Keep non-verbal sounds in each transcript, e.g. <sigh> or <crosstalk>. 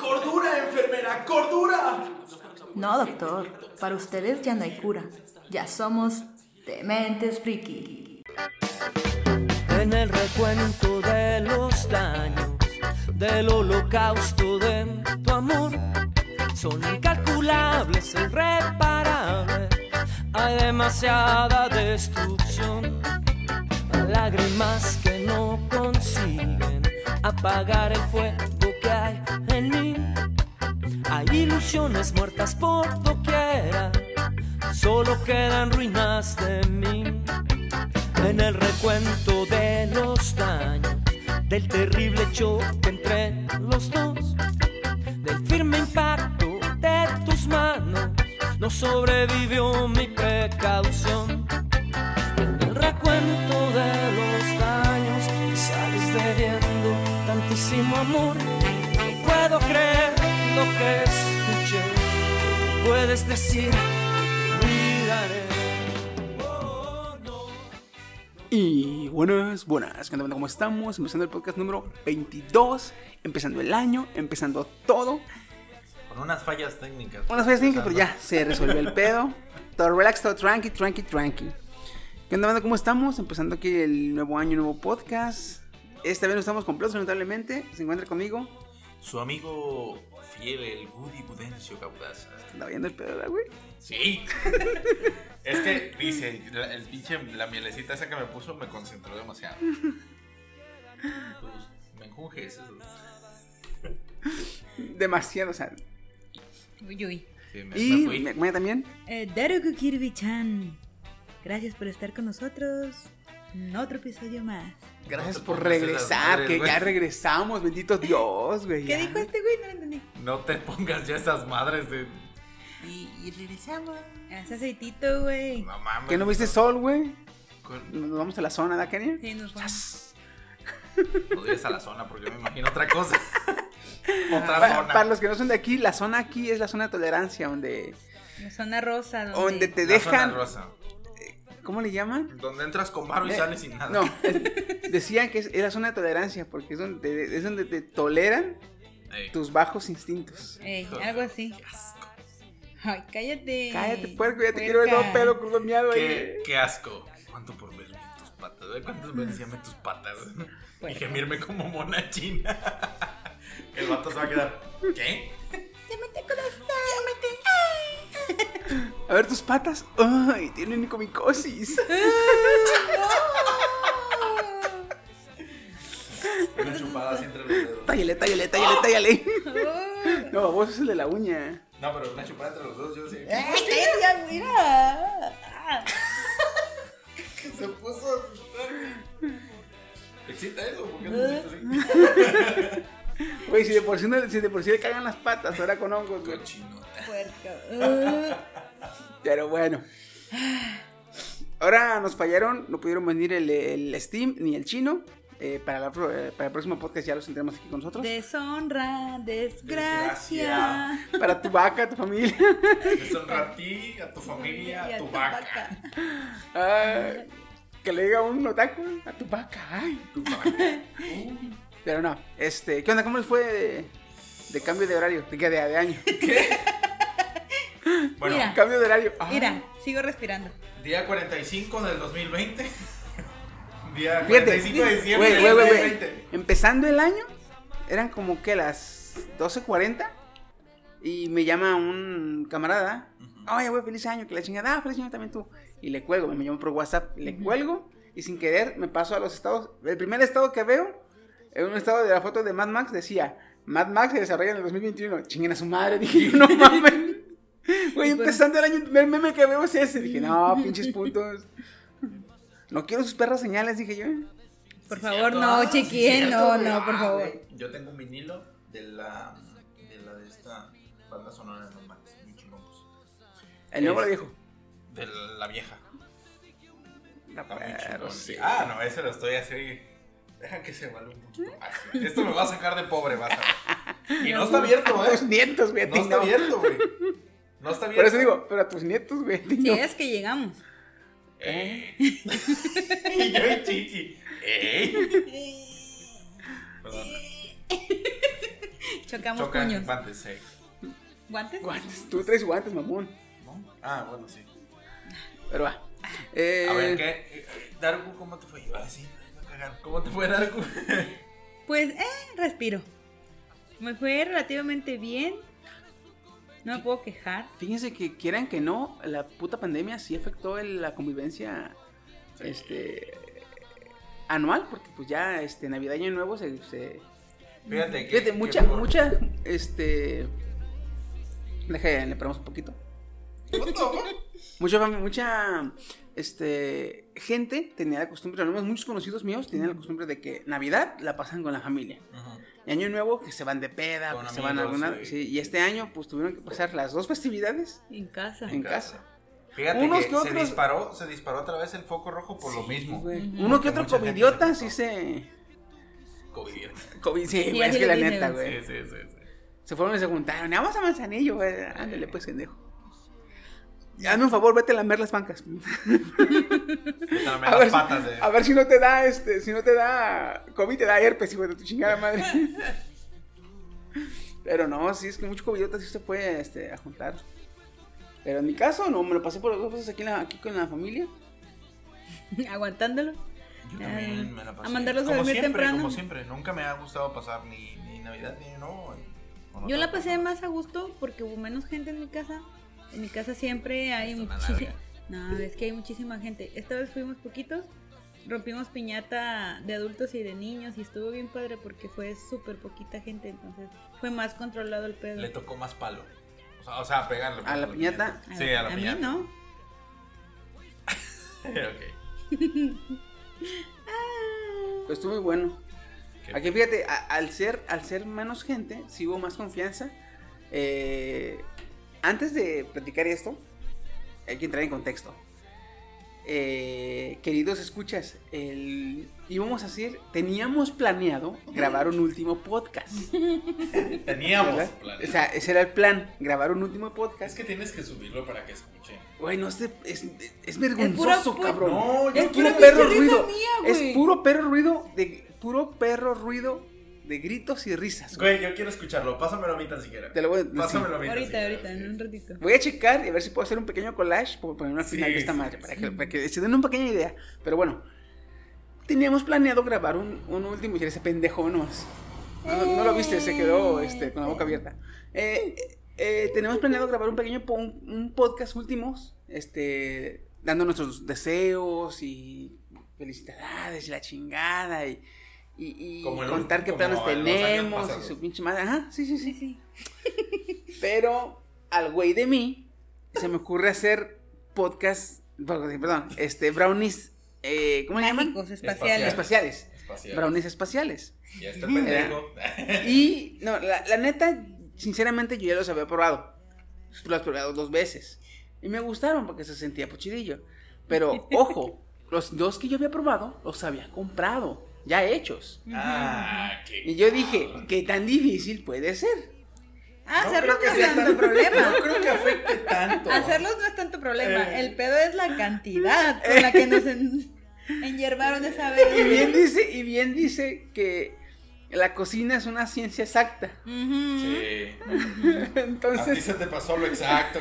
¡Cordura, enfermera! ¡Cordura! No, doctor. Para ustedes ya no hay cura. Ya somos dementes friki. en el recuento de los daños del holocausto de tu amor. Son incalculables e irreparables, hay demasiada destrucción. Lágrimas que no consiguen apagar el fuego que hay en mí. Hay ilusiones muertas por doquiera, solo quedan ruinas de mí en el recuento de los daños, del terrible choque entre los dos, del firme impacto de tus manos, no sobrevivió mi precaución. El recuento de los daños, y sales debiendo tantísimo amor. Puedo creer lo que escuché. Puedes decir, olvidaré. Oh. Y buenas, buenas, ¿qué onda? ¿Cómo estamos? Empezando el podcast número 22, empezando el año, empezando todo. Con unas fallas técnicas. Unas veces técnicas, pero ya se resolvió el pedo. <laughs> Todo relax, todo tranqui, tranqui, tranqui. ¿Qué onda, banda? ¿Cómo estamos? Empezando aquí el nuevo año, nuevo podcast. Esta vez no estamos completos, lamentablemente. Se encuentra conmigo. Su amigo fiel, el Woody Budencio Caudaza. Está viendo el pedo, ¿verdad, güey? Sí. es que dice, la- el pinche, la mielecita esa que me puso me concentró demasiado. Pues, me enjunges. Demasiado, o sea. Uy, uy. Sí, me, Y me fui. me también. Eh, Daruku Kirby-chan, gracias por estar con nosotros en otro episodio más. Gracias por regresar, madres, que ya regresamos, bendito Dios, güey. ¿Qué ya. dijo este güey? No lo entendí. No te pongas ya esas madres de. Y, regresamos. Hace aceitito, güey. No mames. ¿Que no viste sol, güey? Nos vamos a la zona, ¿da, Kenia? Sí, nos vamos. No digas a la zona porque yo me imagino otra cosa. <laughs> otra Para, zona. para los que no son de aquí, la zona aquí es la zona de tolerancia, donde, La zona rosa. Donde, donde te La zona dejan, rosa. ¿Cómo le llaman? Donde entras con varo y Eh, sales sin nada. No, <laughs> decían que es, es la zona de tolerancia, porque es donde, te- es donde te toleran Ey. tus bajos instintos. Ey, algo así. Qué asco. Ay, cállate. Cállate, puerco, ya te quiero ver todo Puerca. pedo crudo miado ahí. Qué, qué asco. ¿Cuánto por verme tus patas? ¿Cuántas veces llame tus patas? <laughs> Y Puerco. gemirme como mona china. <laughs> El vato se va a quedar. ¿Qué? A ver tus patas. Ay, tienen comicosis. Una chupada así entre los dedos. Tállale, tállale, tállale, tállale. No, vos es el de la uña. No, pero una chupada entre los dedos, yo sí. Ay, ya, mira. Ah. <laughs> Se puso. ¿Excita eso? ¿Por qué no así? Güey, si de por sí, no- si de por sí le cagan las patas, ahora con hongos, güey. Puerco. <laughs> Pero bueno. Ahora nos fallaron, no pudieron venir el, el Steam ni el chino. Eh, para, la eh, para el próximo podcast ya los tendremos aquí con nosotros. Deshonra, desgracia. Desgracia. Para tu vaca, tu familia. Deshonra a ti, a tu familia, a tu vaca. Ah, que le diga un otaku a tu vaca. Ay. Tu vaca. <laughs> Pero no, este, ¿qué onda? ¿Cómo les fue de, de cambio de horario? De, de, de año. Bueno, Mira. Cambio de horario. Ah. Mira, sigo respirando. día 45 del 2020. <laughs> Día Fíjate, 45 de diciembre del güey, güey, güey. 2020. Empezando el año, eran como que las 12.40 y me llama un camarada oye, güey, feliz año, que la chingada, ah, feliz año también tú. Y le cuelgo, me llamo por WhatsApp, le cuelgo, y sin querer me paso a los estados. El primer estado que veo, en un estado de la foto de Mad Max, decía, Mad Max se desarrolla en el 2021. Chinguen a su madre, <laughs> dije yo, no mames. Güey, empezando el año, el meme que veo es ese. Dije, no, pinches <laughs> puntos. No quiero sus perras señales, dije yo. Por Sí, favor, cierto, no, ah, sí, cierto, no, güey. no, por Ah, favor. güey, Yo tengo un vinilo de la de la de esta banda sonora de Max, muy chingón, pues. El nuevo o viejo. De la vieja. La perra, sí. Ah, no, ese lo estoy así. Deja que se vale un poquito más. güey. Esto me va a sacar de pobre, vas a ver. Y <laughs> no está abierto, A tus eh. nietos, güey. No está abierto, güey. No está abierto. Por eso digo, pero a tus nietos, güey. Si no. es que llegamos. Eh. <laughs> y yo y Chiqui. Eh. Perdón. Chocamos Chocan puños. guantes, eh. ¿Guantes? Guantes. Tú traes guantes, mamón. ¿No? Ah, bueno, sí. Pero va. Eh, A ver, ¿qué? Eh, Darku, ¿cómo te fue? Iba a decir. ¿Cómo te fue, Darku? <laughs> Pues, eh, respiro. Me fue relativamente bien. No me puedo quejar. Fíjense que quieran que no, la puta pandemia sí afectó el- la convivencia este anual, porque pues ya este Navidad y Año Nuevo se, se- Fíjate que. fíjate, que mucha, por- mucha, este deja, le paramos un poquito. Mucha, mucha, este, gente tenía la costumbre, al menos muchos conocidos míos tenían la costumbre de que Navidad la pasan con la familia. Ujú. Y Año Nuevo que se van de peda, Con que se van a alguna, sí. sí, y este año pues tuvieron que pasar las dos festividades En casa. en casa. Fíjate Unos que, que se otros- disparó, se disparó otra vez el foco rojo por lo mismo. güey. Uno que otro covidiota sí se. COVID. COVID, sí, <laughs> güey, es que la neta, güey. Sí, sí, sí. sí. Se fueron y se juntaron. Vamos a Manzanillo, güey. Ándale, pues, pendejo. Hazme un favor, vete a lamer las bancas. Vete <laughs> a lamer A las ver, si, patas de. a ver si no te da, este, si no te da COVID, te da herpes, hijo de tu chingada madre. <laughs> Pero no, sí, es que mucho covidiota sí se fue este, a juntar. Pero en mi caso, no, me lo pasé por los dos veces aquí, en la- aquí con la familia. <laughs> Aguantándolo. Yo también me la pasé. A mandarlos a como dormir siempre, temprano. Como siempre, nunca me ha gustado pasar ni, ni Navidad ni no. Yo la pasé más a gusto porque hubo menos gente en mi casa. En mi casa siempre hay muchísima. No, es que hay muchísima gente. Esta vez fuimos poquitos. Rompimos piñata de adultos y de niños y estuvo bien padre porque fue súper poquita gente. Entonces fue más controlado el pedo. Le tocó más palo. O sea, o sea pegarle. ¿A la piñata? A- Sí, a la a piñata. mí no. <laughs> ok. <laughs> Pues estuvo muy bueno. Qué Aquí fíjate, a- al ser, al ser menos gente, sí hubo más confianza. Eh, antes de platicar esto, hay que entrar en contexto. Eh, queridos escuchas, el- íbamos a hacer, teníamos planeado grabar un último podcast. <laughs> Teníamos ¿verdad? planes. O sea, ese era el plan, grabar un último podcast. Es que tienes que subirlo para que escuchen. Güey, no sé, es, es vergonzoso, pura- cabrón. No, es yo puro perro ruido. mía, es puro perro ruido de puro perro ruido de gritos y risas. güey. Güey, yo quiero escucharlo. Pásamelo a mí tan siquiera. Te lo voy a- Pásamelo a mí tan Ahorita, siquiera, ahorita, sí. en un ratito. Voy a checar y a ver si puedo hacer un pequeño collage para ponerlo al Sí, final de esta sí, madre, sí, para, sí. que, para que se den una pequeña idea. Pero bueno, teníamos planeado grabar un, un último y ese pendejo nomás. No, no lo viste, se quedó este, con la boca abierta. Eh, eh, eh, tenemos planeado grabar un pequeño po- un, un podcast últimos, este, dando nuestros deseos y felicidades y la chingada y, y- y Como el contar qué planes tenemos y su pinche madre. Ajá, sí, sí, sí. Sí. <laughs> Pero al güey de mí se me ocurre hacer podcast, perdón, este, brownies, eh, ¿cómo le llaman? Espaciales. Espaciales. Espacial. Brownies espaciales. Y este pendejo. Y, no, la, la neta, sinceramente yo ya los había probado. Los he probado dos veces. Y me gustaron porque se sentía pochidillo. Pero, <laughs> ojo, los dos que yo había probado los había comprado, ya hechos. ah, qué. Y yo dije, ¿qué tan difícil puede ser? Ah, No hacerlos no que es tanto tan- problema. No creo que afecte tanto. Hacerlos no es tanto problema. Eh. El pedo es la cantidad con la que nos en, <laughs> enyerbaron esa vez. Y bien dice, y bien dice que la cocina es una ciencia exacta. Sí. <laughs> A ti Entonces, se te pasó lo exacto.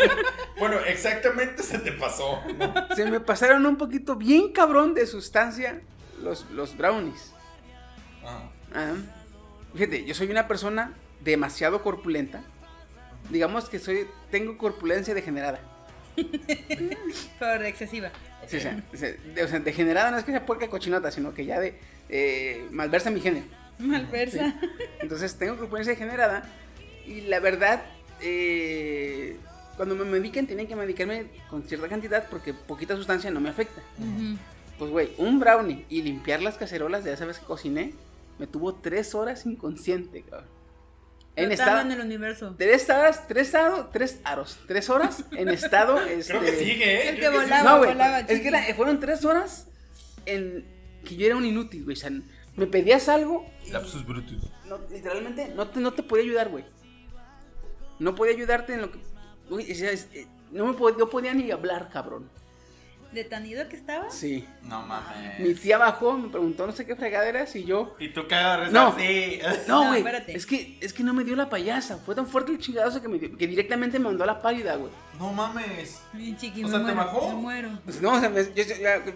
<laughs> bueno, exactamente se te pasó. se me pasaron un poquito bien cabrón de sustancia los, los brownies. Ah, Ah, Fíjate, yo soy una persona demasiado corpulenta. digamos que soy, tengo corpulencia degenerada. <laughs> Por excesiva. Sí, o, sea, o sea, de- o sea, degenerada no es que sea puerca cochinota, sino que ya de eh, malversa mi género. Malversa. Entonces tengo corpulencia degenerada y la verdad, eh, cuando me medican tienen que medicarme con cierta cantidad porque poquita sustancia no me afecta. Pues güey, un brownie y limpiar las cacerolas de esa vez que cociné me tuvo tres horas inconsciente, cabrón. En estado, en el universo. tres horas, tres aros, tres aros, tres horas en estado, este, <laughs> Creo que sigue, ¿eh? El que volaba, no, güey, volaba, es que fueron tres horas en que yo era un inútil, güey. O sea, me pedías algo. Lapsus brutus. no, literalmente no te, no te podía ayudar, güey. No podía ayudarte en lo que. Güey, o sea, es- eh, no me no podía ni hablar, cabrón. ¿De tan ido que estaba? Sí. No mames. Mi tía bajó, me preguntó no sé qué fregaderas y yo. Y tú cagas No. sí. No, güey. espérate. es que, es que no me dio la payasa. Fue tan fuerte el chingadazo que, me dio- que directamente me mandó a la pálida, güey. No mames. Bien chiqui, O sea, ¿te muero, bajó? Me muero. Pues no, o sea, me- yo-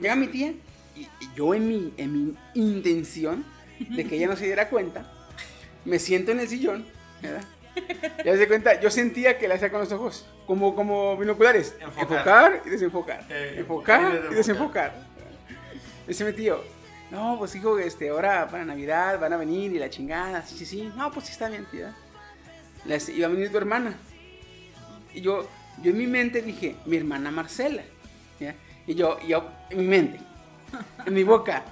llega mi tía y, y yo en mi, en mi intención de que ella no se diera cuenta, me siento en el sillón, ¿verdad? <laughs> Ya se cuenta, yo sentía que la hacía con los ojos, como, como binoculares. Enfocar. Enfocar, y desenfocar. Eh, enfocar enfocar y desenfocar. Dice mi tío, no, pues hijo, este, ahora para Navidad van a venir y la chingada. Sí, sí, sí. No, pues sí está bien, tía. Las- iba a venir tu hermana. Y yo, yo en mi mente dije, mi hermana Marcela. ¿ya? Y yo, yo, en mi mente, en mi boca,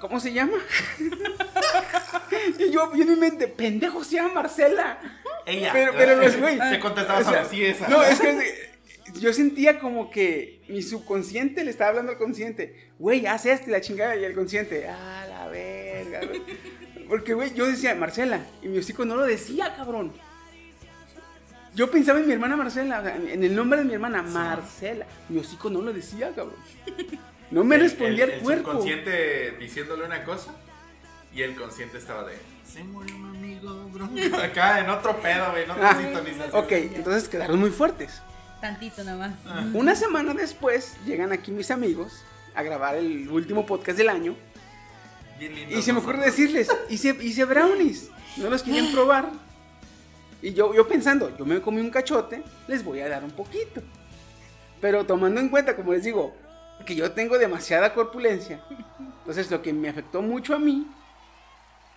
¿cómo se llama? <laughs> y yo, yo en mi mente, pendejo, se llama Marcela. Ella. Pero, pero los güey. Se contestaba o sea, así esa. No, es que yo sentía como que mi subconsciente le estaba hablando al consciente. Güey, haz esto y la chingada. Y el consciente, ah, la verga, güey. Porque, güey, yo decía Marcela. Y mi hocico no lo decía, cabrón. Yo pensaba en mi hermana Marcela, en el nombre de mi hermana, Marcela. Mi hocico no lo decía, cabrón. No me El- respondía el, el cuerpo. subconsciente diciéndole una cosa y el consciente estaba de. Se murió un amigo, bronco. <laughs> Acá en otro pedo, güey. No te Ah, ok, entonces quedaron muy fuertes. Tantito nada Ah. más. Una semana después llegan aquí mis amigos a grabar el último podcast del año. Bien lindo. Y se me ocurre decirles, hice, hice brownies, no los querían <gasps> probar. Y yo, yo pensando, yo me comí un cachote, les voy a dar un poquito. Pero tomando en cuenta, como les digo, que yo tengo demasiada corpulencia, entonces lo que me afectó mucho a mí,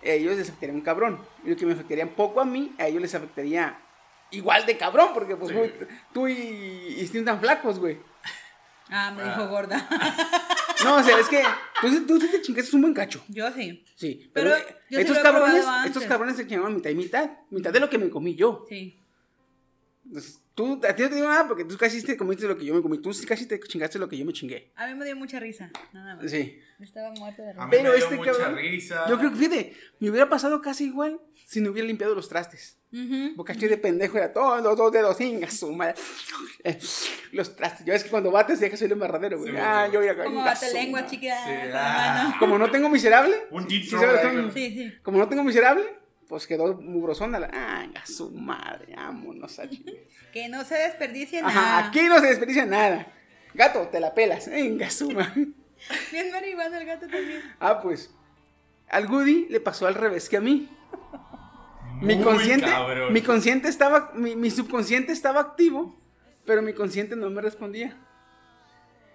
a ellos les afectaría un cabrón. Y lo que me afectaría poco a mí, a ellos les afectaría igual de cabrón, porque pues Sí. tú y, y Steve tan flacos, güey. Ah, me dijo Ah. gorda. No, o sea, es que tú, tú sí te chingaste un buen cacho. Yo sí. Sí, Pero pero, yo sí estos cabrones, estos cabrones se chingaban mitad y mitad, mitad de lo que me comí yo. Sí. Entonces, tú, a ti no te digo nada porque tú casi te comiste lo que yo me comí, tú sí casi te chingaste lo que yo me chingué. A mí me dio mucha risa. Nada más. Sí. Estaba muerta de A risa. mí Pero me dio este mucha cabrón, risa. Yo creo que, fíjate, me hubiera pasado casi igual si no hubiera limpiado los trastes. Ujú. Porque así de pendejo era todos los dos dedos, inga su madre. <laughs> Los trastes. Yo es que cuando bates dejas el embarradero, güey. Sí, ah, yo voy a Como bate lengua, chiquita. Sí, ah. Como no tengo miserable. Un ¿sí sabes. Como no tengo miserable, pues quedó mugrosona. Ah, su madre, vámonos a. <laughs> Que no se desperdicie Ajá, nada. aquí no se desperdicia nada. Gato, te la pelas. Venga, suma. <laughs> Bien marihuana el gato también. Ah, pues. Al Goody le pasó al revés que a mí. Mi consciente, cabrón. mi consciente estaba, mi, mi subconsciente estaba activo, pero mi consciente no me respondía.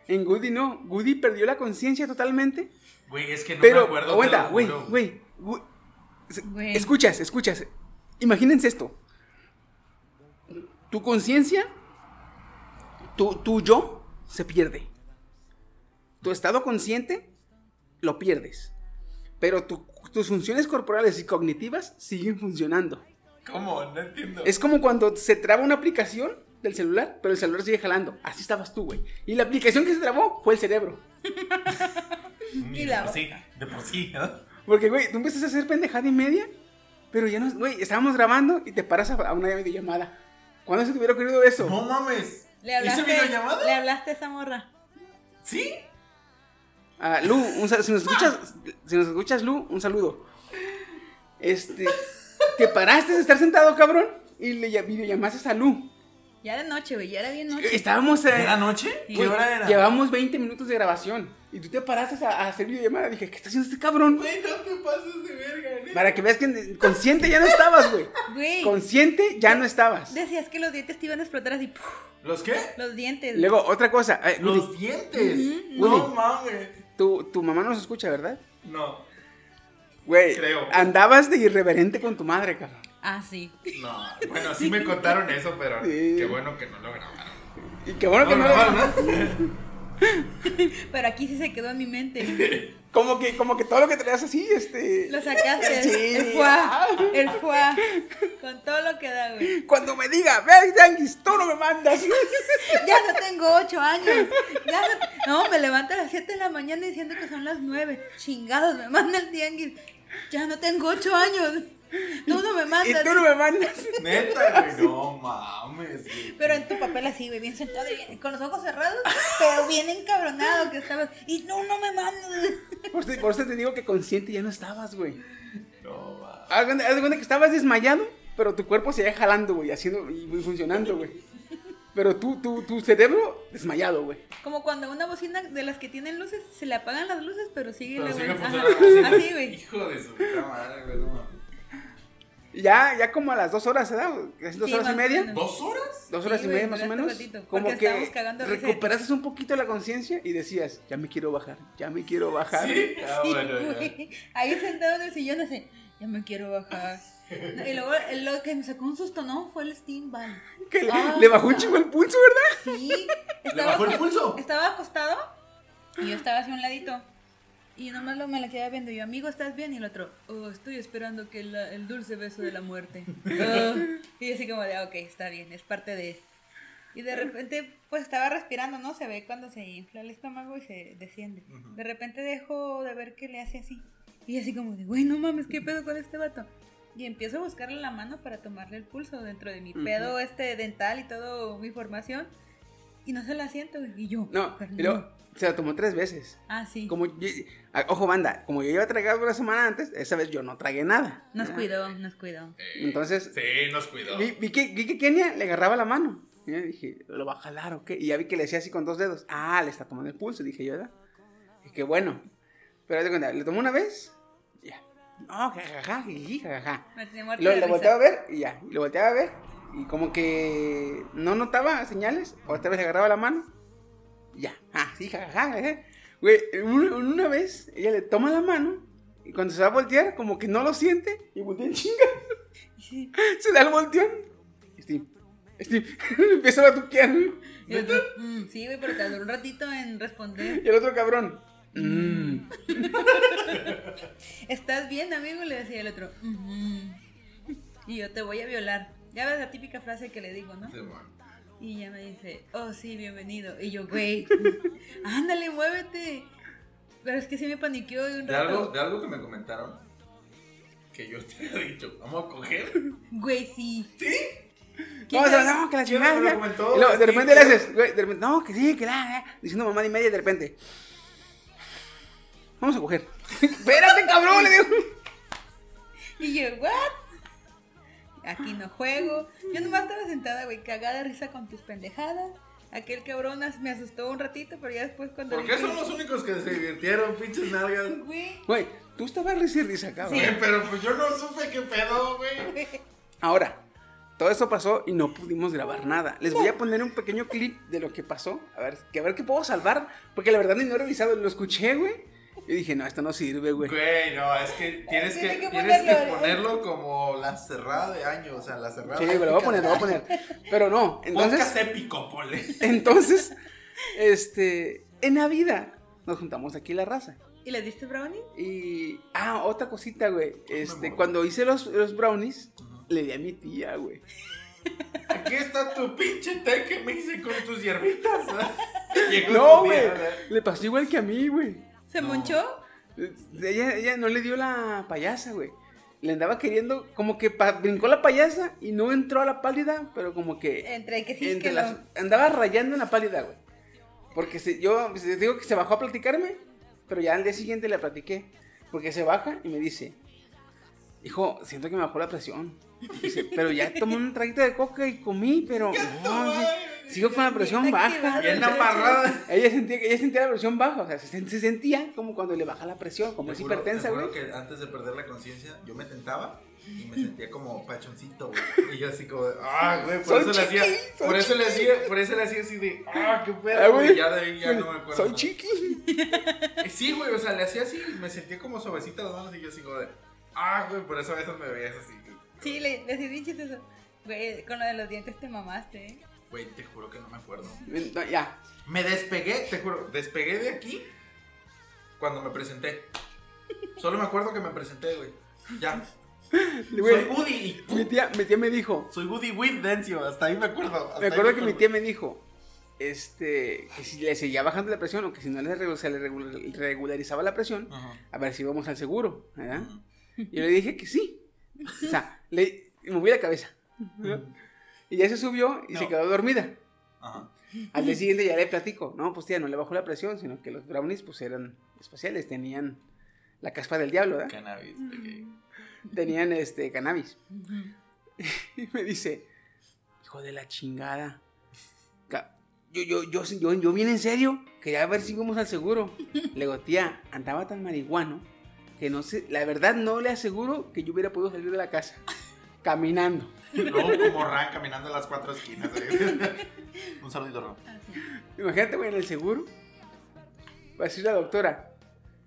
En Goody no, Goody perdió la conciencia totalmente, Güey, es que no pero me acuerdo. aguanta, güey, güey, escuchas, escuchas. Imagínense esto. Tu conciencia, tu, tu yo, se pierde. Tu estado consciente, lo pierdes. Pero tu- tus funciones corporales y cognitivas siguen funcionando. ¿Cómo? No entiendo. Es como cuando se traba una aplicación del celular, pero el celular sigue jalando. Así estabas tú, güey. Y la aplicación que se trabó fue el cerebro. <laughs> Y de la por sí, de por sí, ¿no? Porque, güey, tú empiezas a hacer pendejada y media, pero ya no, güey, estábamos grabando y te paras a, una videollamada. ¿Cuándo se te hubiera ocurrido eso? No mames. ¿Le hablaste, ¿Hice videollamada? ¿Le hablaste a esa morra? ¿Sí? Ah, Lu, un si nos escuchas, si nos escuchas, Lu, un saludo. Este, te paraste de estar sentado, cabrón, y le ll- videollamaste a Lu. Ya de noche, güey, ya era bien noche. Estábamos. eh, ¿Era noche? ¿Qué güey, hora era? Llevamos 20 minutos de grabación. Y tú te paraste a, a hacer videollamada. Dije, ¿qué está haciendo este cabrón? Güey, no te pases de verga, ¿eh? Para que veas que consciente ya no estabas, güey. Güey, Consciente ya no estabas. decías que los dientes te iban a explotar así. ¡puf! ¿Los qué? Los dientes. Luego, otra cosa. eh, Woody, Los dientes. No mames. tu, tu mamá no se escucha, ¿verdad? No. Güey, Creo. andabas de irreverente con tu madre, cabrón. Ah, sí. No. Bueno, sí me contaron eso, pero Sí. qué bueno que no lo grabaron. Y qué bueno que no, No, lo- grabaron, <laughs> Pero aquí sí se quedó en mi mente. <laughs> Como que, como que todo lo que traías así, este. Lo sacaste. Sí. El fuá. El fuá. Con todo lo que da, güey. Cuando me diga, ve al tianguis, tú no me mandas. <laughs> Ya no tengo ocho años. Ya no, no, me levanto a las 7 de la mañana diciendo que son las 9. Chingados, me manda el tianguis. Ya no tengo ocho años. Tú no me y mandas. tú no me mandas. Neta, güey. No mames. güey. Pero en tu papel así, güey, bien sentado y bien- con los ojos cerrados, pero bien encabronado que estabas. Y no, no me mandas. Por eso, por eso te digo que consciente ya no estabas, güey. No mames. Haz de cuenta- que estabas desmayado, pero tu cuerpo seguía jalando, güey, haciendo y y funcionando, güey. Pero tú, tu, tu cerebro desmayado, güey. Como cuando una bocina de las que tienen luces, se le apagan las luces, pero sigue Pero la sigue. Así, güey. Hijo de su puta madre, güey. No mames. Ya, ya como a las dos horas, ¿verdad? Casi dos Sí, horas y media. ¿Dos horas? Dos horas Sí, y media más o duraste menos. ratito, como que recuperaste un poquito la conciencia y decías, ya me quiero bajar, ya me quiero bajar. Sí. <laughs> Ah, bueno. Ahí sentado en el sillón así, ya me quiero bajar. No, Y luego el- lo que me sacó un susto, ¿no? Fue el Steam Ball. Que le, Ah. le bajó un chingo el pulso, ¿verdad? Sí. ¿Le bajó el pulso? Estaba acostado y yo estaba hacia un ladito. Y nomás lo, me la quedaba viendo. Y yo, amigo, ¿estás bien? Y el otro, oh, estoy esperando que la- el dulce beso de la muerte. Ah. <laughs> Y así como de, ah, ok, está bien, es parte de... Y de repente, pues estaba respirando, ¿no? Se ve cuando se infla el estómago y se desciende. De repente dejo de ver que le hace así. Y así como de, güey, no mames, ¿qué pedo con este vato? Y empiezo a buscarle la mano para tomarle el pulso dentro de mi pedo este dental y todo mi formación. Y no se la siento. Y yo, No, "Fernando". Se la tomó tres veces. Ah, sí. Como, yo- ojo, banda, como yo iba a tragar una semana antes, esa vez yo no tragué nada. Nos ¿verdad? cuidó, nos cuidó. Entonces, Sí, nos cuidó. vi, vi que, vi que Kenia le agarraba la mano. Y yo dije, ¿lo va a jalar o qué? Y ya vi que le hacía así con dos dedos. Ah, le está tomando el pulso, dije yo, ¿verdad? Y que bueno. Pero haz de cuenta, le tomó una vez, ya. No, jajaja, jajaja. Me tenía muerto Lo, lo volteaba a ver y ya. Lo volteaba a ver. Y como que no notaba señales. Otra vez le agarraba la mano. Ya. Ah, sí, jajaja. jajaja. Güey, una, una vez ella le toma la mano. Y cuando se va a voltear, como que no lo siente. Y voltea en chinga. <laughs> se da el volteón. Steve. Steve. <laughs> Empieza a batuquear. Y el otro, "Mm, sí, güey, pero tardó un ratito en responder. Y el otro cabrón. "Mm". <laughs> ¿Estás bien, amigo? Le decía el otro. "Ujú". Y yo te voy a violar. Ya ves la típica frase que le digo, ¿no? Sí, bueno. Y ella me dice, oh, sí, bienvenido. Y yo, güey, ándale, muévete. Pero es que sí me paniqueó de un De algo, rato. de algo que me comentaron, que yo <laughs> te había dicho, vamos a coger. Güey, sí. ¿Sí? ¿Quién Vamos a sabe? no, que la ¿Quién chingada. me lo ya. comentó? Y luego, de Sí, repente le haces, güey, de repente, no, que sí, que la, eh", diciendo mamá y media y de repente. Vamos a coger. <laughs> Espérate, cabrón, le digo. Y yo, ¿what? Aquí no juego. Yo nomás estaba sentada, güey, cagada de risa con tus pendejadas. Aquel cabrón me asustó un ratito, pero ya después cuando... ¿Por vi qué que- son los únicos que se divirtieron, pinches nalgas? Güey, Güey, tú estabas risa y risa, cabrón. Güey, pero pues yo no supe qué pedo, güey. <laughs> Ahora, todo eso pasó y no pudimos grabar nada. Les voy a poner un pequeño clip de lo que pasó. A ver, que a ver qué puedo salvar. Porque la verdad ni no he revisado. Lo escuché, güey. Y dije, no, esto no sirve, güey. Güey, no, es que tienes que, Tiene que tienes que ponerlo, ¿eh? ponerlo como la cerrada de año, o sea, la cerrada. Sí, güey, lo voy a poner, lo voy a poner. Pero no, Podcast entonces, épico, ponle. <laughs> entonces, este, en Navidad nos juntamos aquí la raza. ¿y le diste brownie? Y, ah, otra cosita, güey. Este, cuando hice los, los brownies, le di a mi tía, güey. Aquí está tu pinche té que me hice con tus hierbitas. <laughs> Llegó No, güey. Le pasó igual que a mí, güey. ¿Se monchó? Ella, ella no le dio la payasa, güey. Le andaba queriendo, como que pa- brincó la payasa y no entró a la pálida, pero como que. Entre que sí, entre que las- no. Andaba rayando en la pálida, güey. Porque se- yo les digo que se bajó a platicarme, pero ya al día siguiente le platiqué. Porque se baja y me dice: Hijo, siento que me bajó la presión. Dice, pero ya tomé un traguito de coca y comí, pero. <laughs> No, Sigo con la presión baja. Bien amarrada. Ella sentía, ella sentía la presión baja, o sea, se, se sentía como cuando le baja la presión, como Te es juro- hipertensa, güey. que antes de perder la conciencia, yo me tentaba y me sentía como pachoncito, güey. Y yo así como de, ah, güey, por eso le hacía, por eso le hacía, por eso le hacía así de, ah, qué Ah, pedo, güey. Ya de ahí ya no me acuerdo. Soy chiqui. <laughs> Eh, Sí, güey, o sea, le hacía así y me sentía como suavecita las manos y yo así como de, ah, güey, por eso a veces me veías así. Sí, le, le bien chistoso. Güey, con lo de los dientes te mamaste, ¿eh? Güey, te juro que no me acuerdo. No, ya. Me despegué, te juro, despegué de aquí cuando me presenté. Solo me acuerdo que me presenté, güey. Ya. Güey, Soy Woody mi tía, mi tía me dijo, Soy Woody Dencio, hasta ahí me acuerdo. me acuerdo que mi tía me dijo, este, que si le seguía bajando la presión o que si no le regularizaba la presión, a ver si íbamos al seguro, ¿verdad? Yo le dije que sí. O sea, le moví la cabeza. ¿no? Y ya se subió y se quedó dormida. Ajá. Al día siguiente ya le platico, no, pues tía, no le bajó la presión, sino que los brownies pues eran especiales, tenían la caspa del diablo, ¿verdad? Cannabis. ok. Tenían este cannabis. <laughs> Y me dice, hijo de la chingada. Yo, yo, yo, yo, yo bien en serio, quería ver si íbamos al seguro. Le digo, tía, andaba tan marihuano que no sé, la verdad no le aseguro que yo hubiera podido salir de la casa. Caminando. Luego como Ran caminando a las cuatro esquinas. <laughs> Un saludito, Ran. Imagínate, güey, en el seguro. Va a decir la doctora,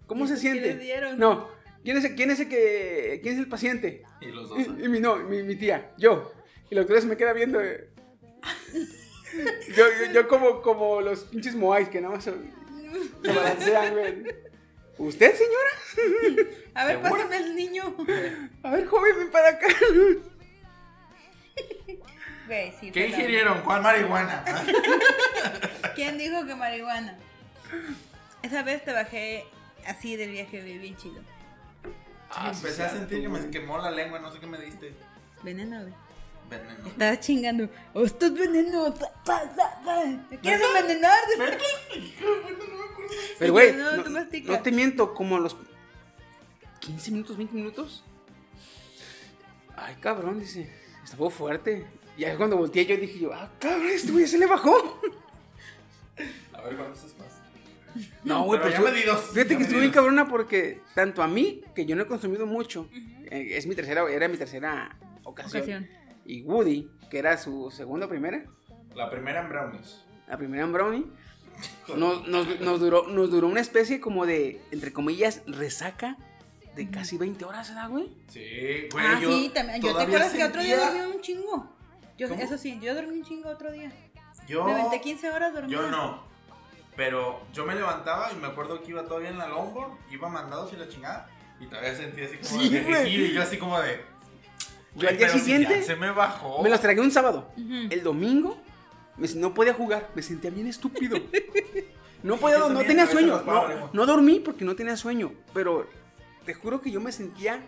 ¿cómo ¿Y se qué siente? le dieron? No, ¿quién es, el- quién es el que, quién es el paciente? Y los dos. Y, y mi, no, mi, mi tía, yo. Y la doctora se me queda viendo. eh. Yo, yo, yo como, como los pinches moais que nada más se, se balancean, güey. ¿Usted, señora? <laughs> A ver, ¿Segura? pásame el niño. A ver, joven, ven para acá. <laughs> Güey, sí. ¿Qué ingirieron? ¿Cuál marihuana? <laughs> ¿Quién dijo que marihuana? Esa vez te bajé así del viaje, bien chido. Ah, empecé a sentir que me quemó la lengua, no sé qué me diste. Veneno, güey. Veneno. Estás chingando. ¡Oh, veneno! Pa, pa, pa. ¿Me quieres envenenar? <laughs> Pero, güey, no, no, te miento, como a los 15 minutos, 20 minutos. Ay, cabrón, dice. Estuvo fuerte. Y ahí cuando volteé yo dije yo, ah, cabrón, este güey se le bajó. A ver, ¿cuántos es más? No, güey, Pero ya medidos, Fíjate ya que estuvo bien cabrona porque tanto a mí, que yo no he consumido mucho, eh, es mi tercera, era mi tercera ocasión, Ocasión. y Woody, que era su segunda o primera, La primera en brownies. la primera en Brownie, nos, nos- nos duró, nos duró una especie como de, entre comillas, resaca de casi 20 horas, ¿verdad, güey? Sí, güey. Ah, yo sí, también. Yo te acuerdas que otro día sentía- dormí un chingo. Yo, ¿Cómo? eso sí, yo dormí un chingo otro día. Yo, Me aventé 15 horas dormida. yo no. Pero yo me levantaba y me acuerdo que iba todavía en la longboard, iba mandados y la chingada. Y todavía sentía así como Sí, de güey. y yo así como de. Yo al día si siguiente ya se me bajó. me los tragué un sábado. Ujú. El domingo no podía jugar, me sentía bien estúpido. <laughs> No podía, no también, tenía sueño. No, no dormí porque no tenía sueño, pero te juro que yo me sentía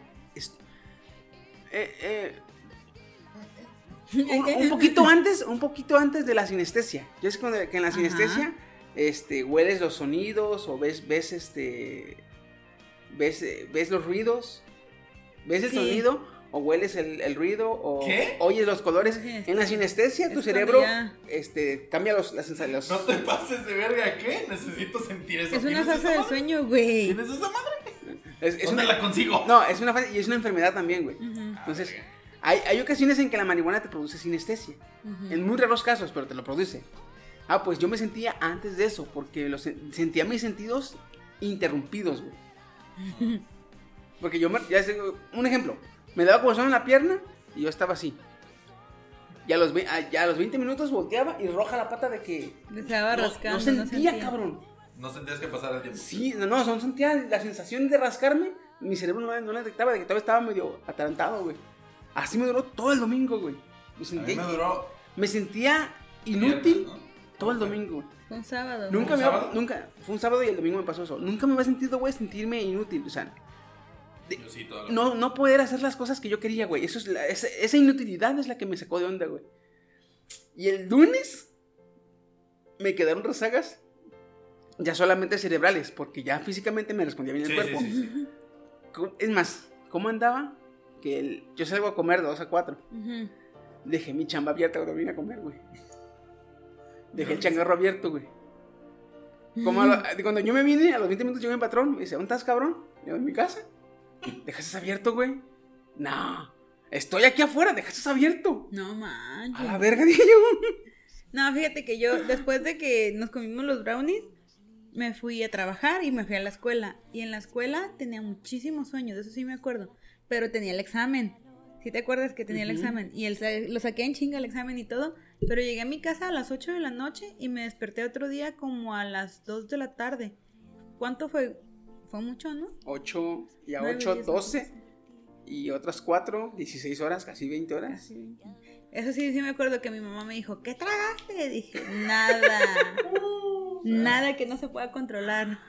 eh, eh, un, un poquito <laughs> antes, un poquito antes de la sinestesia. Yo sé cuando- que en la Ajá. sinestesia este, hueles los sonidos o ves, ves este, ves, eh, ves los ruidos, ves el Sí. sonido o hueles el, el ruido o ¿Qué? oyes los colores. En la sinestesia tu Es cerebro este, cambia los, las sensaciones. No te pases de verga, ¿qué? Necesito sentir eso. Es una ¿Tienes fase esa del madre? sueño, güey. ¿Tienes esa madre? Es, es ¿Dónde una, la consigo? no, es una fase y es una enfermedad también, güey. Ujú, Entonces, hay, hay ocasiones en que la marihuana te produce sinestesia. ujú. En muy raros casos, pero te lo produce. Ah, pues yo me sentía antes de eso, porque los, sen- sentía mis sentidos interrumpidos, güey. <laughs> Porque yo, me, ya sé, un ejemplo, me daba comezón en la pierna y yo estaba así. Y a los, a- ya a los 20 minutos volteaba y roja la pata de que... Estaba No, rascando. no sentía, cabrón. No sentías que pasara el tiempo. Sí, no, no, son sentía la sensación de rascarme. Mi cerebro no, no la detectaba de que todavía estaba medio atarantado, güey. Así me duró todo el domingo, güey. Me A mí sentía, me duró. me sentía inútil Viernes, ¿no? todo el domingo. Fue un sábado. Nunca ¿Un me sábado? había, nunca, fue un sábado y el domingo me pasó eso. Nunca me había sentido, güey, sentirme inútil, o sea, Yo sí, no, no poder hacer las cosas que yo quería, güey. Eso es la- esa, esa inutilidad es la que me sacó de onda, güey. Y el lunes me quedaron rezagas ya solamente cerebrales, porque ya físicamente me respondía bien el Sí, cuerpo. sí, sí, sí. ¿Cómo- Es más, ¿cómo andaba? Que el- yo salgo a comer de 2 a 4. Ujú. Dejé mi chamba abierta cuando vine a comer, güey. Dejé el changarro abierto, güey. Como a lo- cuando yo me vine, a los 20 minutos llegó mi patrón, me dice, ¿dónde estás, cabrón? Digo, en mi casa. ¿Dejaste abierto, güey? No, estoy aquí afuera, dejaste abierto. No manches. A la verga, <laughs> dije yo. No, fíjate que yo, después de que nos comimos los brownies, me fui a trabajar y me fui a la escuela. Y en la escuela tenía muchísimos sueños, de eso sí me acuerdo. Pero tenía el examen. ¿Sí te acuerdas que tenía el examen? Y el, lo saqué en chinga el examen y todo. Pero llegué a mi casa a las 8 de la noche y me desperté otro día como a las 2 de la tarde. ¿Cuánto fue? Fue mucho, ¿no? 8 y a Nueve, 8, diez, 12. Y otras 4, 16 horas, casi 20 horas. Eso sí, sí me acuerdo que mi mamá me dijo, ¿qué tragaste? Dije, nada. <laughs> nada que no se pueda controlar. <laughs>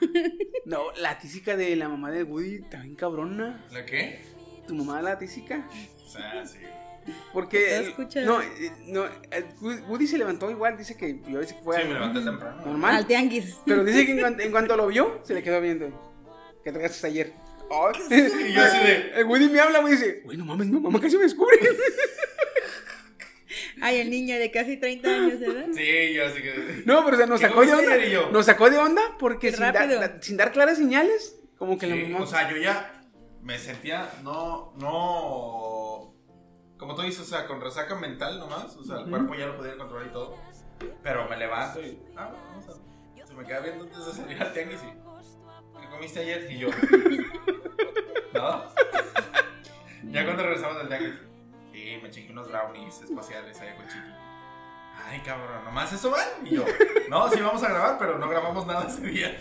No, la tísica de la mamá de Woody también cabrona. ¿La qué? ¿Tu mamá la tísica? O sea, sí. Porque. No, eh, no, el Woody se levantó igual, dice que yo a veces fue Sí, me levanté temprano. normal. Al tianguis. Pero dice que en <laughs> cuanto, en cuanto lo vio, se le quedó viendo. <laughs> ¿Qué tragaste ayer? Ay. Y yo así de. El Woody me habla, güey, y dice, güey, no mames, no, mamá casi me descubre. <laughs> Ay, el niño de casi 30 años, ¿verdad? Sí, yo así que. No, pero o sea, nos ¿Qué sacó de onda. yo. Nos sacó de onda porque sin, da- sin dar claras señales, como que Sí, la mamá. o sea, yo ya me sentía, no, no, como tú dices, o sea, con resaca mental nomás, o sea, el cuerpo ya lo podía controlar y todo, pero me levanto y, ah, vamos a, se me queda viendo antes de salir al tianguis y, ¿qué comiste ayer? Y yo, <laughs> ¿nada? ya cuando regresamos del tianguis, sí, me chingué unos brownies espaciales allá con Chiqui. Ay, cabrón, ¿nomás eso van? Y yo, no, sí vamos a grabar, pero no grabamos nada ese día.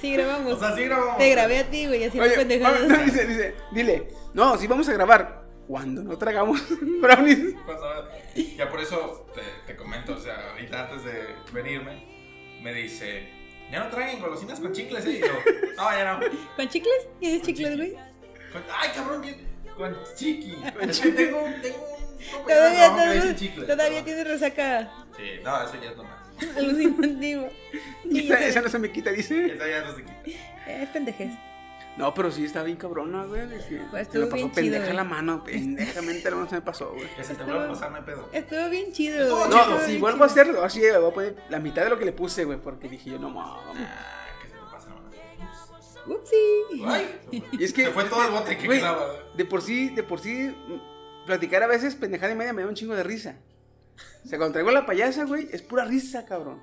Sí, grabamos. O sea, sí grabamos. Te grabé a ti, güey, así Oye, pendejadas. no, dice, dice, dile, no, sí vamos a grabar. Cuando no tragamos <laughs> brownies. Ya por eso te, te comento, o sea, ahorita antes de venirme, me dice, ya no traigan golosinas con chicles, ¿eh? Y yo, <laughs> no, ya no. ¿Con chicles? ¿Tienes chicles, güey? Ay, cabrón, ¿qué? con chiqui. <laughs> Es que tengo, un- tengo Todavía, le todavía, dicen chicles. todavía ¿no? tienes resaca Sí, no, eso ya es normal. <laughs> alucinativa. Sí, Esa, esa no se me quita, dice. Esa ya no se quita. Es pendejez. No, pero sí está bien cabrona, güey. que Pues se me estuvo pasó pendeja chido, la mano. Pendejamente la mano se me pasó, güey. Que se te vuelva a pasar, no hay pedo. Estuvo bien chido. Estuvo güey, No, si vuelvo a chido. hacerlo, así voy a poner la mitad de lo que le puse, güey, porque dije yo, no mames. Ah, que se te pasa, no. Upsi. Ay, Y es que. se fue todo el bote que güey, quedaba. De por sí, de por sí, platicar a veces pendejada y media me da un chingo de risa. O sea, cuando traigo la payasa, güey, es pura risa, cabrón.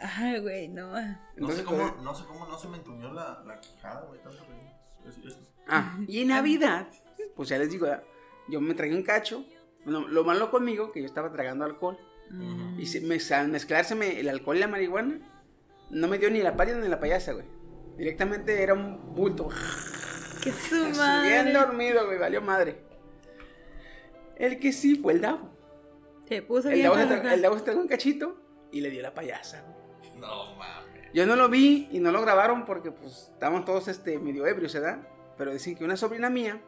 Ay, güey, no. No sé cómo, pues, no sé cómo no se me entumió la, la quijada, güey, tanto Ah, y en Navidad, pues ya les digo, yo me tragué un cacho. Bueno, lo malo conmigo, que yo estaba tragando alcohol. Y se, me, al mezclárseme el alcohol y la marihuana, no me dio ni la pálida ni la payasa, güey. Directamente era un bulto. Que su Bien madre. dormido, güey, valió madre. El que sí fue el Davo. Se puso El bien. Davo, se jajaja. tra- el Davo se tragó un cachito y le dio la payasa. güey. No mames. Yo no lo vi y no lo grabaron porque pues estábamos todos este, medio ebrios, ¿verdad? Pero dicen que una sobrina mía,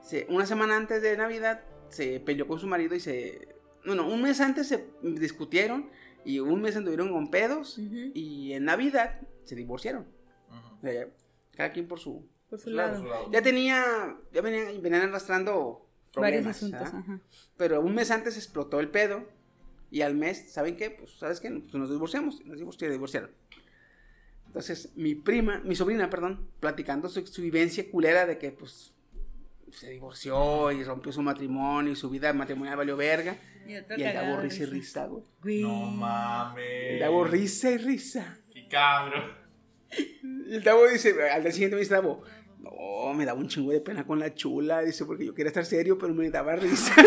se- una semana antes de Navidad, se peleó con su marido y se... No, no, un mes antes se discutieron y un mes anduvieron con pedos y en Navidad se divorciaron. Cada quien por su... Por su por lado. Por su lado. Ya tenía, ya venían, venían arrastrando Varios problemas, asuntos. ¿verdad? Ajá. Pero un mes antes explotó el pedo. Y al mes, ¿saben qué? Pues, ¿sabes qué? Pues nos divorciamos. Nos divorci- divorciaron. Entonces, mi prima, mi sobrina, perdón, platicando su, su vivencia culera de que, pues, se divorció y rompió su matrimonio y su vida matrimonial valió verga. Y, el de risa y risa. güey. No mames. El dabo risa y risa. Qué cabrón. Y el Davo dice, al día siguiente me dice Davo, no, me daba un chingo de pena con la chula, dice, porque yo quería estar serio, pero me daba risa. <laughs>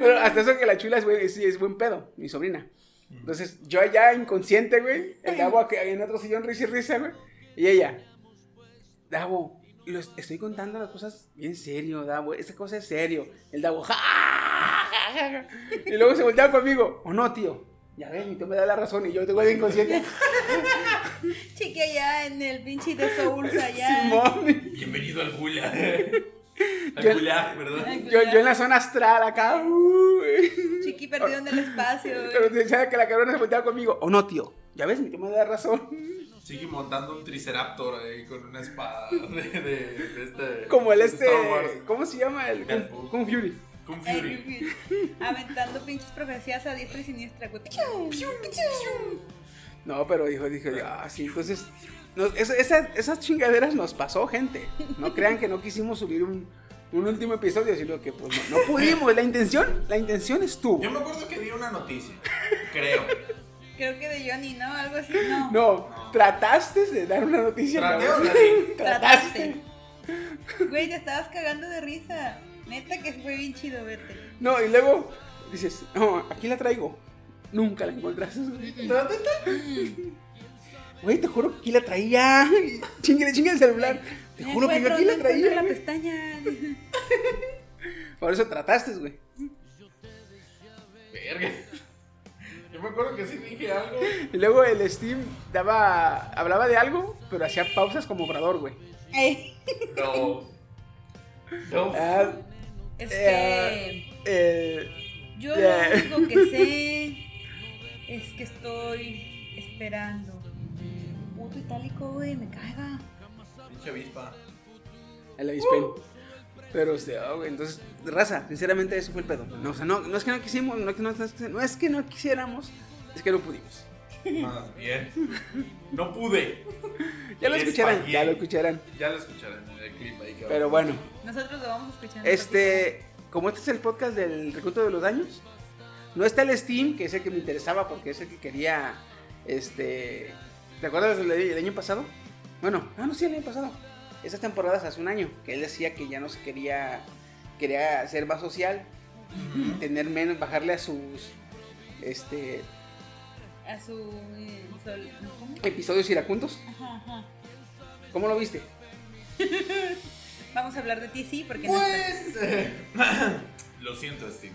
pero hasta eso que la chula es, buen- sí, es buen pedo, mi sobrina. Entonces, yo allá inconsciente, güey, el Davo en otro sillón risa y risa, güey, y ella, Davo, lo est- estoy contando las cosas bien serio, Davo, esta cosa es serio. El Davo, ja, ja, ja, ja. Y luego se volteaba conmigo, o no, tío. Ya ves, mi tío me da la razón y yo tengo de inconsciente. <laughs> Chique allá en el pinche de Souls allá. <laughs> Simón. Bienvenido al Gula. <laughs> Yo- al Gula, ¿verdad? Yo, yo en la zona astral acá. uy. Chiqui perdido en el espacio. Pero decía que la cabrona se volteaba conmigo. O no, tío. Ya ves, mi tío me da razón. Sigue montando un triceraptor ahí con una espada de, de, de este. Como el este. ¿Cómo se llama? El Kung, Deadpool. Kung Fury. Kung Fury. Aventando pinches profecías a diestra y siniestra. No, pero dijo, dije, ah, sí, entonces. no, esa- esa- esas chingaderas nos pasó, gente. No crean que no quisimos subir un, un último episodio, sino que pues no, no pudimos. La intención, la intención estuvo. Yo me acuerdo que di una noticia. Creo. Creo que de Johnny, ¿no? Algo así, no. No, trataste de dar una noticia. Di. Trataste. Güey, te estabas cagando de risa. Neta que fue bien chido verte. No, y luego dices, no, aquí la traigo. Nunca la encontraste. ¿La neta? Güey, te juro que aquí la traía. <laughs> Chingue, chingue el celular. Te No juro que yo aquí la traía. la pestaña. Por eso trataste, güey. Verga. Yo me acuerdo que sí dije algo. Y luego el Steam daba, hablaba de algo, pero hacía pausas como obrador, güey. Ey, No. No. Ah, es eh, que eh, yo eh. lo único que sé es que estoy esperando. Puto itálico, güey, me caga. Pinche avispa. el avispén. Pero, o sea, güey, entonces, raza, sinceramente, eso fue el pedo. No, o sea, no, no es que no quisimos, no, es que no, no es que- no quisiéramos, es que no pudimos. Más bien. No pude. Ya lo escucharán, ya lo escucharán. Ya lo escucharán en el clip ahí que va. Pero bueno, Nosotros lo vamos escuchando. este, como este es el podcast del recuento de los daños, no está el Steam, que es el que me interesaba porque es el que quería, este, ¿te acuerdas del del año pasado? Bueno, ah, no, sí, el año pasado. Esas temporadas hace un año, que él decía que ya no se quería, quería ser más social, tener menos, bajarle a sus, este, A su. eh, sol- ¿cómo? episodios iracundos. Ajá, ajá. ¿Cómo lo viste? <laughs> Vamos a hablar de ti, sí, porque no. Pues. <laughs> Lo siento, Steve.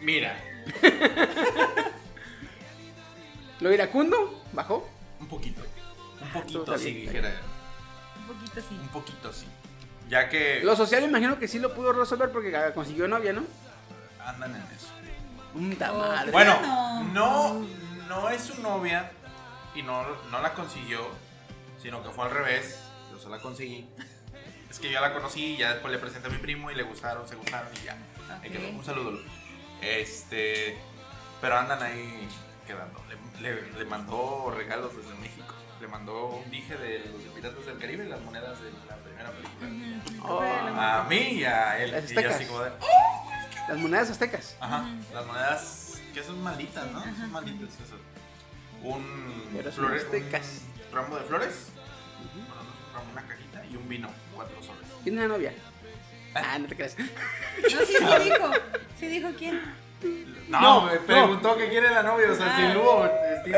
Mira, <laughs> ¿Lo iracundo? ¿Bajó? un poquito. Un poquito sí, dijera. Un poquito sí. Un poquito sí. Ya que Lo social imagino que sí lo pudo resolver porque ah, consiguió novia, ¿no? andan en eso. Puta madre. Bueno, no, no es su novia y no, no la consiguió, sino que fue al revés. Yo se la conseguí. Es que yo la conocí y ya después le presenté a mi primo y le gustaron, se gustaron y ya. Ahí Ok. quedó. Un saludo. Este, pero andan ahí quedando. Le, le- le mandó regalos desde México. Le mandó un dije de los de Piratas del Caribe, las monedas de la primera película. Oh, A mí y a él. Las Y yo así de, las monedas aztecas. Ajá, las monedas que son malditas, ¿no? Son malditas eso. Un, aztecas. un ramo de flores, bueno, no es un ramo, una cajita y un vino, cuatro soles. ¿Tiene una novia? Ah, no te creas. No, sí, sí <laughs> dijo. Sí dijo quién. No, No, me no. preguntó que quiere la novia, o sea, Ah. si hubo.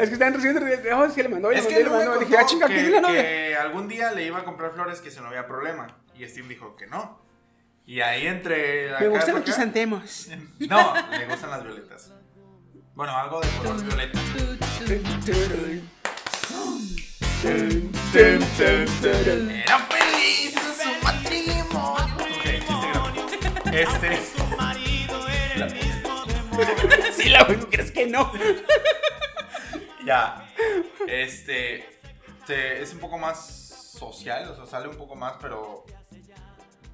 Es que están recibiendo. Oh, es que le mandó, Es que le no mandó. Dije, ah, chinga, que, ¿quién es la novia? que algún día le iba a comprar flores que si no había problema. Y Steve dijo que no. Y ahí entre. Me gustan los chrisantemos. <laughs> No, le gustan las violetas. Bueno, algo de color violeta. Era feliz en su matrimonio. Ok, chiste grande. Este. <laughs> Sí, la ¿tú crees que no? <laughs> Ya. Este. se- es un poco más social, o sea, sale un poco más, pero.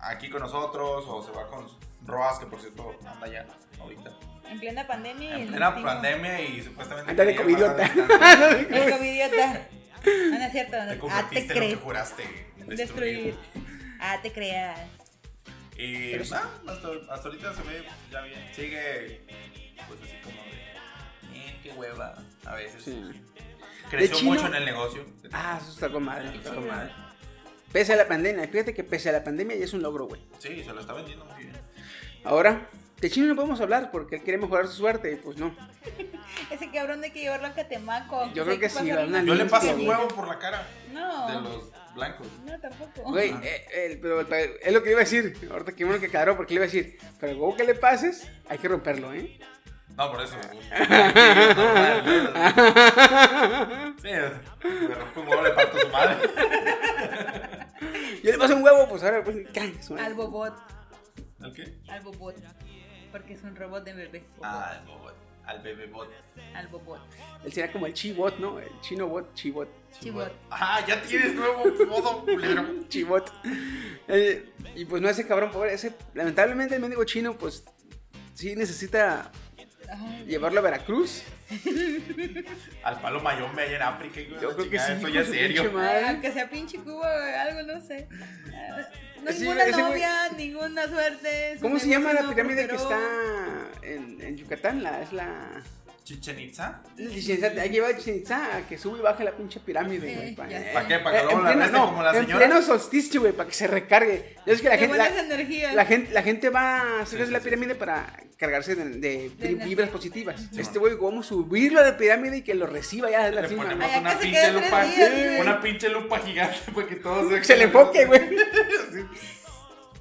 Aquí con nosotros, o se va con Roas, que por cierto anda ya ahorita. En plena pandemia. y En plena pandemia y supuestamente. Anda de covidiota. <laughs> El covidiota. Ah, no es cierto. Te Ah, te convertiste en lo que crees. juraste Destruir. destruir. Ah, te creas. Y ah, hasta, hasta ahorita se ve ya bien. Sigue, pues así como de. "Eh, qué hueva. A veces. Sí. Creció De chino- mucho en el negocio. Ah, eso está con madre, está con madre. Pese a la pandemia, fíjate que pese a la pandemia ya es un logro, güey. Sí, se lo está vendiendo muy bien. Ahora, de chino no podemos hablar porque él quiere mejorar su suerte y pues no. <laughs> Ese cabrón hay que llevarlo a Catemaco. Yo creo que sí, Yo le paso un huevo por la cara No. de los blancos. No, tampoco. Güey, eh, eh, pero es lo que iba a decir. Ahorita que bueno que aclaró porque le iba a decir. Pero el huevo que le pases, hay que romperlo, ¿eh? No, por eso. Sí, me rompe un huevo, le parto a su madre. <laughs> Yo le paso un huevo, pues ahora, pues. Al bobot. ¿El qué? Al bobot. Porque es un robot de bebé. Ah, al bobot. Al bebé bot. Al bobot. Él sería como el chibot, ¿no? El chino bot, chibot. Chibot. Ah, ya tienes nuevo modo culero. <laughs> Chibot. Eh, y pues no ese cabrón pobre, ese lamentablemente el mendigo chino pues sí necesita Ay, llevarlo a Veracruz. <laughs> Al palo mayombe allá en África. Yo creo que sí. Esto ya serio. madre. aunque sea pinche cubo algo, no sé. No, Sí, ninguna güey- novia, ninguna suerte. su ¿Cómo se llama la pirámide que está en, en Yucatán? La, es la... Chichen Itza. Chichén Itzá, Ahí lleva Chichén Itzá, que sube y baja la pinche pirámide, Eh, güey. pa-. ¿Para qué? ¿Para que Eh, luego en la pleno- reste no, como la En señora? pleno solsticio, güey, para que se recargue. Es que la gente, la, gente, la gente va a sí, la sí. pirámide para cargarse de, de De vibras positivas. este güey, ¿cómo subirlo a la pirámide y que lo reciba ya de la Le cima? ponemos Ay, una pinche lupa. días. Una pinche lupa gigante para que todo se, Se le enfoque, güey. <laughs>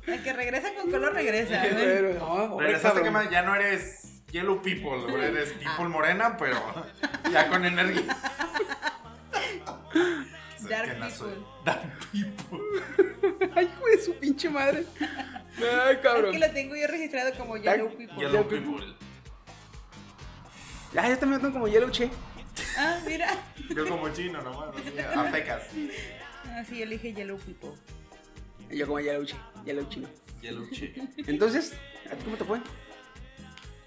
El que regresa con color regresa. güey. Pero, no, Regresaste que ya no eres Yellow People, eres <laughs> People Morena, pero ya con energía. <laughs> Dark People. Dark People. <laughs> Ay, hijo de su pinche madre. Ay, Es cabrón. que lo tengo yo registrado como Yellow Dark- People. Yellow People. Ya, yo también lo tengo como Yellow Che. Ah, mira. Yo como chino nomás, así, a pecas. Ah, sí, yo elige Yellow People. Yo como Yellow Che. Yellow Chino. Yellow Che. Entonces, ¿a ti cómo te fue?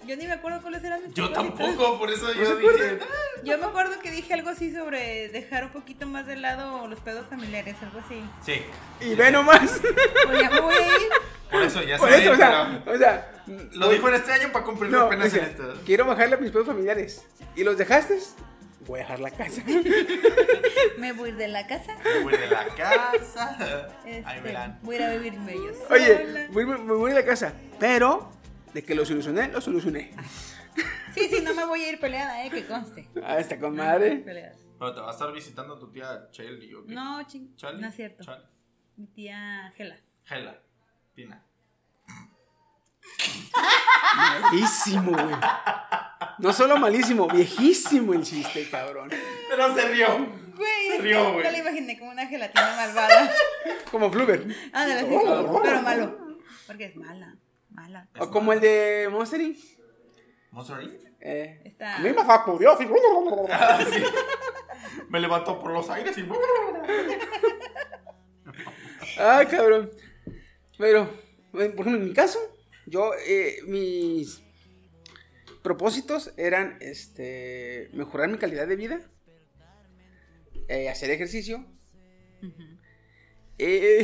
Yo ni me acuerdo cuáles eran mis Yo tampoco, por eso ¿No yo se dije. Yo me acuerdo que dije algo así sobre dejar un poquito más de lado los pedos familiares, algo así. Sí, Y ve nomás. Pues ya me voy a ir. por eso ya Por sé, eso, o sea, o sea. Lo dijo en este año para cumplirlo No, apenas dice, en este. quiero bajarle a mis pedos familiares. ¿Y los dejaste? Voy a dejar la casa. <laughs> Me voy a ir de la casa. Me voy de la casa. Ahí Este, verán. voy a ir a vivir ellos. Oye, voy- me me voy a la casa. Pero, de que lo solucioné, lo solucioné. Sí, sí, no me voy a ir peleada, eh, que conste. Ah, está con No madre. Pero te va a estar visitando tu tía Chelly o qué? No, ching, Chali. no es cierto. Chali. Mi tía Gela. Gela. Tina. Malísimo, güey. No solo malísimo, viejísimo el chiste, cabrón. Pero se rió. Güey, Se rió, güey. no la imaginé como una gelatina malvada. Como Fluber. Ándale, así, Oh. pero malo. Porque es mala, mala. O como el de Monster Inc. ¿Monster Inc? Eh, Está- A mí me facudió. así. Ah, sí. Me levantó por los aires y. Ay, cabrón. Pero, por ejemplo, en mi caso, yo, eh, mis propósitos eran, este, mejorar mi calidad de vida, eh, hacer ejercicio, eh,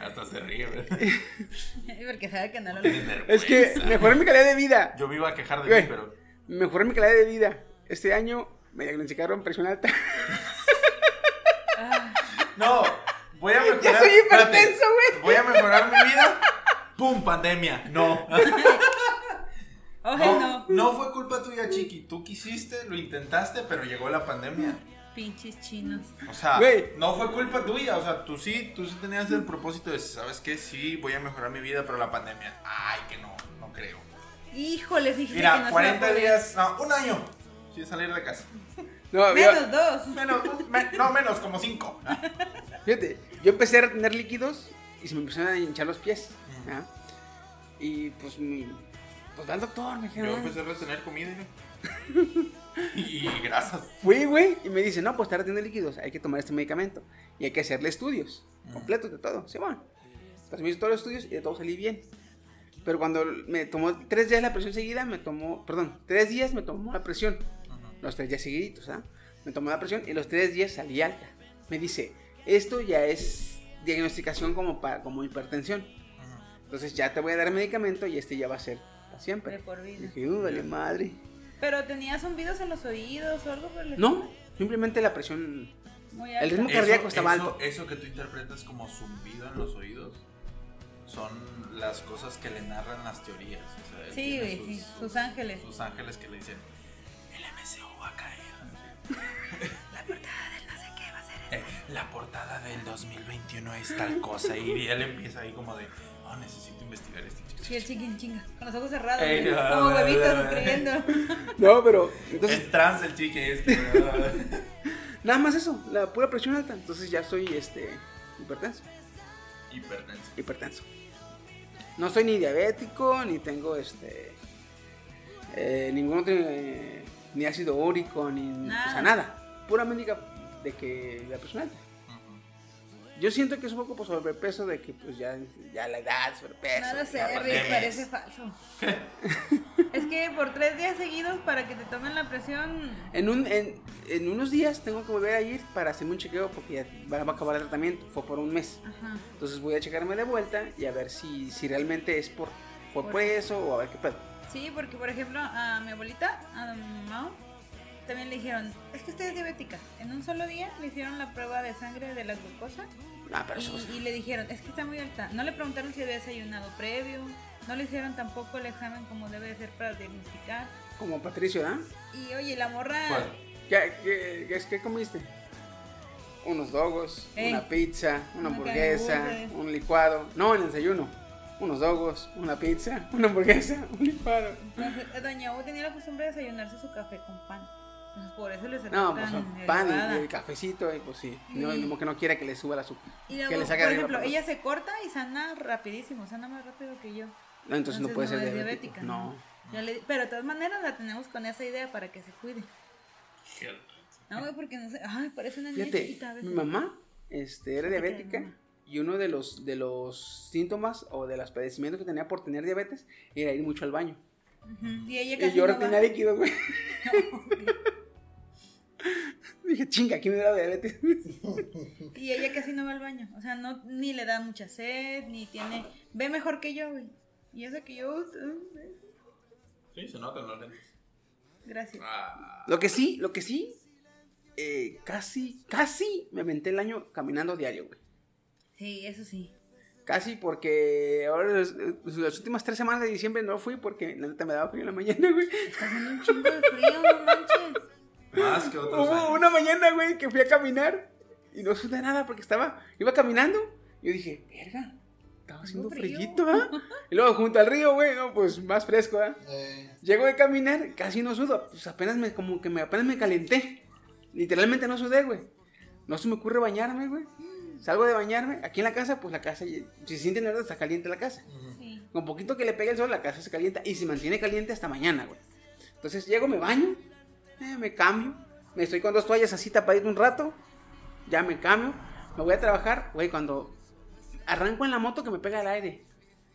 Hasta se ríe, güey. <laughs> Porque sabe que no lo es que mejorar mi calidad de vida, Yo me iba a quejar de Güey. ti, pero. mejorar mi calidad de vida. Este año me diagnosticaron presión alta. <laughs> No, voy a <laughs> mejorar. Ya soy espérate, hipertenso, güey. Voy a mejorar mi vida. ¡Pum! Pandemia. No. No, no. no fue culpa tuya, Chiqui. Tú quisiste, lo intentaste, pero llegó la pandemia. Pinches chinos. O sea, Güey. no fue culpa tuya. O sea, tú sí, tú sí tenías el propósito de, ¿sabes qué? Sí, voy a mejorar mi vida, pero la pandemia. Ay, que no, no creo. Híjole, fíjate que no Mira, se 40 va a poder. días, no, un año sin salir de casa. <laughs> No, yo- Menos dos. Menos, me- no menos, como 5. <laughs> Fíjate, yo empecé a retener líquidos y se me empezaron a hinchar los pies. ¿ah? Y pues, mi, pues va al doctor, me dijeron. Yo empecé a retener comida <laughs> y grasas. Fui, güey, y me dice, no, pues está reteniendo líquidos, hay que tomar este medicamento. Y hay que hacerle estudios, completos de todo. Sí, bueno. Pues me hizo todos los estudios y de todo salí bien. Pero cuando me tomó tres días la presión seguida, me tomó, perdón, tres días me tomó la presión. Los tres días seguiditos, ¿ah? Me tomó la presión y los tres días salí alta. Me dice, esto ya es diagnosticación como, para, como hipertensión. Entonces ya te voy a dar medicamento y este ya va a ser para siempre. De por vida. Dije, uh, vale madre. Pero tenías zumbidos en los oídos o algo por el No, simplemente la presión Muy El alta. ritmo cardíaco estaba alto. Eso que tú interpretas como zumbido en los oídos son las cosas que le narran las teorías. o sea, él Sí, güey, sí, sus ángeles. Sus ángeles que le dicen, el MCU va a caer. <laughs> La portada del no sé qué va a ser. Eh, la portada del 2021 es tal cosa y él empieza ahí como de, oh, necesito investigar este chico. Sí, el chiquín chinga. Con los ojos cerrados. Ey, no, como no, huevitos no, no. escribiendo. <laughs> No, pero entonces Es trans el chique este. <laughs> nada más eso, la pura presión alta. Entonces ya soy este hipertenso, Hipertenso. hipertenso. No soy ni diabético, ni tengo este. eh, ningún otro. eh, ni ácido úrico, ni. Nada. O sea, nada. Pura médica de que la persona alta. Yo siento que es un poco por sobrepeso de que pues ya, ya la edad, sobrepeso. No lo sé, Rick, parece falso. <laughs> es que por tres días seguidos para que te tomen la presión. En, un, en, en unos días tengo que volver a ir para hacerme un chequeo porque ya va a acabar el tratamiento. Fue por un mes. Ajá. Entonces voy a checarme de vuelta y a ver si, si realmente es por, por, Por- por eso o a ver qué pedo. Sí, porque por ejemplo a mi abuelita, a mi mamá, también le dijeron, es que usted es diabética. En un solo día le hicieron la prueba de sangre de la glucosa Ah, pero eso. y, y le dijeron, es que está muy alta. No le preguntaron si había desayunado previo, no le hicieron tampoco el examen como debe de ser para diagnosticar. Como Patricio, ¿ah? Y oye, la morra... ¿Qué, qué, qué, qué comiste? Unos dogos, Ey. una pizza, una Una hamburguesa, un licuado. No, en el desayuno. Unos dogos, una pizza, una hamburguesa, <laughs> un licuado. Entonces, eh, Doña U tenía la costumbre de desayunarse su café con pan. Entonces, por eso le salió No, pues tan pan elevada. y el cafecito, y pues sí. No, como que no quiera que le suba el azúcar. Y que le saque por ejemplo, perdón. ella se corta y sana rapidísimo, sana más rápido que yo. No, entonces, no puede ser es diabético. No. Ya le- pero de todas maneras la tenemos con esa idea para que se cuide. No, güey, porque no sé. Ay, parece una niña Fíjate, chiquita a mi veces. mamá este, era ¿Qué te crees, diabética y uno de los, de los síntomas o de los padecimientos que tenía por tener diabetes era ir mucho al baño. Ujú, Y ella Y casi yo no líquido, güey. <laughs> <laughs> Dije, chinga, aquí me da diabetes. <laughs> Y ella casi no va al baño. O sea, no, ni le da mucha sed, ni tiene. Ve mejor que yo, güey. Y eso que yo. uh, Sí, se nota en los lentes. Gracias. Ah, Lo que sí, lo que sí, eh, casi, casi me aventé el año caminando diario, güey. Sí, eso sí. Casi porque ahora las, las últimas tres semanas de diciembre no fui porque la neta me daba frío en la mañana, güey. Está haciendo un chingo de frío, no manches. Más que otros Hubo años. una mañana, güey, que fui a caminar y no sudé nada porque estaba, iba caminando. Y yo dije, verga, estaba haciendo frío. frillito, ¿ah? Y luego junto al río, güey, no, pues más fresco, ¿ah? Llego de caminar, casi no sudo, pues apenas me, como que me, apenas me calenté. Literalmente no sudé, güey. No se me ocurre bañarme, güey. Salgo de bañarme, aquí en la casa, pues la casa, si se siente nada, está caliente la casa. Sí. Con poquito que le pegue el sol, la casa se calienta y se mantiene caliente hasta mañana, güey. Entonces llego, me baño, eh, me cambio, me estoy con dos toallas así tapadito un rato, ya me cambio, me voy a trabajar, güey, cuando arranco en la moto que me pega el aire.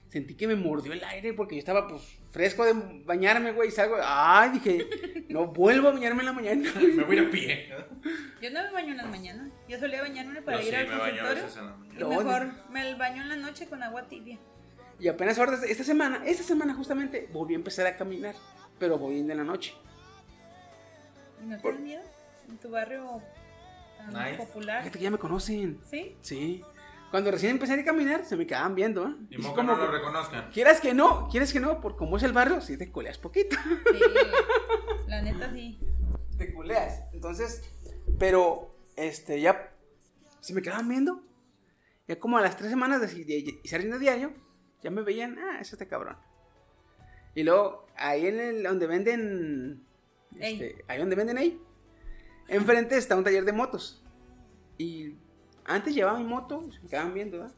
Sentí que me mordió el aire porque yo estaba pues fresco de bañarme, güey, y salgo, ay, dije, no vuelvo a bañarme en la mañana. <laughs> Me voy a ir a pie. Yo no me baño en las mañanas. Yo solía bañarme para Yo ir sí al me baño a consultorio. Y No, mejor me baño en la noche con agua tibia. Y apenas ahora, esta semana, esta semana justamente, volví a empezar a caminar, pero voy en la noche. ¿Y no te da miedo? En tu barrio tan Nice. popular. Fíjate que ya me conocen. ¿Sí? Sí. Cuando recién empecé a caminar, se me quedaban viendo, ¿eh? Y como no lo reconozcan. quieras que no, quieres que no, por como es el barrio, sí te culeas poquito. Sí. La neta sí. te culeas. Entonces, pero, este, ya se me quedaban viendo. Ya como a las tres semanas de, de, de saliendo diario, ya me veían, ah, es este cabrón. Y luego, ahí en el, donde venden. Este, ahí donde venden ahí, enfrente está un taller de motos. Y antes llevaba mi moto, se me quedaban viendo, ¿verdad?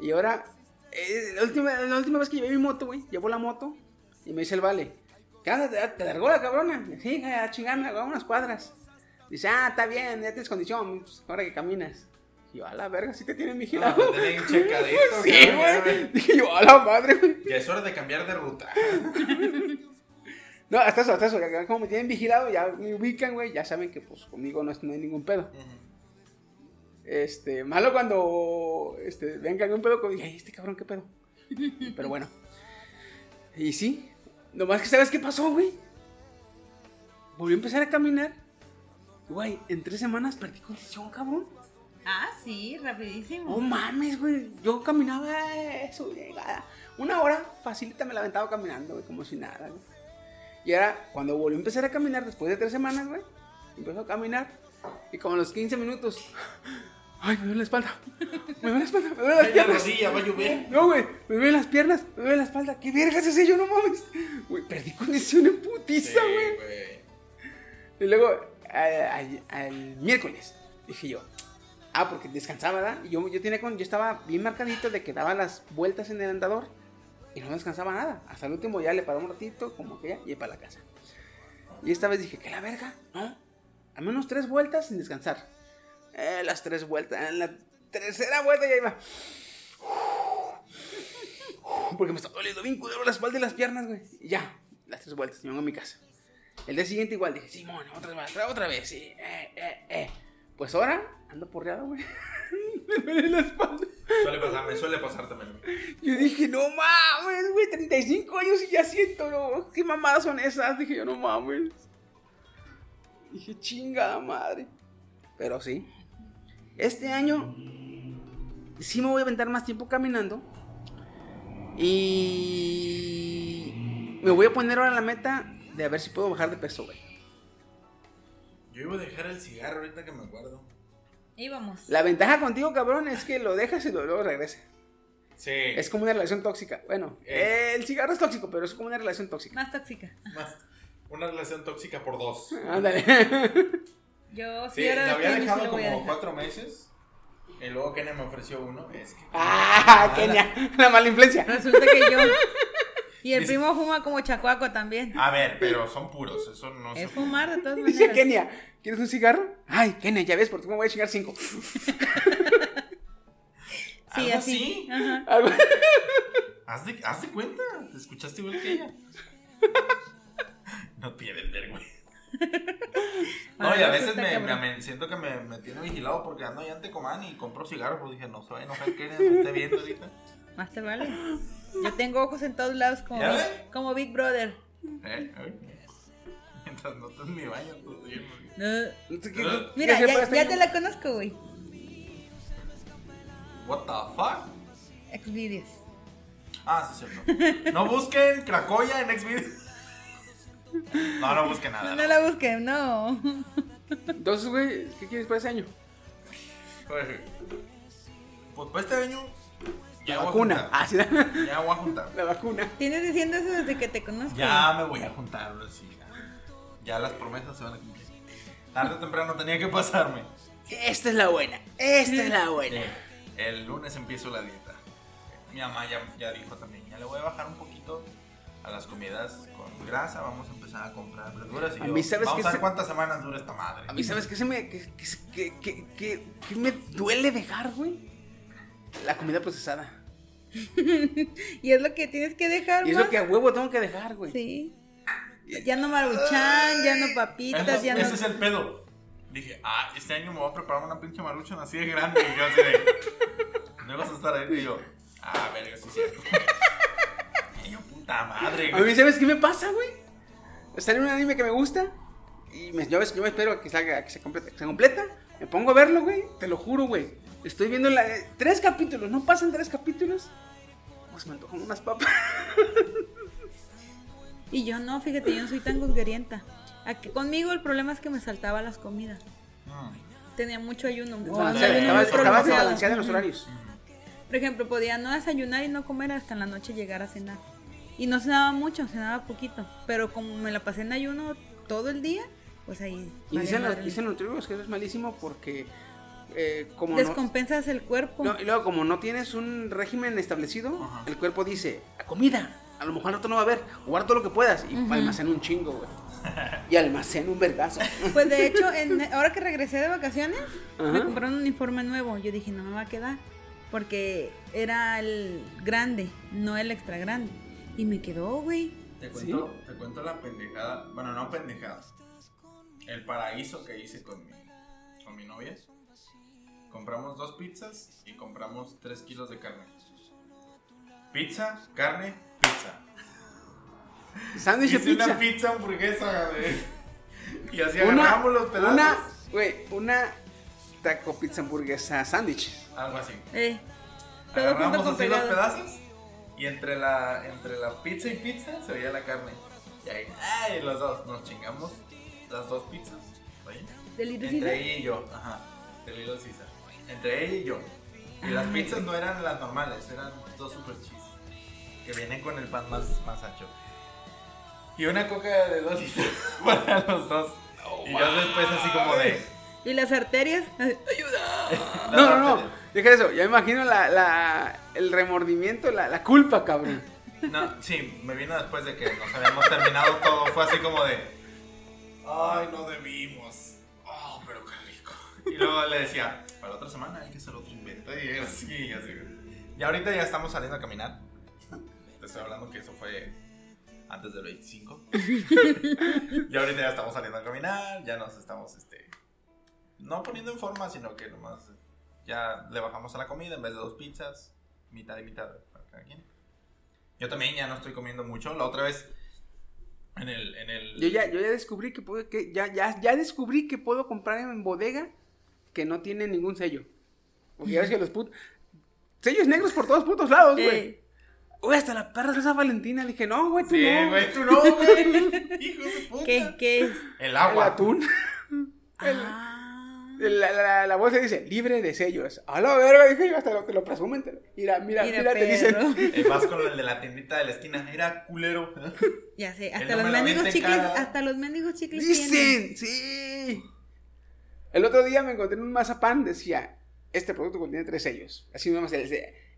Y ahora, eh, la, última, la última vez que llevé mi moto, güey, llevo la moto y me dice el vale, ¿qué onda? ¿Te, te largó la cabrona? Sí, a chingarme, hago unas cuadras. Dice, ah, está bien, ya tienes condición, pues, ahora que caminas. Y yo, a la verga, sí te tienen No, vigilado. te tienen checadito. <laughs> sí, güey. Dije yo, a la madre, güey. Ya es hora de cambiar de ruta. <laughs> No, hasta eso, hasta eso. ya Como me tienen vigilado, ya me ubican, güey. Ya saben que, pues, conmigo no, es- no hay ningún pedo. Este, malo cuando este, vengan un pedo conmigo. Ay, este cabrón, qué pedo. Pero bueno. Y sí. Nomás que, ¿sabes qué pasó, güey? Volví a empezar a caminar. Güey, en tres semanas perdí condición, cabrón. Ah, sí, rapidísimo. No mames, güey. Yo caminaba eso, llegada. Una hora facilita me la aventaba caminando, güey, como si nada, güey. Y ahora, cuando volví a empezar a caminar después de tres semanas, güey, empezó a caminar. Y como a los 15 minutos, <laughs> ay, me duele la espalda. Me duele la espalda, me duele las Ay, la piernas. rodilla va a llover. No, güey, me duele las piernas, me duele la espalda. ¿Qué vergas es yo? No mames. Güey, perdí condición en putiza, güey. Y luego, al, miércoles, dije yo, Ah, porque descansaba, ¿verdad? Y yo, yo, tenía con, yo estaba bien marcadito de que daba las vueltas en el andador y no descansaba nada. Hasta el último ya le paró un ratito, como que ya, y para la casa. Y esta vez dije, ¿qué la verga? No, al menos tres vueltas sin descansar. Eh, las tres vueltas, la tercera vuelta ya iba. <sighs> Porque me está doliendo bien culero la espalda y las piernas, güey. Y ya, las tres vueltas, me vengo a mi casa. El día siguiente igual, dije, Simón, otra vez, otra vez, sí, eh, eh, eh. Pues ahora ando porreado, güey. <laughs> me duele la espalda. Suele pasar, me suele pasar también. Yo dije, no mames, güey, 35 años y ya siento, no, qué mamadas son esas. Dije yo, no mames. Dije, chingada madre. Pero sí, este año sí me voy a aventar más tiempo caminando. Y me voy a poner ahora la meta de a ver si puedo bajar de peso, güey. Yo iba a dejar el cigarro ahorita que me acuerdo. Íbamos. La ventaja contigo, cabrón, es que lo dejas y luego regresa. Sí. Es como una relación tóxica. Bueno, Eh. el cigarro es tóxico, pero es como una relación tóxica. Más tóxica. Más, una relación tóxica por dos. <laughs> Ándale. Yo sí, Sí, lo había dejado lo como cuatro meses. Y luego Kenia me ofreció uno. Es que. ah, <laughs> Kenia, la mala influencia. Resulta que yo. Y el Dice- primo fuma como chacuaco también. A ver, pero son puros. Eso no Es se- fumar de todas Dice maneras. Kenia, ¿quieres un cigarro? Ay, Kenia, ya ves, por ti me voy a chingar cinco. <laughs> Sí, ¿Algo así. así? Ajá. Algo- Haz de, haz de cuenta. Te escuchaste igual que ella. <laughs> no pierdes ver, güey. <laughs> No, y a Ahora veces resulta me, cabrón. me- me siento que me, me tiene vigilado porque ando ya ante Comán y compro cigarros. Pues dije, no se va a enojar Kenia, me esté viendo ahorita. Más te vale. Yo tengo ojos en todos lados como, como Big Brother. Eh. Mientras no estés en mi baño, bien. No. ¿Qué- qué- Mira, ya, te la conozco, güey. What the fuck? Xvideos. Ah, sí, cierto. No busquen Cracoya en Xvideos. No, no busquen nada. No la busquen, no. Entonces, güey, ¿qué quieres para ese año? Pues, pues para este año. Ya La voy a vacuna. Ah, sí, Ya voy a juntar. la vacuna. Tienes diciendo eso desde que te conozco. Ya me voy a juntar, sí. ya. Ya las promesas se van a cumplir. Tarde o temprano tenía que pasarme. Esta es la buena. Esta es la buena. El lunes empiezo la dieta. Mi mamá ya, ya dijo también, ya le voy a bajar un poquito a las comidas con grasa, vamos a empezar a comprar verduras y A yo, mí, ¿sabes vamos qué a ver se- cuántas semanas dura esta madre. A mí, ¿sabes qué se me. que, que, que, que- que me duele dejar, güey? La comida procesada. <laughs> Y es lo que tienes que dejar, Y es más. lo que a huevo tengo que dejar, güey. Sí. Ya no maruchan, ya no papitas, ya no. ese es el pedo. Dije, ah, este año me voy a preparar una pinche maruchan así de grande. Y yo así de. No vas a estar ahí. Y yo, ah, verga, sí es cierto. <laughs> Y yo, puta madre, A mí, güey. ¿sabes qué me pasa, güey? Sale un anime que me gusta. Y me, yo, yo me espero a que salga, que se complete. Se completa. Me pongo a verlo, güey. Te lo juro, güey. Estoy viendo la, eh, tres capítulos. ¿No pasan tres capítulos? Pues me antojan unas papas. <laughs> Y yo no, fíjate, yo no soy tan gusguerienta. Aquí, conmigo el problema es que me saltaba las comidas. Mm. Tenía mucho ayuno. o Estaba, estaba, en los horarios. Por ejemplo, podía no desayunar y no comer hasta en la noche llegar a cenar. Y no cenaba mucho, cenaba poquito. Pero como me la pasé en ayuno todo el día, pues ahí. Y dicen los, madre. dicen los nutriólogos que eso es malísimo porque eh, como no, Descompensas el cuerpo. no- y luego como no tienes un régimen establecido, Ajá. el cuerpo dice, "A comida, a lo mejor rato no va a haber, guarda todo lo que puedas y almacena un chingo, güey. y almacena un vergazo. <laughs> Pues de hecho, en, ahora que regresé de vacaciones, me compraron un uniforme nuevo. Yo dije, no me va a quedar. Porque era el grande, no el extra grande. Y me quedó, güey. Te cuento, te cuento la pendejada. Bueno, no pendejada. El paraíso que hice con mi, con mi novia. Compramos dos pizzas y compramos tres kilos de carne. Pizza, carne, pizza. Sándwich de Hice una pizza. pizza hamburguesa, güey. Y así Una, agarramos los pedazos. una, güey, una taco pizza hamburguesa sándwich. Algo así. Eh, Agarramos así los pedazos. Y entre la, entre la pizza y pizza se veía la carne. Y ahí, ay, los dos. Nos chingamos las dos pizzas. ¿oye? ¿Del Little Entre Caesar? ella y yo, ajá, de Little Caesar. Entre ella y yo. Y las pizzas no eran las normales, eran dos super cheese. Que vienen con el pan más, más ancho. Y una coca de dos litros <laughs> para los dos. y yo después así como de. Y las arterias, <laughs> ayuda. No, no, no. Deja eso. Ya me imagino la, la, el remordimiento, la, la culpa, cabrón. No, sí, me vino después de que nos habíamos terminado todo. Fue así como de. Ay, no debimos. Oh, pero qué rico. Y luego le decía, para la otra semana hay que hacer otro invento. Y así, y así. Y ahorita ya estamos saliendo a caminar. Te estoy hablando que eso fue antes del 25. <laughs> y ahorita ya estamos saliendo a caminar. Ya nos estamos, este. No poniendo en forma, sino que nomás. Ya le bajamos a la comida en vez de dos pizzas. Mitad y mitad para cada quien. Yo también ya no estoy comiendo mucho. La otra vez. En el. En el Yo ya, yo ya descubrí que puedo, que ya, ya, ya descubrí que puedo comprar en bodega que no tiene ningún sello. Porque ya ves que los putos. Sellos negros por todos putos lados, güey. Ey. Uy, hasta la perra de esa Valentina. Le dije, no, güey, tú Sí, no. güey, tú no, güey. <laughs> Hijo de puta. ¿Qué, ¿Qué es? El El agua. atún. Ah. La, la, la bolsa dice libre de sellos. A la verga, dije yo, hasta lo, te lo presumen. te mira, mira, mira, Mira, te dicen. Eh, vas con el de la tiendita de la esquina. Era culero. <laughs> Ya sé, hasta los mendigos chicles, cara. hasta los mendigos chicles tienen. Dicen, sí. El otro día me encontré en un mazapán, decía, este producto contiene tres sellos. Así nomás, el,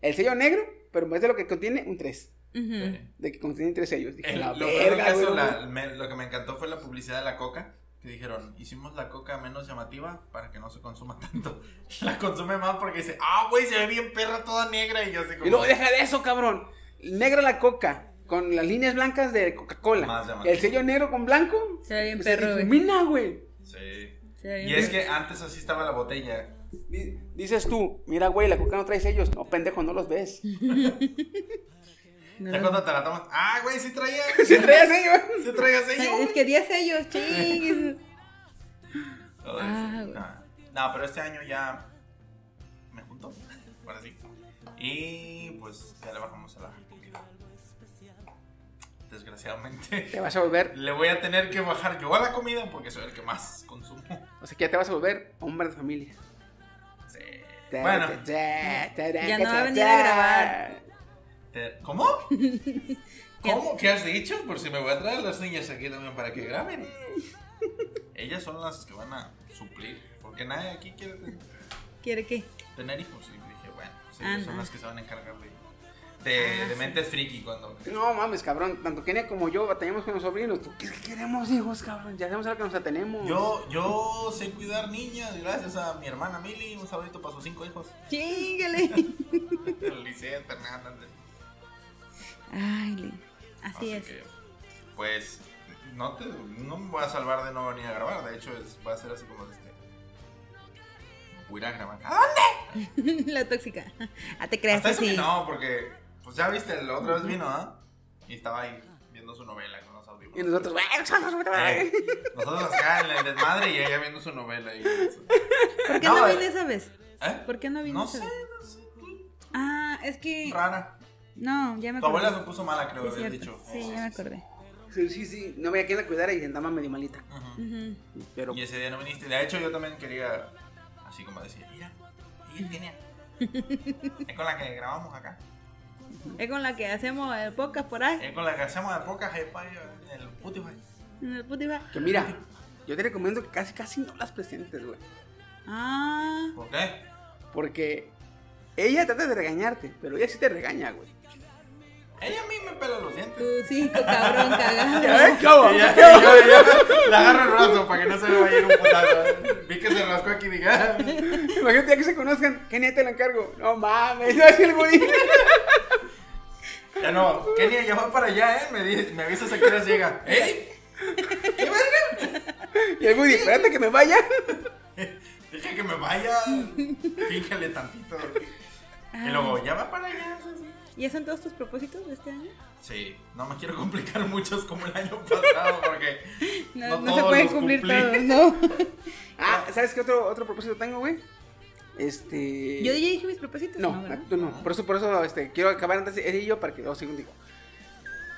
el sello negro, pero en vez de lo que contiene, un tres. Ujú. De que contiene tres sellos. Dije, El- la lo, verga, caso, la- me- lo que me encantó fue la publicidad de la coca. Que dijeron, hicimos la coca menos llamativa para que no se consuma tanto. <laughs> La consume más porque dice, ah, güey, se ve bien perra toda negra. Y yo así como. Y luego deja de eso, cabrón. Negra la coca, con las líneas blancas de Más Coca-Cola. El sello negro con blanco. Se ve bien se perro, güey. difumina, güey. Sí. Se ve Y es perro. que antes así estaba la botella. Di- Dices tú, mira, güey, la coca no trae sellos. No, pendejo, no los ves. <laughs> No. Ya cuando te la tomas, ah, güey, sí traía. Sí trae sellos. Sí traía sello. Es que 10 sellos, chingues. <laughs> Todo Ah, eso. Ah. No, pero este año ya me juntó. Ahora sí. Y pues ya le bajamos a la comida. Desgraciadamente. Te vas a volver, Le voy a tener que bajar yo a la comida porque soy el que más consumo. o sea que ya te vas a volver hombre de familia. Sí. Bueno, Ya no va a venir a grabar. Te- ¿cómo? <laughs> ¿Cómo? ¿Qué has dicho? Por si me voy a traer las niñas aquí también para que graben. Ellas son las que van a suplir. Porque nadie aquí quiere ten- ¿Quiere qué? tener hijos. Y dije, bueno, pues ellas son las que se van a encargar de, de, de mentes friki cuando. No mames, cabrón. Tanto Kenia como yo batallamos con los sobrinos. ¿Tú qué queremos hijos, cabrón? Ya sabemos a lo que nos atenemos. Yo, yo sé cuidar niñas gracias a mi hermana Mili. Un saludito para sus cinco hijos. Chíngale. <laughs> Fernanda. Ay, Lee. Así es. que, pues, no, te, no me voy a salvar de no venir a grabar. De hecho, es, va a ser así como de este. Voy a ir a grabar. ¡Ah! La tóxica. Ah, te creas Hasta eso así. que no, porque, pues ya viste, la otra vez vino, ¿ah? Y estaba ahí viendo su novela con los audífonos. Y nosotros, güey, Eh, nosotros acá en el desmadre y ella viendo su novela. Y eso. ¿Por qué No, no, eh. vine esa vez? ¿Eh? ¿Por qué no vine No esa sé, vez? no sé. Ah, es que. Rara. No, ya me Tu acordé. abuela se puso mala, creo, Sí, habías dicho. Sí, ya me acordé. Sí, sí, sí. No veía quién la cuidara y andaba medio malita. Ujú. Pero Y ese día no viniste. De hecho, yo también quería, así como decir, mira, ella <laughs> tiene. Es con la que grabamos acá. Es con la que hacemos el podcast por ahí. Es con la que hacemos de pocas en el Spotify. En el Spotify. que mira, yo te recomiendo que casi, casi no las presentes, güey. Ah. ¿Por qué? Porque ella trata de regañarte, pero ella sí te regaña, güey. Ella a mí me pela los dientes. Tú sí, cabrón, <laughs> cagado. ¿Eh? ¿Cómo? Ya, ya, ya, ya, le agarro el brazo para que no se me vaya a ir un putazo. Vi que se rascó aquí ah, <laughs> Imagínate ya que se conozcan, Kenia te la encargo. No mames, <laughs> no es el güey. ya no, Kenia ya va para allá, ¿eh? Me, di- me avisas a qué horas llega. ¿Eh? ¿Qué verga? Y el güey, espérate que me vaya. Dije que me vaya. Fíjale tantito. Y luego, ya va para allá. ¿Y esos son todos tus propósitos de este año? Sí, no me quiero complicar muchos como el año pasado porque <laughs> No, No no se pueden los cumplir cumplí. todos, no. <laughs> Ah, ¿sabes qué otro, otro propósito tengo, güey? Este. Yo ya dije mis propósitos. No, ¿verdad? tú no. Por eso, por eso, este, quiero acabar antes y yo para que luego siga contigo.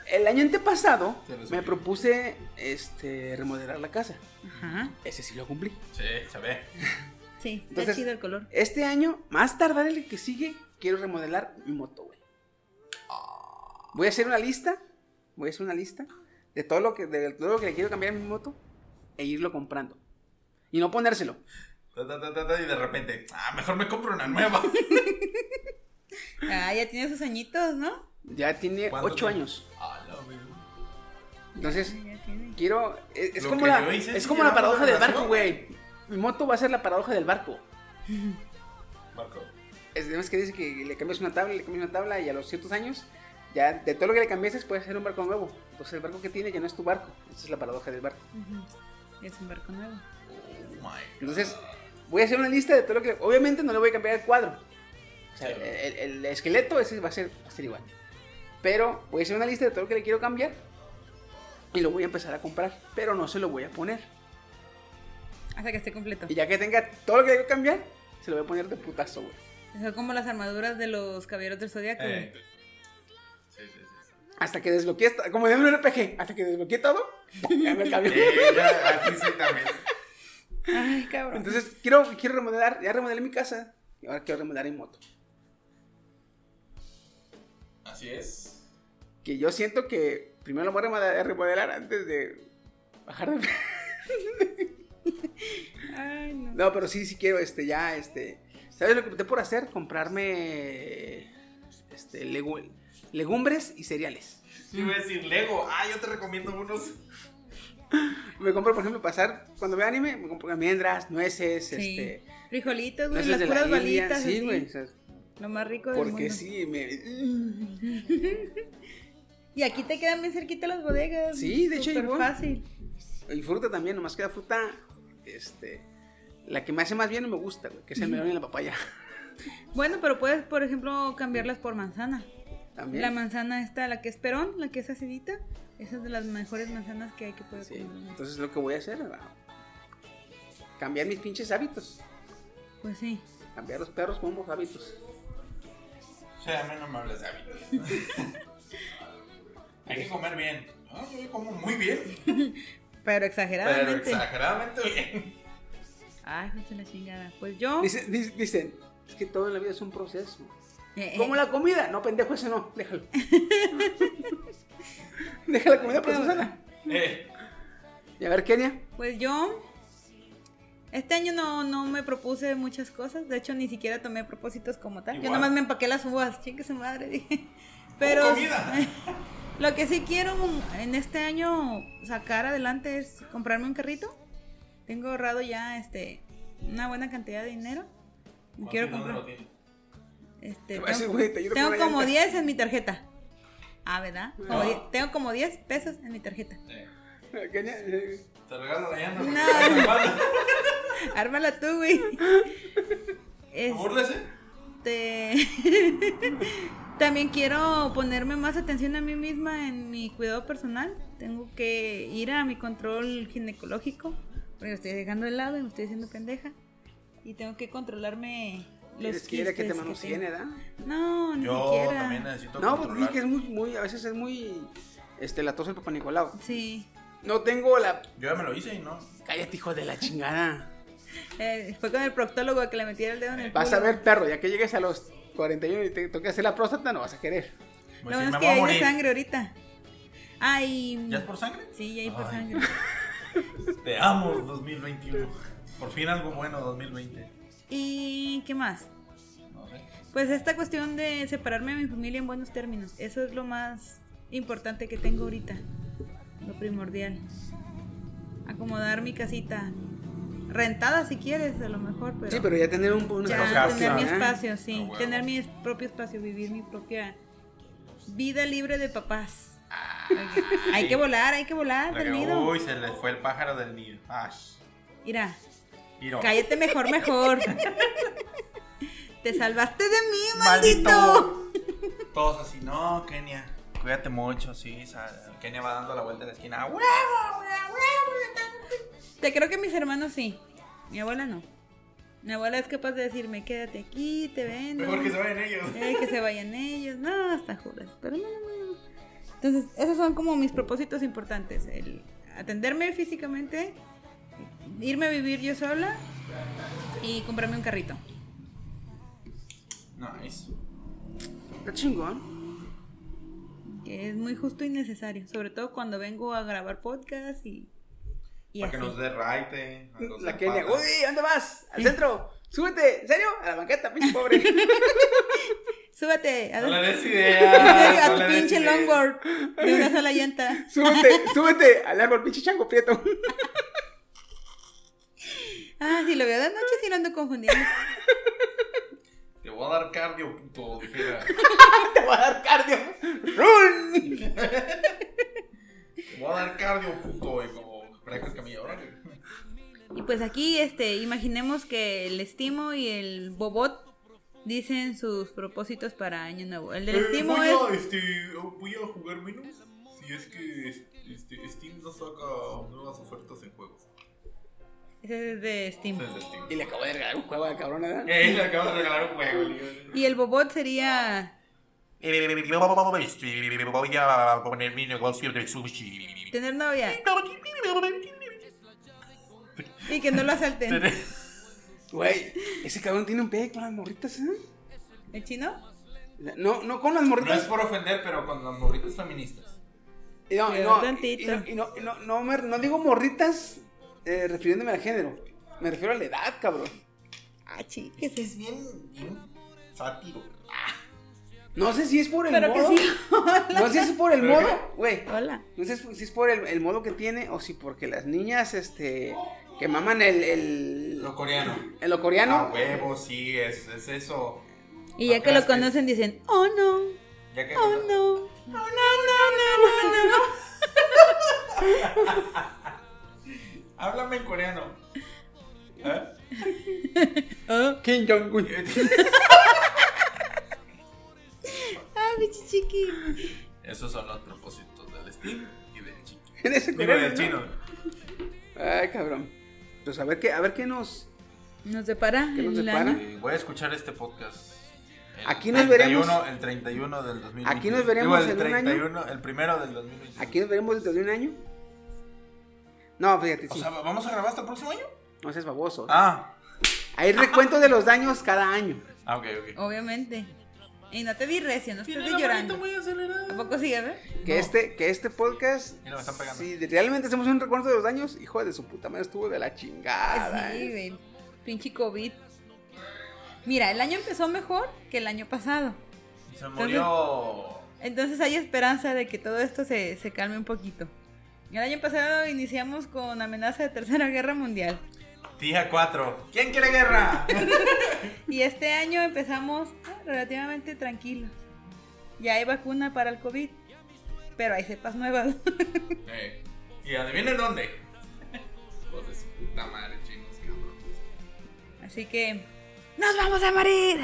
El año antepasado me propuse, este, remodelar la casa. Ajá. Ese sí lo cumplí. Sí, se ve. Sí, está Entonces- chido el color. Este año, más tardar el que sigue, quiero remodelar mi moto, güey. Voy a hacer una lista, voy a hacer una lista de todo lo que, de todo lo que le quiero cambiar a mi moto e irlo comprando. Y no ponérselo. Y de repente, ah, mejor me compro una nueva. Ah, ya tiene sus añitos, ¿no? Ya tiene ¿Cuánto 8 tiene? años. Ah, la. Entonces, Ya tiene. quiero. Es, es como la, es como la paradoja del barco, güey. Mi moto va a ser la paradoja del barco. Marco. Es además que dice que le cambias una tabla, le cambias una tabla y a los ciertos años, ya de todo lo que le cambiases puede ser un barco nuevo. Entonces el barco que tiene ya no es tu barco. Esa es la paradoja del barco. Ujú. Es un barco nuevo. Oh my. Entonces, voy a hacer una lista de todo lo que. Obviamente no le voy a cambiar el cuadro. O sea, Sí. el, el esqueleto ese va a, ser, va a ser igual. Pero voy a hacer una lista de todo lo que le quiero cambiar. Y lo voy a empezar a comprar. Pero no se lo voy a poner. Hasta que esté completo. Y ya que tenga todo lo que le quiero cambiar, se lo voy a poner de putazo, güey. Son como las armaduras de los caballeros del zodiaco. Eh. Hasta que desbloquee, esta- como en un RPG, hasta que desbloquee todo, ya me cambio. <laughs> Eh, ya, aquí sí también. Ay, cabrón. Entonces, quiero, quiero remodelar, ya remodelé mi casa, y ahora quiero remodelar mi moto. Así es. Que yo siento que primero lo voy a remodelar, remodelar antes de bajar de Ay, no. No, pero sí, sí quiero, este, ya, este... ¿Sabes lo que te por hacer? Comprarme, este, legu- legumbres y cereales. Iba a decir Lego. Ah, yo te recomiendo unos. Me compro, por ejemplo, pasar, cuando veo anime, me compro almendras, nueces, Sí. este... Frijolitos, güey, nueces las la puras balitas. Sí, güey, o sea, Lo más rico del porque mundo. sí, me... <laughs> Y aquí te quedan bien cerquita las bodegas. Sí, de hecho, igual. fácil. Y fruta también, nomás queda fruta, este... La que me hace más bien no me gusta, güey, que es el melón y la papaya. Bueno, pero puedes, por ejemplo, cambiarlas por manzana. También. La manzana esta, la que es perón, la que es acidita, esa es de las mejores manzanas que hay que poder Sí, comer. entonces lo que voy a hacer, cambiar mis pinches hábitos. Pues sí. Cambiar los perros con unos hábitos. O sea, a mí no me hables de hábitos. <laughs> Hay que comer bien. Ah, yo como muy bien. Pero <laughs> Pero exageradamente. exageradamente bien. Ay, la chingada. Pues yo. Dice- dice- dicen, es que todo en la vida es un proceso. Eh, Como eh, la comida. No, pendejo, ese no. Déjalo. <laughs> Deja la comida procesada. Eh, Y a ver, Kenia. Pues yo. Este año no, no me propuse muchas cosas. De hecho, ni siquiera tomé propósitos como tal. Yo Igual. nomás me empaqué las uvas. Chingue su madre, dije. <laughs> Pero. comida. <laughs> Lo que sí quiero en este año sacar adelante es comprarme un carrito. Tengo ahorrado ya este una buena cantidad de dinero. Quiero ¿cuánto dinero comprar. tienes? Este, Te tengo te como llanta. 10 en mi tarjeta. Ah, ¿verdad? Como No. 10 tengo como 10 pesos en mi tarjeta. Eh, <laughs> eh, Te regalo la llanta. No. <laughs> <laughs> Ármala tú, güey. Este. También quiero ponerme más atención a mí misma en mi cuidado personal. Tengo que ir a mi control ginecológico. Porque me estoy dejando de lado y me estoy haciendo pendeja. Y tengo que controlarme los ¿Quieres quiere que te manoseen. ¿verdad? No, ni Yo siquiera. también necesito No, pues controlar. sí que es muy, muy, a veces es muy, este, latoso el papá Nicolau. Sí. No tengo la... Yo ya me lo hice y no. Cállate, hijo de la chingada. <laughs> Eh, fue con el proctólogo a que le metiera el dedo en el Vas a ver, perro, ya que llegues a los 41 y te toque hacer la próstata, no vas a querer. Pues Lo sí, bueno me es que hay sangre ahorita. Ay. ¿Ya es por sangre? Sí, ya hay por sangre. <laughs> Te amo 2021. Por fin algo bueno 2020. ¿Y qué más? No sé. Pues esta cuestión de separarme de mi familia en buenos términos, eso es lo más importante que tengo ahorita, lo primordial. Acomodar mi casita, rentada si quieres, a lo mejor, pero, Sí, pero ya tener un, un ya espacio casa, tener mi ¿eh? espacio, sí, tener mi propio espacio, vivir mi propia vida libre de papás. hay que volar, hay que volar del nido. Uy, se le fue el pájaro del nido. Mira, Cállate mejor, mejor. Te salvaste de mí, maldito. ¡Maldito! Todos así, no, Kenia. Cuídate mucho, sí. Kenia va dando la vuelta en la esquina. ¡Huevo, huevo, huevo! Te creo que mis hermanos sí. Mi abuela no. Mi abuela es capaz de decirme, quédate aquí, te vendo. Mejor que se vayan ellos. Eh, que se vayan ellos. No, hasta juras. Pero no, no, no, no. Entonces, esos son como mis propósitos importantes. El atenderme físicamente, irme a vivir yo sola y comprarme un carrito. Nice. Está chingón. Que es muy justo y necesario. Sobre todo cuando vengo a grabar podcast y Y Para que nos dé raite. a los La Kenia, uy, ¿dónde vas? Al centro. Súbete, ¿en serio? A la banqueta, pinche pobre. <laughs> Súbete a, No le des a tu no pinche longboard de una sola llanta. súbete, súbete al árbol, pinche chango prieto. <laughs> Ah, si lo veo de noche, sí lo ando confundiendo. Te voy a dar cardio, puto. Dijera. <laughs> Te voy a dar cardio. ¡Run! Te voy a dar cardio, puto. Y como el camino. órale. Y pues aquí, este, imaginemos que el Estimo y el Bobot dicen sus propósitos para Año Nuevo. El del Eh, Estimo voy es... a, este, voy a jugar menos si es que este, Steam no saca nuevas ofertas en juegos. Ese es de Steam. Ese es de Steam. Y le acabo de regalar un juego al cabrón, ¿verdad? <laughs> Eh, le acabo de regalar un juego. le- Y el Bobot sería Voy a poner mi negocio de sushi. tener novia. Y que no lo asalten. Güey, ese cabrón tiene un pegue con las morritas, ¿eh? ¿El chino? No, no con las No es morritas. por ofender, pero con las morritas feministas. Y no, y no, y no, y no, y no, no me- no digo morritas eh, refiriéndome al género. Me refiero a la edad, cabrón. Ah, Es chiques. que es bien, bien sátiro. No sé si es por el Pero que modo. sí. <laughs> No sé si es por el ¿Pero modo, güey. Hola. No sé si es por el, el modo que tiene o si porque las niñas, este, que maman el, el, Lo coreano. el lo coreano. A huevo, sí, es, es eso. Y ya que lo conocen dicen, oh no, Ya que oh no, oh <laughs> no, no, no, no, no. <laughs> Háblame en coreano. <laughs> ¿Eh? Oh, Kim Jong-un. <laughs> ah, bichi chiqui. Esos son los propósitos del Steam y del chico. <laughs> En ese Digo, coreano. del chino. Ay, cabrón. Pues a ver qué, a ver qué nos. Nos separa ¿Qué nos año. Y voy a escuchar este podcast. el Aquí nos 31, veremos- El 31 del 2020. Aquí nos veremos Digo, el en un año. 31, el primero del 2020. Aquí nos veremos dentro de un año. No, fíjate, O sí. sea, ¿vamos a grabar hasta el próximo año? no seas baboso. Ah. Hay recuento de los daños cada año. Ah, ok, ok. Obviamente. Y no te di recio, no la llorando. muy. ¿A poco sigue, ver? Que este, que este podcast. Mira, me están pegando. Si realmente hacemos un recuento de los daños, hijo de su puta madre, estuvo de la chingada. Sí, eh. güey. Pinche COVID. Mira, el año empezó mejor que el año pasado. Se murió. Entonces hay esperanza de que todo esto se, se calme un poquito. El año pasado iniciamos con amenaza de tercera guerra mundial. Día 4. ¿Quién quiere guerra? <laughs> Y este año empezamos ah, relativamente tranquilos. Ya hay vacuna para el COVID, pero hay cepas nuevas. <laughs> ¿Y adivinen dónde? Pues de su puta madre, chinos, cabrón. Así que nos vamos a morir.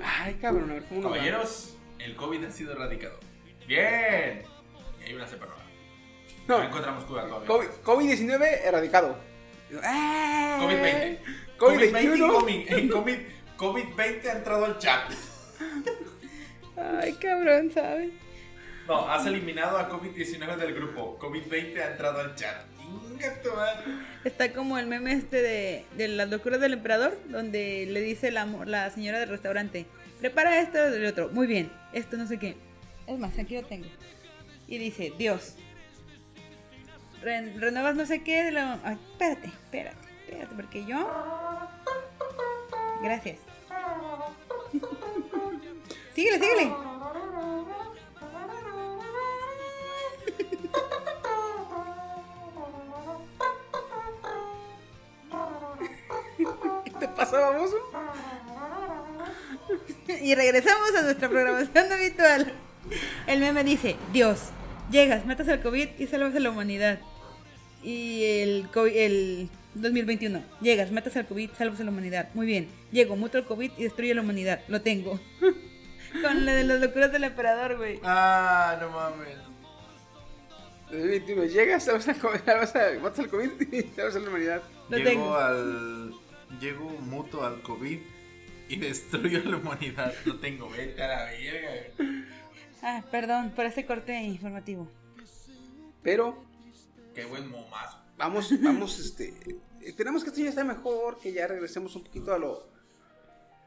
Ay, cabrón, a ver cómo. Caballeros, el COVID ha sido erradicado. ¡Bien! Y hay una nueva. No, No encontramos cura. COVID- COVID-19 erradicado. ¡Eh! COVID-20. COVID-21. COVID-20 COVID, COVID-20 ha entrado al chat. Ay, cabrón, ¿sabes? No, has eliminado a COVID-19 del grupo. COVID-20 ha entrado al chat. Está como el meme este de, de las locuras del emperador, donde le dice la, la señora del restaurante, prepara esto y el otro, muy bien, esto no sé qué. Es más, aquí lo tengo. Y dice, Dios, re- renuevas no sé qué, de la- espérate, espérate, espérate, porque yo... Gracias. <laughs> síguele, síguele. <laughs> ¿Qué te pasa, baboso? <laughs> Y regresamos a nuestra programación habitual. <laughs> El meme dice, Dios, llegas, matas al COVID y salvas a la humanidad. Y el, COVID el 2021, llegas, matas al COVID, salvas a la humanidad. Muy bien, llego, muto al COVID y destruye la humanidad. Lo tengo. <laughs> Con la de las locuras del emperador, güey. Ah, no mames. 2021, llegas, salvas al COVID, salvas a- matas al COVID y <laughs> salvas a la humanidad. Lo Llego tengo. al. Llego muto al COVID y destruyo la humanidad. Lo tengo, vete a la verga. Ah, perdón por ese corte informativo. Pero Qué buen momazo. vamos, vamos, <laughs> este. Esperamos que esto ya esté mejor, que ya regresemos un poquito a lo.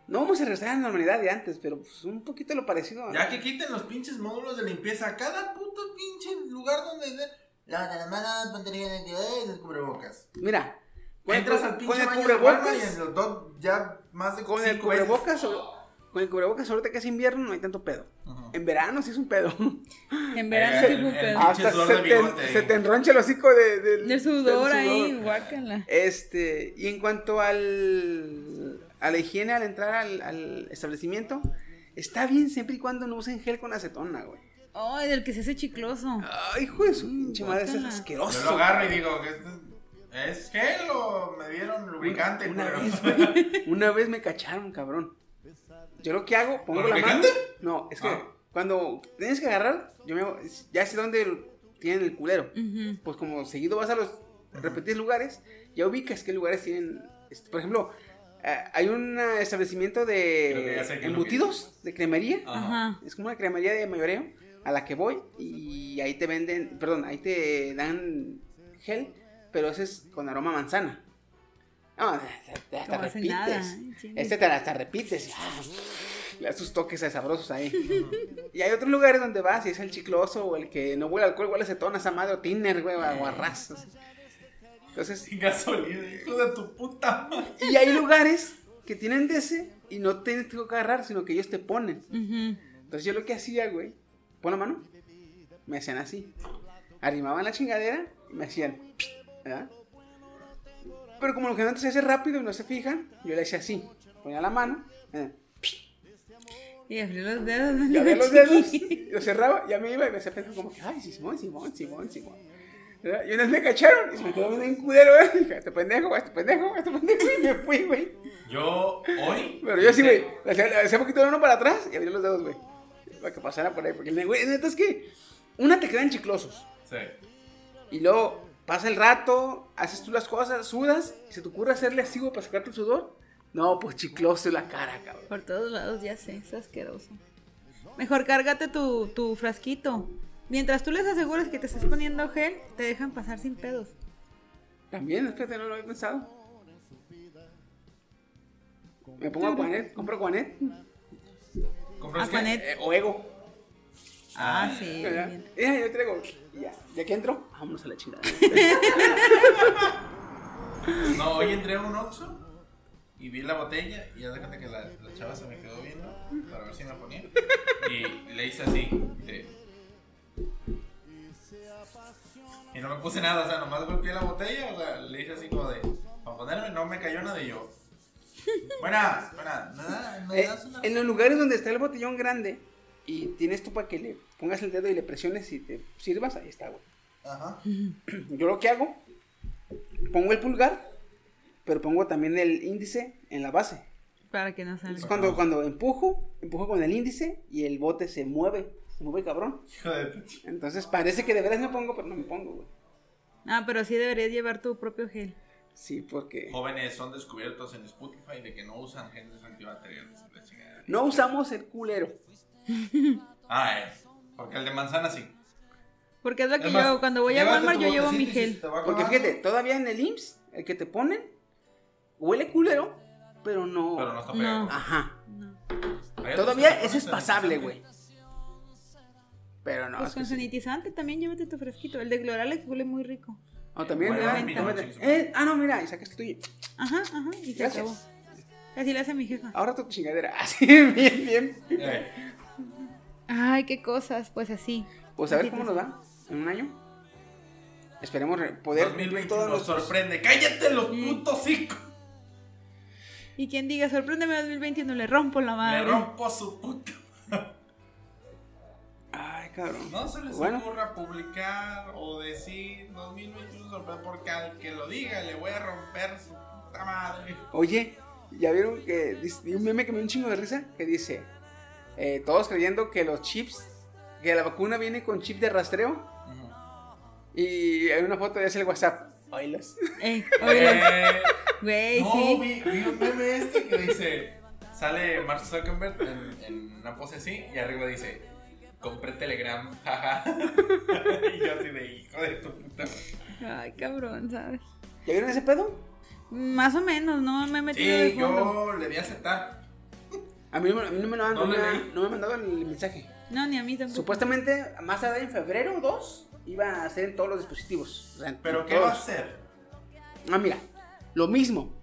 No vamos a regresar a la normalidad de antes, pero pues un poquito a lo parecido. a- Ya que quiten los pinches módulos de limpieza. Cada puto pinche lugar donde. de- Lávate las manos, ponte el antibacterial y los cubrebocas. Mira, con el, Entras al con pinche el baño de Walmart y cubrebocas, en los dos ya más de con el veces. cubrebocas, o- con el cubrebocas ahorita que es invierno no hay tanto pedo. Ajá. En verano sí es un pedo. En verano Eh, sí fue un el- pedo. Ah, Hasta sudor se de te, se te enroncha el hocico de, del- Del sudor del ahí, sudor. guácala. Este, y en cuanto al a la higiene al entrar al, al establecimiento, está bien siempre y cuando no usen gel con acetona, güey. Ay, del que se hace chicloso. Ay, hijo de su pinche madre, es asqueroso. Yo lo agarro y digo, ¿qué es- ¿es gel o me dieron lubricante? Una culero? vez, <laughs> una vez me cacharon, cabrón. Yo lo que hago, pongo ¿Con la mano. No, es que Ah. cuando tienes que agarrar, yo me, ya sé dónde tienen el culero. Pues como seguido vas a los repetidos lugares, ya ubicas qué lugares tienen. este, por ejemplo, eh, hay un establecimiento de embutidos, de cremería. Ajá. Es como una cremería de mayoreo a la que voy y ahí te venden, perdón, ahí te dan gel, pero ese es con aroma a manzana. No, hasta, hasta No hace repites. nada, ¿eh? Chingue. Este te hasta repites. y, ah, le das sus toques sabrosos ahí. <laughs> y hay otros lugares donde vas y es el chicloso o el que no huele a alcohol, huele a acetona, esa madre, o tiner, güey, o aguarrás. así. Entonces, Sin gasolina, hijo de tu puta madre. y hay lugares que tienen de ese y no tienes que agarrar, sino que ellos te ponen. Entonces yo lo que hacía, güey, pon la mano, me hacían así. Arrimaban la chingadera y me hacían, ¿verdad? Pero como lo que antes se hace rápido y no se fijan, yo le hacía así. Ponía la mano, ¿verdad? Y abrí los dedos. y abría los dedos, <laughs> lo cerraba, ya me iba y me hacía pensar como que, ay, Simón, Simón, Simón, Simón. ¿verdad? Y una vez me cacharon y se me quedó viendo en culero, güey. Dije, este pendejo, este pendejo, este pendejo, y me fui, güey. Yo hoy. Pero yo sí, güey, le hacía, le hacía un poquito de uno para atrás y abría los dedos, güey. Para que pasara por ahí. Porque, güey, neta es que una te quedan chiclosos. Sí. Y luego pasa el rato, haces tú las cosas, sudas, y se te ocurre hacerle así, güey, para sacarte el sudor. No, pues chicloso la cara, cabrón. Por todos lados, ya sé, es asqueroso. Mejor cárgate tu, tu frasquito. Mientras tú les asegures que te estás poniendo gel, te dejan pasar sin pedos. También, espérate, no lo había pensado. Me pongo Aquanet, compro Aquanet ¿Compras qué? Aquanet. eh, o Ego. Ah, sí. bien. Ya, yo traigo. Ya, ya que entro, vámonos a la chingada. No, hoy entré a un Oxxo y vi la botella y ya de cuenta que la, la chava se me quedó viendo para ver si me ponía. Y le hice así. de- Y no me puse nada, o sea, nomás golpeé la botella, o sea, le hice así como de. Para ponerme, no me cayó nada y yo. Buenas, buenas, nada, me Eh, das una. en los lugares donde está el botellón grande y tienes tú para que le pongas el dedo y le presiones y te sirvas, ahí está, güey. Ajá. <clears throat> Yo lo que hago, pongo el pulgar, pero pongo también el índice en la base. Para que no Es salga. cuando, cuando empujo, empujo con el índice y el bote se mueve, se mueve cabrón. Hijo de. Entonces parece que de veras me pongo, pero no me pongo, güey. Ah, pero sí deberías llevar tu propio gel. Sí, porque Jóvenes son descubiertos en Spotify de que no usan genes antibacteriales. la chingada. no usamos el culero. Ah, eh. Porque el de manzana sí. Porque es lo que Es yo hago. Cuando voy a Walmart, yo llevo mi gel. Porque acabando, fíjate, todavía en el IMSS, el que te ponen, huele culero, pero no. Pero no está No. pegado. Ajá. Todavía ese es pasable, güey. Pero no, Pues con sí. sanitizante también llévate tu fresquito. El de Gloralex huele muy rico. O también, eh, ah, no, mira, y sacas tuyo. Ajá, ajá. Y se Gracias. acabó. Así le hace mi jefa. Ahora tu chingadera. <laughs> Así, bien, bien. Eh, Ay, qué cosas. Pues así. Pues a ver cómo nos va en un año. Esperemos re- poder cumplir 2021 todos nos nuestros... sorprende. ¡Cállate los Sí. putos cinco! Y quien diga, sorpréndeme 2021, le rompo la Le madre. rompo su puta. Ay, cabrón. No se les Bueno. ocurra publicar o decir 2021 sorprende porque al que lo diga le voy a romper su puta madre. Oye, ¿ya vieron que dice- un meme que me dio un chingo de risa? Que dice, eh, todos creyendo que los chips, que la vacuna viene con chip de rastreo. Y hay una foto de ese el WhatsApp. Oilas. Eh. <laughs> Eh, Güey, no, sí. vi, vi un meme este que dice, sale Mark Zuckerberg en, en una pose así y arriba dice, compré Telegram, <laughs> jaja. y yo así de hijo de tu puta. Ay, cabrón, ¿sabes? ¿Ya vieron ese pedo? Más o menos, no me he metido de Sí, fondo. yo le di a aceptar. A mí, no me- a mí no, me lo han, No no, me, no me han mandado el mensaje. No, ni a mí tampoco. Supuestamente más tarde en febrero 2 iba a ser en todos los dispositivos. o sea, en ¿Pero qué todos. va a hacer? Ah, mira, lo mismo,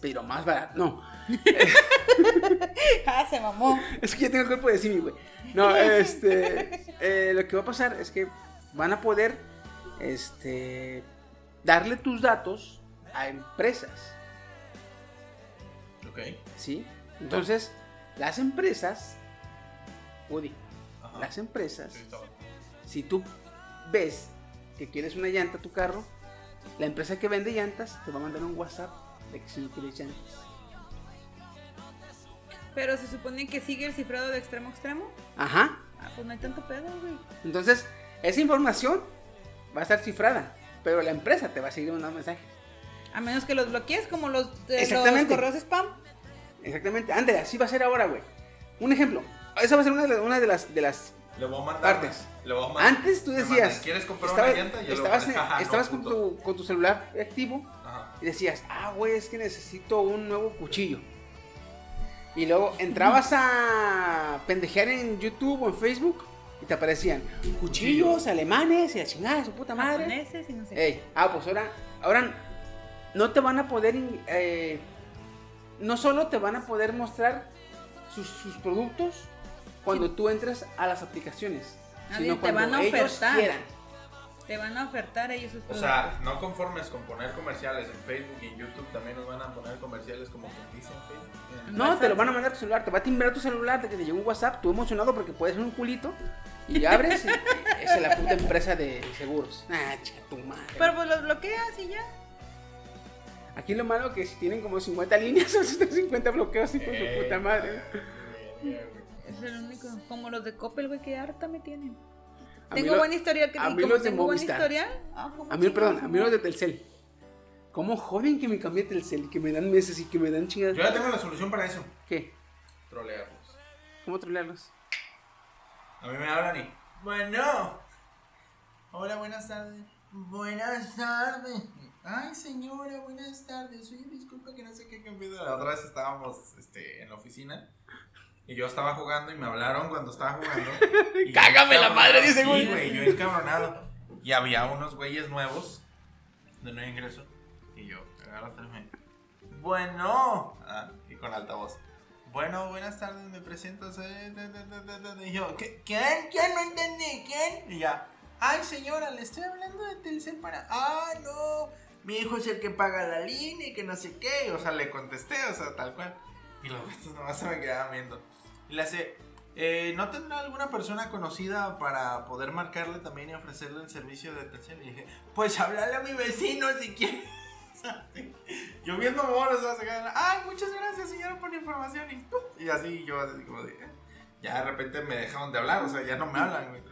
pero más barato. No, <laughs> Ah, se mamó. es que ya tengo el cuerpo de Simi, güey. No, este. eh, lo que va a pasar es que van a poder. Este. Darle tus datos a empresas. Ok. ¿Sí? Entonces, las empresas. Woody, Ajá. las empresas. Sí. Si tú ves que quieres una llanta a tu carro, la empresa que vende llantas te va a mandar un WhatsApp de que si no quieres llantas. Pero se supone que sigue el cifrado de extremo a extremo. Ajá. Ah, pues no hay tanto pedo, güey. Entonces, esa información va a estar cifrada, pero la empresa te va a seguir mandando mensajes. A menos que los bloquees como los, de los correos spam. Exactamente. Ándale, así va a ser ahora, güey. Un ejemplo. Esa va a ser una de las, una de las, de las Le voy a mandar. Partes. Le voy a mandar. Antes tú decías. ¿Quieres comprar estaba- una llanta? Yo estabas mandar, en- "Jaja, no, estabas con, puto". tu, con tu celular activo Ajá. y decías, ah, güey, es que necesito un nuevo cuchillo. Y luego entrabas a pendejear en YouTube o en Facebook y te aparecían cuchillos alemanes y la chingada de su puta madre. Japoneses y no sé. Ey, ah, pues ahora, ahora no te van a poder, eh, no solo te van a poder mostrar sus, sus productos cuando tú entras a las aplicaciones, Ah, sino te cuando van a ellos ofertar. quieran. Te van a ofertar ellos sus O productos. sea, no conformes con poner comerciales en Facebook y en YouTube, también nos van a poner comerciales como quien dice en Facebook. No, te lo van a mandar a tu celular, te va a timbrar tu celular de que te llegó un WhatsApp, tú emocionado porque puedes ser un culito y abres y, <laughs> es la puta empresa de seguros. Ah, chica tu madre. Pero pues los bloqueas y ya. Aquí lo malo que si tienen como 50 líneas <laughs> o 50 bloqueos y con su Eh, puta madre. Es el único. Como los de Coppel, güey, que harta me tienen. A Tengo lo- buen historial. Que, a mí como los de tengo buen historial. ah, ¿cómo A mí, perdón, a mí los de Telcel. ¿Cómo joden que me cambié a Telcel y que me dan meses y que me dan chingadas? Yo ya tengo la solución para eso. ¿Qué? Trolearlos. ¿Cómo trolearlos? A mí me hablan y. Bueno. Hola, buenas tardes. Buenas tardes. Ay, señora, buenas tardes. Oye, disculpa que no sé qué cambió. La otra vez estábamos este, en la oficina. Y yo estaba jugando y me hablaron cuando estaba jugando. <laughs> Y Cágame la madre, dice, sí, güey. güey. Yo encabronado. Y había unos güeyes nuevos de nuevo ingreso. Y yo, teléfono. Bueno. Ah, y con altavoz. Bueno, buenas tardes, me presento. soy Y yo, ¿qué- ¿quién? ¿Quién? No entendí. ¿Quién? Y ya, ay señora, le estoy hablando de Telcel para. Ah, no. Mi hijo es el que paga la línea y que no sé qué. O sea, le contesté, o sea, tal cual. Y los gatos nomás se me quedaban viendo. Y le hace, eh, ¿no tendrá alguna persona conocida para poder marcarle también y ofrecerle el servicio de Telcel? Y dije, pues háblale a mi vecino si quiere. <laughs> Yo viendo sea, ay, muchas gracias señora por la información. Y así yo así como de, "Eh". ya de repente me dejaron de hablar, o sea, ya no me hablan, güey.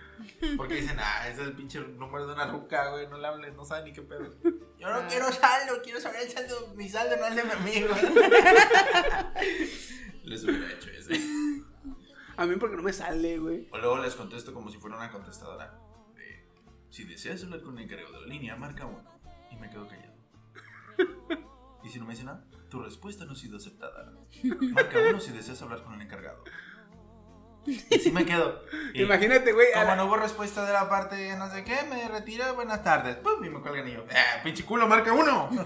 Porque dicen, ah, ese es el pinche número de una ruca, güey, no le hables, no sabe ni qué pedo. <laughs> Yo no quiero saldo, quiero saber el saldo, mi saldo, no el de mi amigo. <laughs> Les hubiera hecho ese. A mí porque no me sale, güey. O luego les contesto como si fuera una contestadora. de, si deseas hablar con el encargado de la línea, marca uno. Y me quedo callado. Y si no me dice nada, tu respuesta no ha sido aceptada. Marca uno si deseas hablar con el encargado. Y si me quedo. Y Imagínate, güey. Como la- no hubo respuesta de la parte no sé qué, me retiro, buenas tardes. Pum, y me cuelgan y yo. ¡Eh, pinche culo, marca uno! <laughs>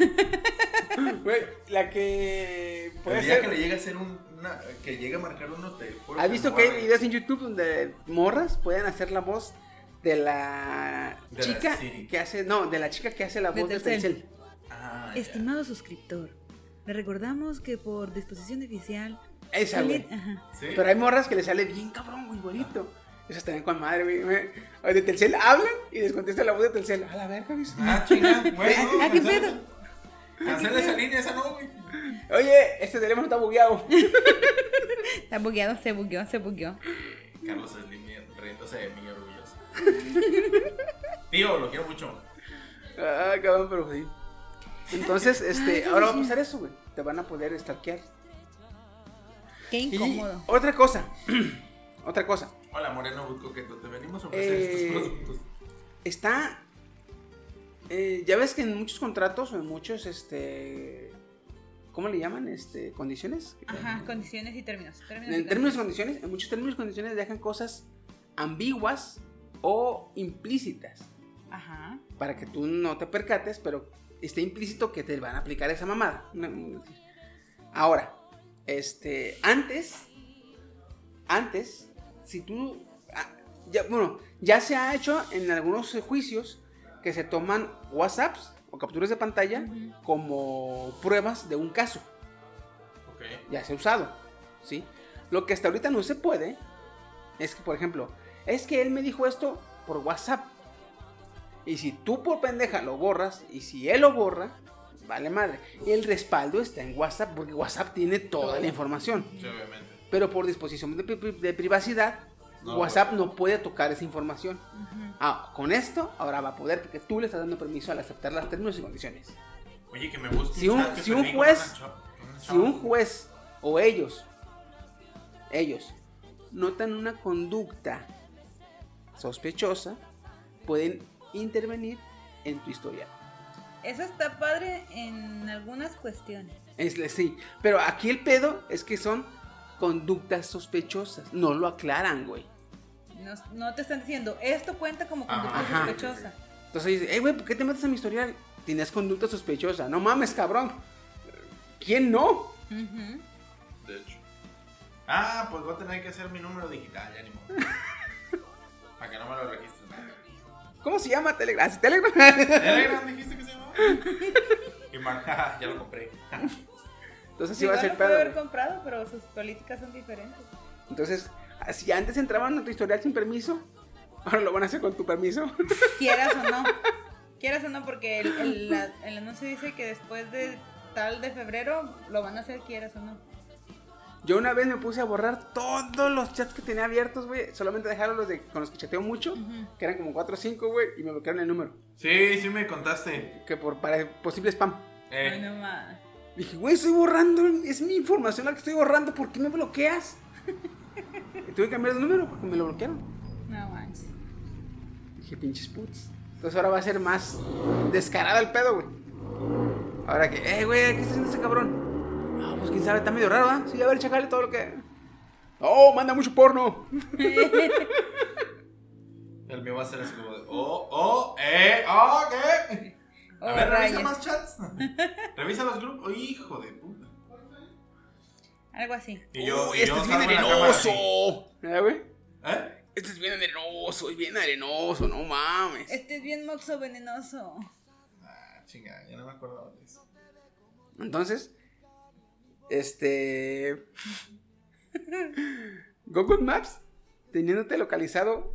Güey, la que puede El día ser. que le llegue a hacer un. una- que llegue a marcar uno, te juro ¿Has visto que hay videos en YouTube donde morras pueden hacer la voz de la De chica que hace. No, de la chica que hace la De voz de Telcel. Ah. Estimado suscriptor, le recordamos que por disposición oficial. Esa, güey. Pero hay morras que le sale bien cabrón, muy bonito. Esas también con madre, güey. O De Telcel hablan y les contesta la voz de Telcel. A la verga, güey. Ah, chinga, <laughs> bueno. Ah, ¿qué cancela- pedo? Cancela esa línea, esa no, güey. Oye, este teléfono está bugueado. <laughs> Está bugueado, se bugueó, se bugueó. Carlos Slim riéndose de mí orgulloso. Tío, lo quiero mucho. Ah, cabrón, pero sí. Entonces, este, ahora va a pasar eso, güey. Te van a poder stalkear. Qué Y incómodo. otra cosa. <clears throat> otra cosa. Hola, Moreno Coqueto, te venimos a ofrecer Eh, estos productos. Está. eh, ya ves que en muchos contratos o en muchos, este. ¿Cómo le llaman? Este, condiciones. Ajá, condiciones y términos. términos y En términos y condiciones, en muchos términos y condiciones dejan cosas ambiguas o implícitas. Ajá. para que tú no te percates, pero está implícito que te van a aplicar esa mamada. Ahora, este, antes, antes, si tú, ah, ya, bueno, ya se ha hecho en algunos juicios que se toman WhatsApps o capturas de pantalla como pruebas de un caso. Ok. Ya se ha usado, ¿sí? Lo que hasta ahorita no se puede es que, por ejemplo, es que él me dijo esto por WhatsApp. Y si tú por pendeja lo borras, y si él lo borra, vale madre. El respaldo está en WhatsApp, porque WhatsApp tiene toda la información. Sí, obviamente. Pero por disposición de, pri- de privacidad, No, WhatsApp no puede tocar esa información. Ah, con esto, ahora va a poder, porque tú le estás dando permiso al aceptar los términos y condiciones. Oye, que me busque Si un- si un juez- Si un juez o ellos, ellos, notan una conducta sospechosa, pueden intervenir en tu historial. Eso está padre en algunas cuestiones. Es, sí, pero aquí el pedo es que son conductas sospechosas. No lo aclaran, güey. No, no te están diciendo, esto cuenta como conducta Ajá. sospechosa. Entonces dice, hey, güey, ¿por qué te metes en mi historial? Tienes conducta sospechosa. No mames, cabrón. ¿Quién no? De hecho. Ah, pues voy a tener que hacer mi número digital, ya ni modo. <laughs> Para que no me lo registres. ¿Cómo se llama Telegram? ¿Ah, sí, Telegram? Telegram dijiste que se. Y marca, <laughs> ya lo compré. Entonces sí va a ser pedo. haber comprado, pero sus políticas son diferentes. Entonces, si antes entraban a tu historial sin permiso, ahora lo van a hacer con tu permiso. <laughs> Quieras o no. Quieras o no, porque el, el- la- el anuncio dice que después de tal de febrero lo van a hacer, quieras o no. Yo una vez me puse a borrar todos los chats que tenía abiertos, güey. Solamente dejaron los de, con los que chateo mucho, que eran como 4 o 5, güey, y me bloquearon el número. Sí, sí me contaste. Que por para posible spam. Eh, Ay, no más. Dije, güey, estoy borrando, es mi información la que estoy borrando, ¿por qué me bloqueas? y tuve que cambiar de número porque me lo bloquearon. No manches. Dije, pinches putos. Entonces ahora va a ser más descarado el pedo, güey. Ahora que, eh, güey, ¿qué está haciendo este cabrón? No, pues quién sabe, está medio raro, ¿ah? Sí, a ver, chacale todo lo que. Oh, manda mucho porno. <laughs> el mío va a ser así como de. Oh, oh, eh, oh, ¿qué? A Oh, ver, revisa más chats. revisa los grupos. Oh, hijo de puta. Algo así. Y yo, y yo este es bien arenoso. ¿Verdad, güey? ¿Eh? Este es bien arenoso, es bien arenoso, no mames. Este es bien moxo venenoso. Ah, chinga, ya no me acuerdo de eso. Entonces, este. Google Maps, teniéndote localizado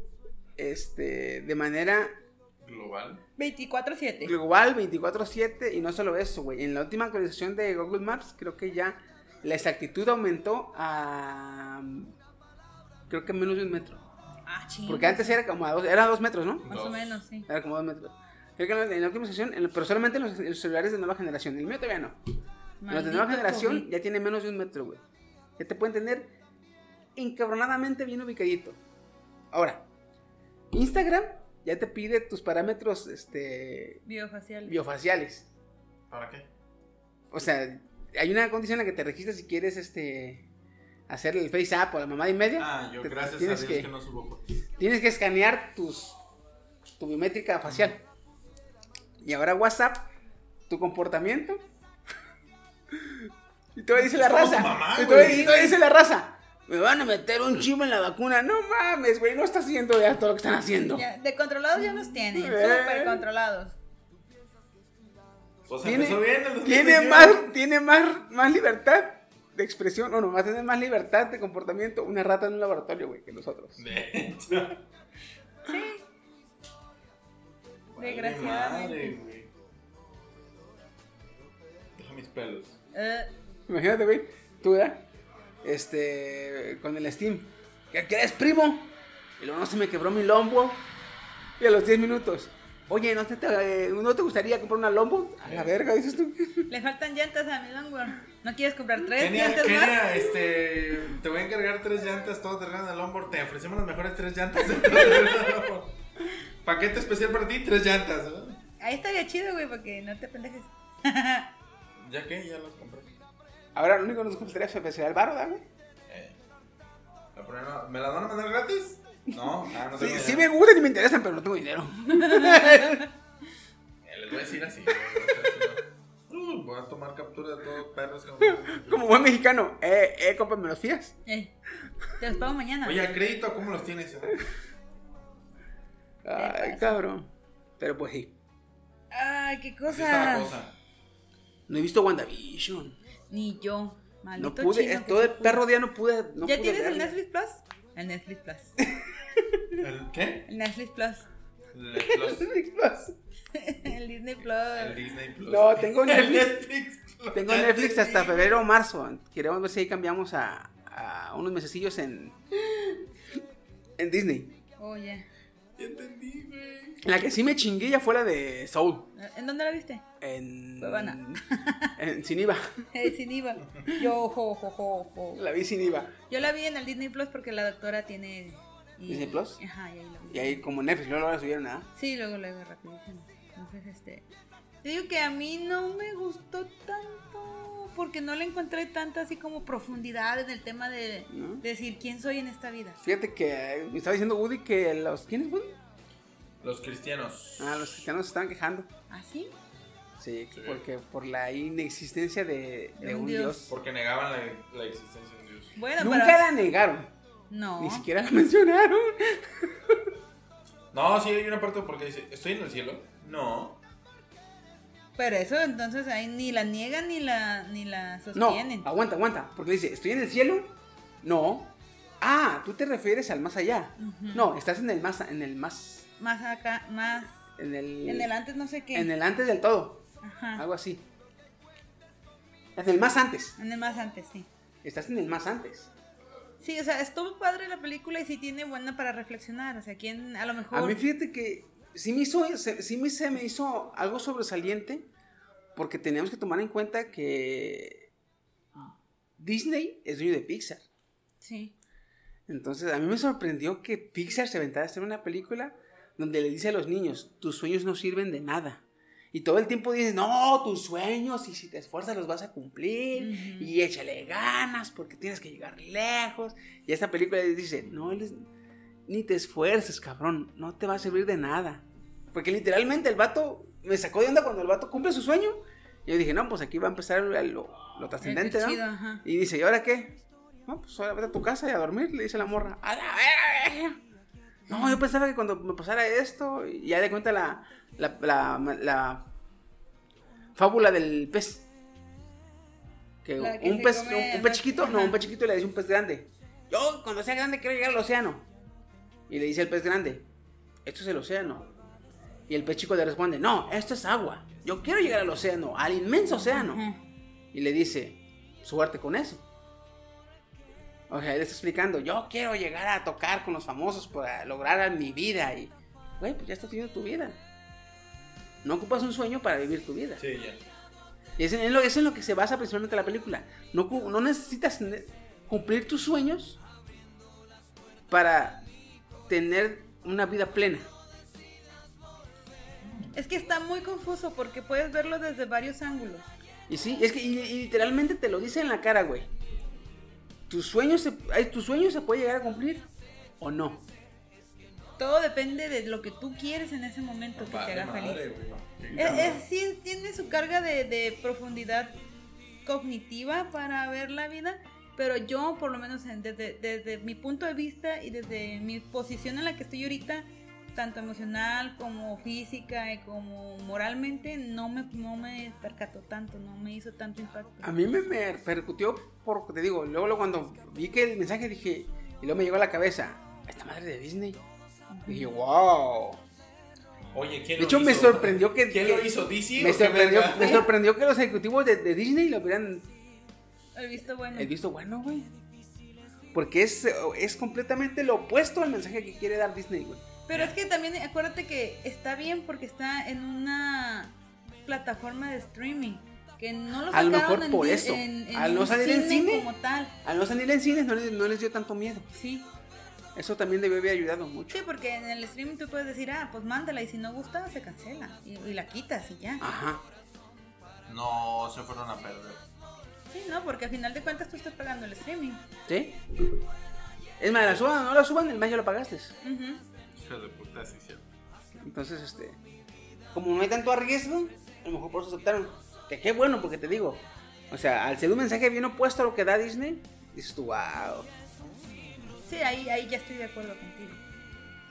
este, de manera Global. 24-7. global 24/7 y no solo eso, güey. En la última actualización de Google Maps, creo que ya la exactitud aumentó a. Creo que menos de un metro. Ah, ching. Porque antes era como a dos, era dos metros, ¿no? Más o menos, sí. Era como dos metros. Creo que en la, en la última sesión, en- pero solamente en los, en los celulares de nueva generación. El mío todavía no. Los de nueva generación COVID. ya tiene menos de un metro, güey. Ya te pueden tener encabronadamente bien ubicadito. Ahora, Instagram ya te pide tus parámetros este, Biofacial. biofaciales. ¿Para qué? O sea, hay una condición en la que te registras si quieres este, hacer el Face App o la mamada y media. Ah, yo Te- gracias a tienes Dios que, que, no subo fotos. Tienes que escanear tus, tu biométrica facial. Y ahora WhatsApp, tu comportamiento. Y todavía dice la raza. mamá, y, todavía, todavía dice la raza. Me van a meter un chivo en la vacuna. No mames, güey. No está haciendo ya todo lo que están haciendo. Ya, de controlados ya nos tienen. Eh. Súper controlados. Pues Tiene, empezó bien el tiene 2021. más, tiene más, más libertad de expresión. O no, va a tener más libertad de comportamiento una rata en un laboratorio, güey, que nosotros. De hecho. Sí. Desgraciadamente. Deja mis pelos. Eh, Imagínate, güey, tú, ¿verdad? Este, con el Steam. ¿Qué quieres, primo? Y luego no se me quebró mi lombo. Y a los 10 minutos. Oye, ¿no te, te- ¿no te gustaría comprar una lombo? A la verga, dices tú. <laughs> le faltan llantas a mi longboard. ¿No quieres comprar tres Kenia, llantas más? Kenia, este, te voy a encargar tres llantas, todo te regalan el onboard, te ofrecemos las mejores tres llantas. de <laughs> todo. Paquete especial para ti, tres llantas. ¿no? Ahí estaría chido, güey, para que no te pendejes. <laughs> ¿Ya qué? Ya los compré. Ahora, lo único que nos gustaría es el varo, ¿verdad, güey? Eh, ¿Me las van a mandar gratis? No, <laughs> ah, no Sí, tengo sí idea. me gustan y me interesan, pero no tengo dinero. <laughs> Eh, Les voy a decir así. Uh, Voy a tomar captura de todos perros. como- <laughs> Como buen mexicano. Eh, eh, compa, ¿me los fías? Eh, te los pago mañana. Oye, a crédito, ¿cómo los tienes? Ay, cabrón. Pero pues sí. Ay, qué cosa. No he visto WandaVision. Ni yo. No Maldito pude, chino es- todo el pude. perro día no pude. No ¿Ya pude tienes el. Netflix Plus? El Netflix Plus. <laughs> ¿El qué? El Netflix Plus. El, Netflix Plus. <laughs> el Disney Plus. el Disney Plus. No, tengo <laughs> El Netflix. Netflix. Plus. Tengo Netflix hasta febrero o marzo. Queremos ver si ahí cambiamos a, a unos mesecillos en. En Disney. Oye. Ya entendí, güey. La que sí me chingué ya fue la de Soul. ¿En dónde la viste? En. Cuevana. <laughs> En Sin IVA. <laughs> Eh, sin IVA. Yo, jo, jo, jo, jo. La vi sin IVA. Yo la vi en el Disney Plus porque la doctora tiene. y- ¿Disney Plus? Ajá, y ahí la vi. Y ahí, como Netflix, luego la subieron nada. Sí, luego luego rapidísimo. Entonces, este. Te digo que a mí no me gustó tanto porque no le encontré tanta así como profundidad en el tema de, ¿No? de decir quién soy en esta vida. Fíjate que me estaba diciendo Woody que los. ¿Quién es Woody? Los cristianos. Ah, los cristianos se estaban quejando. ¿Ah, sí? Sí, porque por la inexistencia de, de De un un Dios. Dios. Porque negaban la, la existencia de un Dios. Bueno, Nunca pero. la negaron. No. Ni siquiera la <laughs> mencionaron. No, sí, hay una parte porque dice: ¿Estoy en el cielo? No. Pero eso entonces ahí ni la niegan ni la, ni la No, sostienen. aguanta, aguanta. Porque dice, ¿estoy en el cielo? No. Ah, tú te refieres al más allá. No, estás en el más, en el más, Más acá, más. en el, En el antes no sé qué. en el antes del todo. Ajá. Algo así. En el más antes. En el más antes, sí. Estás en el más antes. Sí, o sea, estuvo padre la película y sí tiene buena para reflexionar. O sea, quien a lo mejor. A mí fíjate que sí me hizo, se- sí me, se me hizo algo sobresaliente porque teníamos que tomar en cuenta que Disney es dueño de Pixar. Sí. Entonces a mí me sorprendió que Pixar se aventara a hacer una película donde le dice a los niños, tus sueños no sirven de nada. Y todo el tiempo dice, no, tus sueños, y si te esfuerzas los vas a cumplir, y échale ganas porque tienes que llegar lejos. Y esta película dice, no, les- ni te esfuerces, cabrón, no te va a servir de nada. Porque literalmente el vato me sacó de onda cuando el vato cumple su sueño. Y yo dije, no, pues aquí va a empezar lo, lo, trascendente, ¿no? chido. Y dice, ¿y ahora qué? No, pues ahora vete a tu casa y a dormir, le dice la morra. ¡A la verga! No, yo pensaba que cuando me pasara esto, y ya le cuenta la, la, la, la fábula del pez. Que un pez, come un, un pez chiquito, no, un pez chiquito le dice un pez grande. Yo, cuando sea grande, quiero llegar al océano. Y le dice el pez grande, esto es el océano. Y el pez chico le responde, no, esto es agua. Yo quiero llegar al océano, al inmenso océano. Y le dice, suerte con eso. O sea, él está explicando, yo quiero llegar a tocar con los famosos para lograr mi vida. Y, güey, pues ya estás viviendo tu vida. No ocupas un sueño para vivir tu vida. Sí, ya. Y eso es, en lo, eso es en lo que se basa principalmente la película. No, no necesitas cumplir tus sueños para tener una vida plena. Es que está muy confuso porque puedes verlo desde varios ángulos. Y sí, es que y- y literalmente te lo dice en la cara, güey. Tus sueños se, ay, tus sueños se puede llegar a cumplir o no. Todo depende de lo que tú quieres en ese momento que te haga madre, feliz. Es, es- sí, tiene su carga de, de profundidad cognitiva para ver la vida, pero yo, por lo menos en- desde, desde mi punto de vista y desde mi posición en la que estoy ahorita, tanto emocional como física y como moralmente, no me, no me percató tanto, no me hizo tanto impacto. A mí me, me percutió porque te digo, luego, luego cuando vi que el mensaje dije, y luego me llegó a la cabeza, esta madre de Disney. Y dije, wow. Oye, ¿quién De lo hecho, me hizo? sorprendió que. ¿Quién que- lo hizo? ¿DC? Me sorprendió, me sorprendió que los ejecutivos de, de Disney lo hubieran He visto bueno. el visto bueno, güey. Porque es, es completamente lo opuesto al mensaje que quiere dar Disney, güey. Pero es que también acuérdate que está bien porque está en una plataforma de streaming. Que no lo A lo sacaron mejor en, por eso. en- en Al no salir en cine. como tal. Al no salir en cines no les, no les dio tanto miedo. Sí. Eso también debió haber ayudado mucho. Sí, porque en el streaming tú puedes decir, ah, pues mándala y si no gusta, se cancela. Y, y la quitas y ya. Ajá. No, se fueron a perder. Sí, no, porque al final de cuentas tú estás pagando el streaming. ¿Sí? Es más, la suban o no la suban, el más ya lo pagaste. Ujú. Hijo de puta, sí, cierto. Entonces, este. Como no hay tanto arriesgo, a lo mejor por eso aceptaron. Que qué bueno, porque te digo. O sea, al ser un mensaje bien opuesto a lo que da Disney, dices tú, wow. Sí, ahí, ahí ya estoy de acuerdo contigo.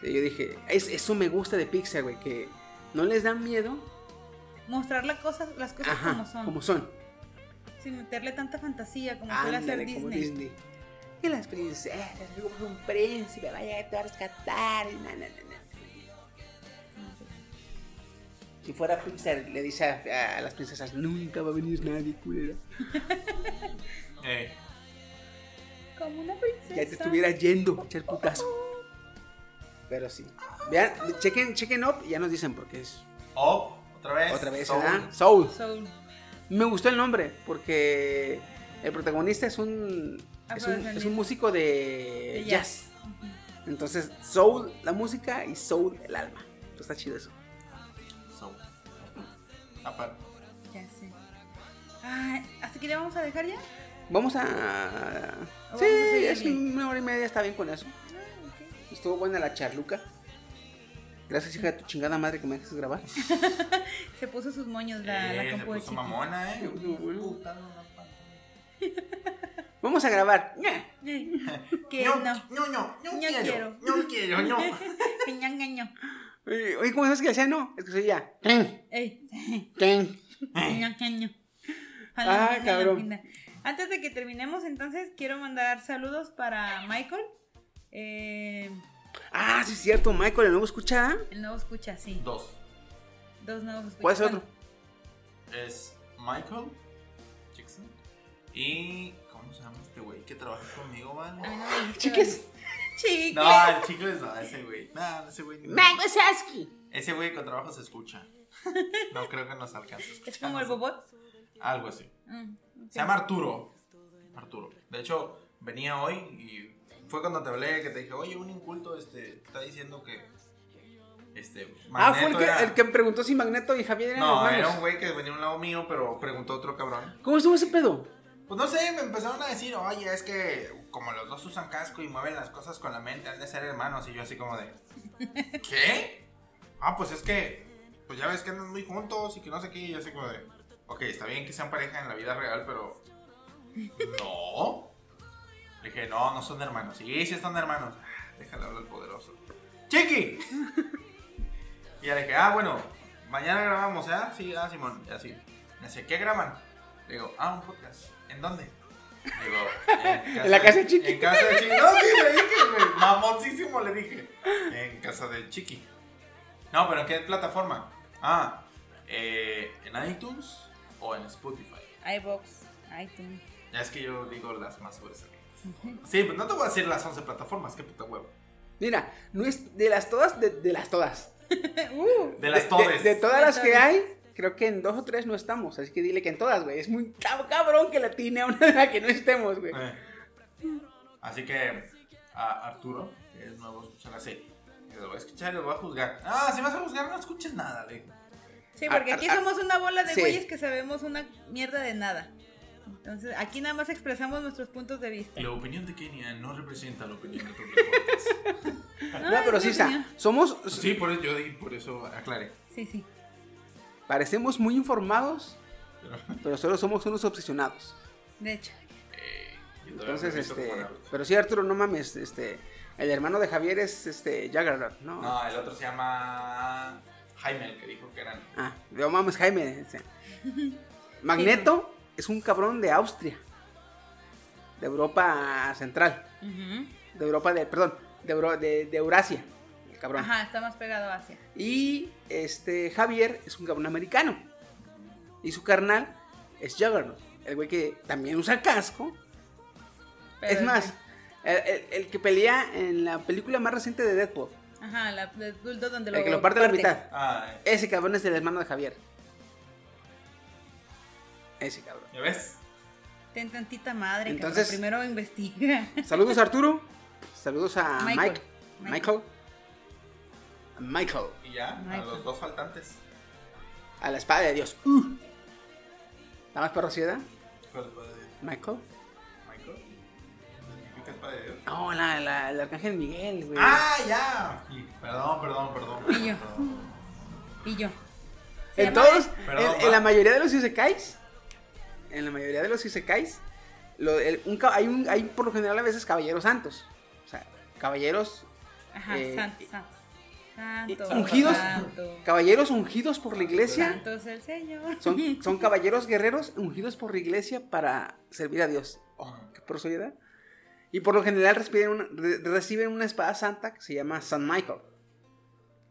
Sí, yo dije, es- eso me gusta de Pixar, güey, que no les dan miedo. Mostrar las cosas, las cosas Ajá, como son. como son. Sin meterle tanta fantasía como suele hacer como Disney. Que las princesas, luego un príncipe vaya a rescatar. y na, na, na, na. Si fuera Pixar, le dice a, a las princesas, nunca va a venir nadie, culera. <laughs> Eh, Como una princesa. Ya te estuviera yendo, echar putazo. Pero sí. Vean, chequen, chequen up y ya nos dicen por qué es. Up, otra vez. Otra vez, Soul. Soul. Soul. Me gustó el nombre porque el protagonista es un es un, es un músico de, De jazz. jazz. Entonces, soul la música y soul el alma. Entonces, está chido eso. Soul. Aparte. Ya sé. Ay, ¿Hasta aquí le vamos a dejar ya? Vamos a ¿O Sí, vamos a es una hora y media, está bien con eso. Ah. Estuvo buena la charluca. Gracias, hija de tu chingada madre que me dejas grabar. <laughs> Se puso sus moños la, la Eh, se compu de puso Chiqui. mamona, eh. Se Vamos a grabar. <laughs> Que no. no. No, no, no, quiero. quiero. No quiero, no. <laughs> Ña, ña, ña. Oye, ¿cómo sabes que decía no? Es que soy ya. Ah, cabrón. Antes de que terminemos, entonces, quiero mandar saludos para Michael. Eh, Ah, sí, es cierto. Michael, el nuevo escucha. el nuevo escucha, sí. Dos. Dos nuevos escuchas. ¿Cuál es el otro? Es Michael Jackson. Y. ¿Cómo se llama este güey que trabaja conmigo, vale? Ay, no me dijiste, Chiques. No, el chico es no, ese güey. No, ese güey. no. Mango Sasky. Ese güey con trabajo se escucha. No creo que nos alcance. a escuchar. Es como el bobot. Algo así. Mm. Se llama Arturo. Arturo. De hecho, venía hoy y fue cuando te hablé que te dije, oye, un inculto este, está diciendo que. Este. Ah, fue el que, era- el que me preguntó si Magneto y Javier eran No, hermanos. era un güey que venía a un lado mío, pero preguntó otro cabrón. ¿Cómo estuvo ese pedo? Pues no sé, me empezaron a decir, oye, es que como los dos usan casco y mueven las cosas con la mente, han de ser hermanos. Y yo así como de, ¿qué? Ah, pues es que, pues ya ves que andan muy juntos y que no sé qué. Y yo así como de, ok, está bien que sean pareja en la vida real, pero no. Le dije, no, no son hermanos. Sí, sí están hermanos. Ah, Déjale hablar al poderoso. ¡Chiqui! <laughs> y ya le dije, ah, bueno, mañana grabamos, ¿eh? Sí, ah, Simón, y así. Me dice, ¿qué graban? Le digo, ah, un podcast. ¿En dónde? Digo, en, <laughs> En la casa de Chiqui. En casa de Chiqui. No, sí, le dije, güey. Mamoncísimo le dije. En casa de Chiqui. No, pero ¿en qué plataforma? Ah, eh, ¿en iTunes o en Spotify? iBox, iTunes. Ya es que yo digo las más sobresalientes. Sí, pues no te voy a decir las 11 plataformas, qué puta huevo. Mira, no es de las todas, de, de las todas. <laughs> Uh, De las De- todes. De, de todas las que todas. hay, creo que en dos o tres no estamos. Así que dile que en todas, güey. Es muy cab- cabrón que la tiene a una de la que no estemos, güey. Eh. Así que a Arturo, que es nuevo, escuchar así. Lo voy a escuchar y lo voy a juzgar. Ah, si vas a juzgar, no escuches nada, le digo. Sí, porque aquí somos una bola de sí. güeyes que sabemos una mierda de nada. Entonces, aquí nada más expresamos nuestros puntos de vista. La opinión de Kenia no representa la opinión de todo el podcast. <laughs> No, pero sí, está. opinión. Somos. Sí, por eso yo di- por eso aclaré. Sí, sí. Parecemos muy informados, Pero, pero solo somos unos obsesionados. De hecho. eh, Entonces, este. Pero sí, Arturo, no mames. Este. El hermano de Javier es este. Juggernaut, ¿no? No, el otro se llama Jaime, el que dijo que eran. Ah, no mames, Jaime. <laughs> Magneto es un cabrón de Austria. De Europa Central. De Europa de. Perdón. De, Euro- de, de Eurasia. El cabrón. Ajá, está más pegado hacia. Y este Javier es un cabrón americano. Y su carnal es Juggernaut. El güey que también usa casco. Pero es más, el, el- el que pelea en la película más reciente de Deadpool. Ajá, la de Bulldog donde lo. El que lo parte a la mitad. Ah, Ese cabrón es el hermano de Javier. Ese cabrón. ¿ya ves? Ten tantita madre, Entonces- Entonces, primero investiga. <laughs> Saludos a Arturo. Saludos a Michael. Mike. Michael. Michael. Y ya, a los dos faltantes. A la espada de Dios. Uh. ¿Está más perro ciudad? ¿Cuál fue de Michael. Michael? única espada de Dios. No, la, la, el arcángel Miguel, güey. Ah, ya. Sí, Perdón, perdón, perdón. Y yo. perdón. Y yo. en llama- todos, Perdón, en, en la mayoría de los isekais, en la mayoría de los isekais, lo, el- un hay, un, hay por lo general a veces caballeros santos. O sea, caballeros, Ajá, Eh, santo, santo. Santo. ungidos, Santo. caballeros ungidos por la iglesia. Santo es el Señor. Son, <laughs> son caballeros guerreros ungidos por la iglesia para servir a Dios. Oh, qué prosoidad. Y por lo general reciben una, re- reciben una espada santa que se llama San Michael.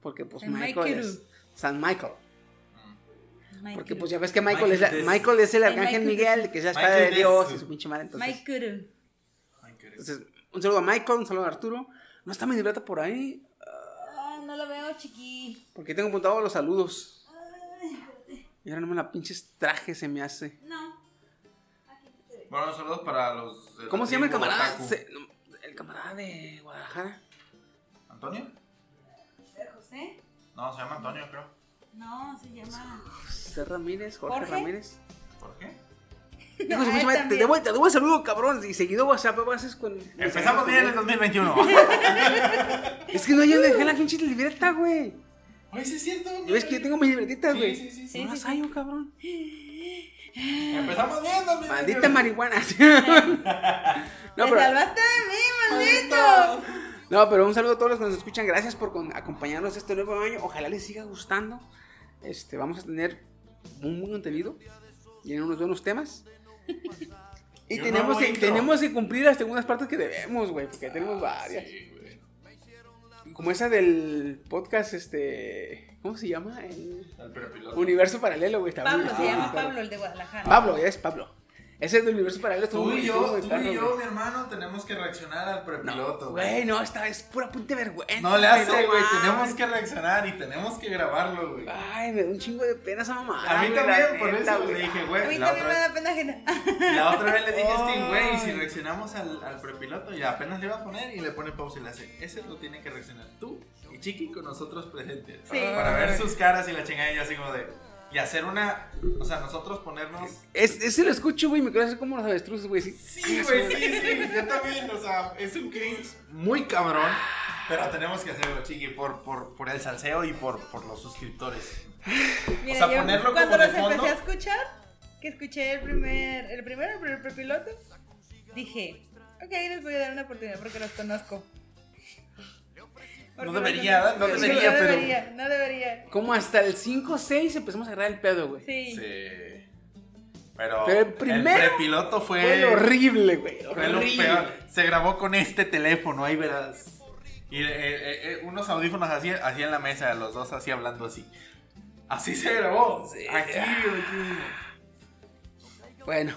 Porque pues Michael Michael. es San Michael. Michael. Porque pues ya ves que Michael, Michael es, la- Michael es el arcángel Michael Miguel, que es la Michael espada de Dios y su pinche madre. Entonces, Michael. Entonces, un saludo a Michael, un saludo a Arturo. No está mi libreta por ahí, Ah, no lo veo, chiqui. porque tengo apuntado los saludos. Y ahora no me la pinches traje se me hace. No. Bueno, saludos para los. de la ¿Cómo se llama el camarada? Se- el camarada de Guadalajara. ¿Antonio? ¿José? No, se llama Antonio, creo. No, se llama. José Ramírez, Jorge, ¿Jorge? Ramírez. ¿Por qué? <laughs> Hijo pinche madre, te también. debo, te debo el saludo, cabrón. Y seguido WhatsApp, ¿qué haces con. Empezamos bien el 2021. <laughs> Es que no, yo dejé la pinche libreta, güey. Ay, sí es cierto. ¿Ya ves que yo tengo mis libretitas, Sí, güey? sí, sí, sí. No las hallo, cabrón. Empezamos bien 2021. Maldita marihuana. <laughs> no, ¡Te pero, salvaste de mí, maldito! no, pero un saludo a todos los que nos escuchan. Gracias por acompañarnos este nuevo año. Ojalá les siga gustando. Este, vamos a tener un buen contenido. Y unos buenos temas. <laughs> Y tenemos que, tenemos que cumplir las segundas partes que debemos, güey. Porque tenemos varias. Como esa del podcast, este. ¿Cómo se llama? El universo paralelo, güey. Pablo, se llama. Pablo, el de Guadalajara. Pablo, ya es Pablo. Ese es del universo paralelo. estuvo Tú y yo, muy tú y yo, güey. mi hermano, tenemos que reaccionar al prepiloto. Güey, no, esta es pura punta de vergüenza. No le güey, hace, güey. tenemos que reaccionar y tenemos que grabarlo, güey. Ay, me da un chingo de pena esa mamá. A mí también, por eso le dije, A güey. mí La también me otra, da pena ajena. <laughs> la otra vez le dije a Steam, <laughs> güey, y si reaccionamos al, al prepiloto, y apenas le iba a poner y le pone pausa y le hace. Ese lo tiene que reaccionar tú y Chiqui con nosotros presentes. Sí. Para ver sus caras y la chingada y yo así como de. Y hacer una. O sea, nosotros ponernos. Es, ese lo escucho, güey, me quiero hacer como los avestruces, güey. Sí, güey, sí, sí. Yo también, o sea, es un cringe muy cabrón. Pero tenemos que hacerlo, Chiqui, por, por, por el salseo y por, por los suscriptores. Mira, sea, yo ponerlo como cuando de los empecé a escuchar, que escuché el primer, el primero, el primer prepiloto, dije, ok, les voy a dar una oportunidad porque los conozco. Porque los debería, no Sí, debería, no pero- debería, no debería. Como hasta el 5 o 6 empezamos a agarrar el pedo, güey. Sí. Sí. Pero, Pero el primero prepiloto fue. Fue lo horrible, güey. fue lo peor. Se grabó con este teléfono, ahí verás. Y eh, eh, eh, unos audífonos así, así en la mesa, los dos así hablando así. Así se grabó. Aquí, aquí. Bueno,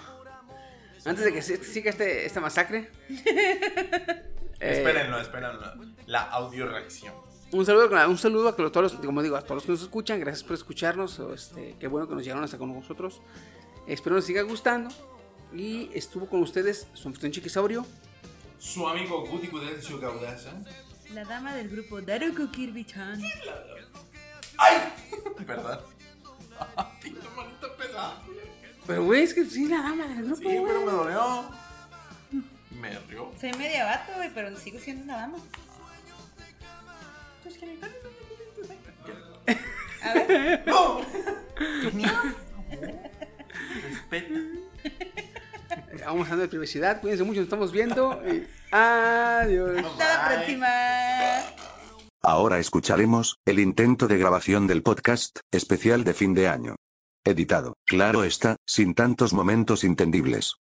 antes de que siga este, esta masacre. <laughs> eh, Espérenlo, espérenlo. La audio reacción. Un saludo, un saludo a todos los, como digo, a todos los que nos escuchan, gracias por escucharnos, este, qué bueno que nos llegaron hasta con nosotros. Espero nos siga gustando. Y estuvo con ustedes su anfitrión Chiquisaurio. Su amigo Guti Gudencio Gaudasa. La dama del grupo Daruku Kirby-chan. ¿Verdad? Tengo manita pesada. Pero güey, es que sí, la dama del grupo. Sí, pero me dolió. Me rió. Soy media vato, güey, pero sigo siendo una dama. A ver, <laughs> ¡No! Respeta. Vamos a dar privacidad, cuídense mucho, nos estamos viendo. y adiós. hasta la próxima. Ahora escucharemos el intento de grabación del podcast especial de fin de año. Editado, claro está, sin tantos momentos entendibles.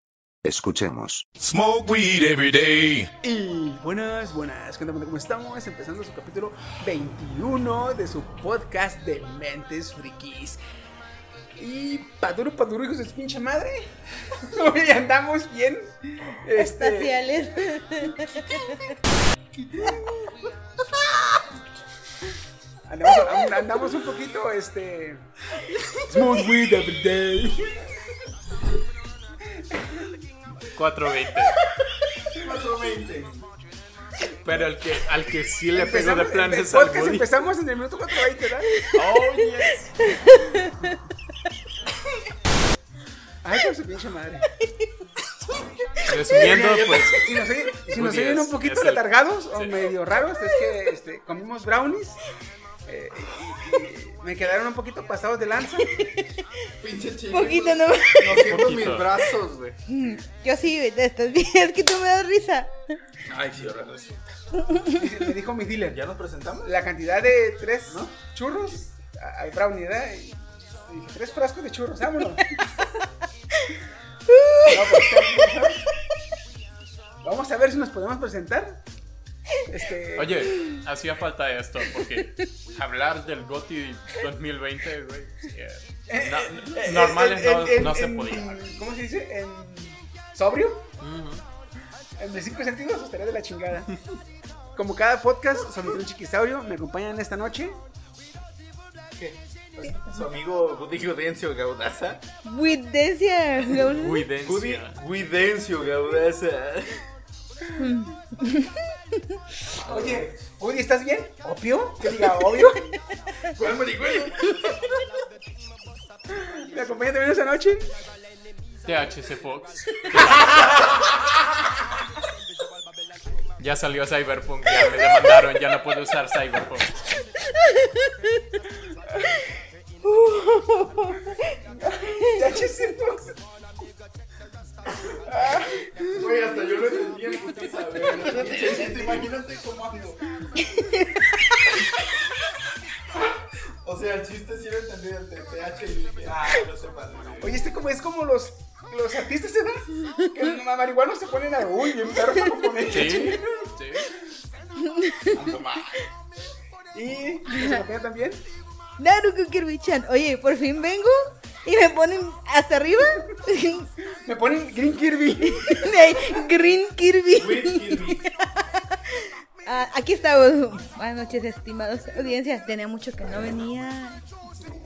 Escuchemos. Smoke weed every day. Y buenas, buenas. ¿cómo estamos? Empezando su capítulo 21 de su podcast de Mentes Frikis. Y paduro, paduro, hijos de su pinche madre. <laughs> Hoy andamos bien. Este, Espaciales. andamos, andamos un poquito, este. Smooth weed every day. <laughs> 420. 420. Pero al que, al que sí le pegó de Empezamos, plan el es al podcast Woody. empezamos en el minuto 420, ¿verdad? Oh, yes. Ay, por su pinche madre. Resumiendo, pues. Si nos, oyen- si nos oyen un poquito es el- letargados o sí. medio raros, es que este, comimos brownies. eh, me quedaron un poquito pasados de lanza. <laughs> Pinche chico. Poquito no. No siento mis brazos, güey. Yo sí, güey, estás bien. <laughs> Es que tú me das risa. Ay, sí, ahora resulta. <laughs> Me dijo mi dealer. ¿Ya nos presentamos? La cantidad de tres churros al brownie, ¿verdad? Y, dije, tres frascos de churros, vámonos. Vamos a ver si nos podemos presentar. Este, Oye, hacía falta esto, porque hablar del GOTI 2020, güey. sí, eh, eh, no- eh, normales en- no, en- no se podía. ¿Cómo se dice? En sobrio. Ujú. En mis cinco sentidos estaría de la chingada. Como cada podcast, soy un chiquisaurio. Me acompañan esta noche. ¿Qué? Su amigo Gudencio Gaudaza. Widencia. Cuidencia. Guidencio Gaudaza. <laughs> Oye, Woody, ¿estás bien? ¿Opio? Que diga obvio. <laughs> ¿Cuál marihuana? Me acompañan también esta noche. THC Fox. Ya salió Cyberpunk, ya me demandaron, ya no puedo usar Cyberpunk. THC Fox. Güey, hasta yo lo entendí en güey. Imagínate, cómo ando. O sea, el chiste sí lo entendí del TPH y dije, ah, no se pasa. Oye, este como es como los, los artistas, ¿verdad? Que los marihuanos se ponen a uy, bien perro para poner. Sí, sí. Y nos acompaña también. Naruto Kirby-chan. Oye, por fin vengo y me ponen hasta arriba. Me ponen Green Kirby. <laughs> Green Kirby. Güey, Kirby. <laughs> Ah, aquí estamos. Buenas noches, estimados audiencias. Tenía mucho que no venía.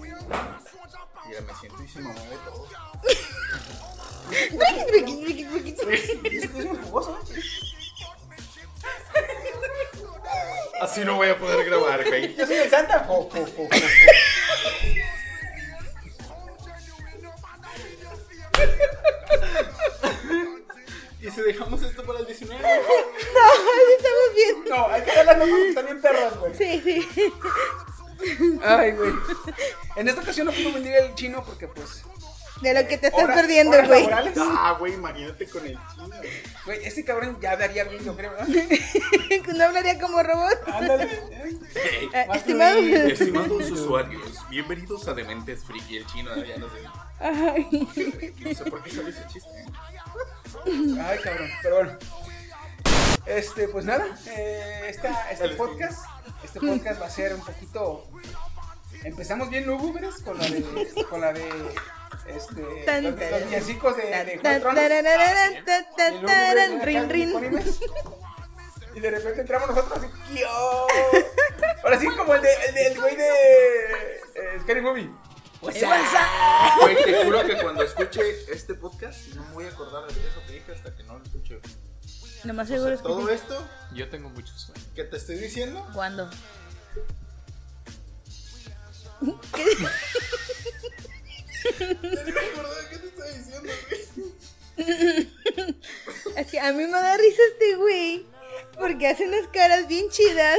Mira, me siento y se me mueve todo. Es muy jugoso. <laughs> Así no voy a poder grabar, güey. Yo soy el Santa. Jo, jo, jo. <laughs> Y si dejamos esto para el 19, No, así estamos bien. No, hay que darlas porque están bien perras, güey. Sí, sí. Ay, güey. En esta ocasión no pudo venir el chino porque, pues. De lo que te estás horas- perdiendo, güey. Ah, güey, imagínate con el chino. Güey, ese cabrón ya daría bien, yo creo, ¿verdad? <laughs> No hablaría como robot. Ándale. Fluido. Estimados usuarios, bienvenidos a Dementes Friki, el chino, ya no sé. Ay. No sé por qué salió ese chiste. ¿eh? Ay, cabrón. Pero bueno. Este, pues nada. Eh, esta, este Dale, podcast. Este podcast va a ser un poquito. Empezamos bien lúgubres con la de. Con la de. Este. Los, los villancicos de, de Juan disponibles. <laughs> Y de repente entramos nosotros así. ¡Kio! Ahora sí, como el de el de- el güey de. Eh, Scary Movie. Güey, te juro que cuando escuche este podcast no me voy a acordar de eso que dije hasta que no lo escuche. Lo más O sea, seguro es que todo sí. esto Yo tengo mucho sueño. que te estoy diciendo, ¿Cuándo? <laughs> no me acordaba qué te estaba diciendo, güey. Es que a mí me da risa este güey. Porque hace unas caras bien chidas.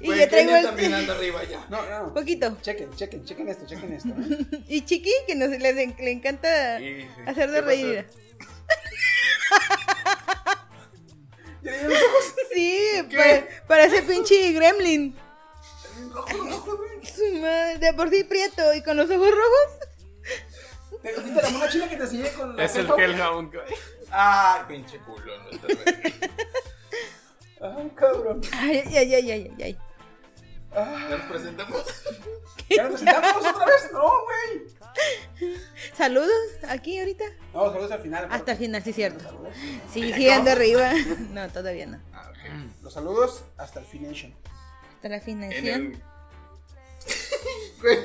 Y Güey, yo traigo el. también anda arriba ya. No, no. Poquito. Chequen, chequen, chequen esto, chequen esto. ¿eh? <laughs> Y Chiqui, que nos, le, le encanta Sí, sí. hacer de ¿Qué reír. <laughs> ¿Ya? Sí, para, para ese pinche gremlin. Su madre, de por sí prieto y con los ojos rojos. ¿Te viste la mona china que te enseñé con la Es el Hellhound? Güey. Ay, pinche culo. Ay, cabrón. Ay, ay, ay, ay, ay, ay. ¿Ya nos presentamos? ¿Ya nos presentamos otra vez? No, güey. Saludos aquí ahorita. No, saludos al final. Hasta el final, sí, cierto. Sí, sí, ando arriba. <laughs> No, todavía no. Ah, ok. Los saludos hasta el fination. Hasta la En financiación. el... <laughs> Güey,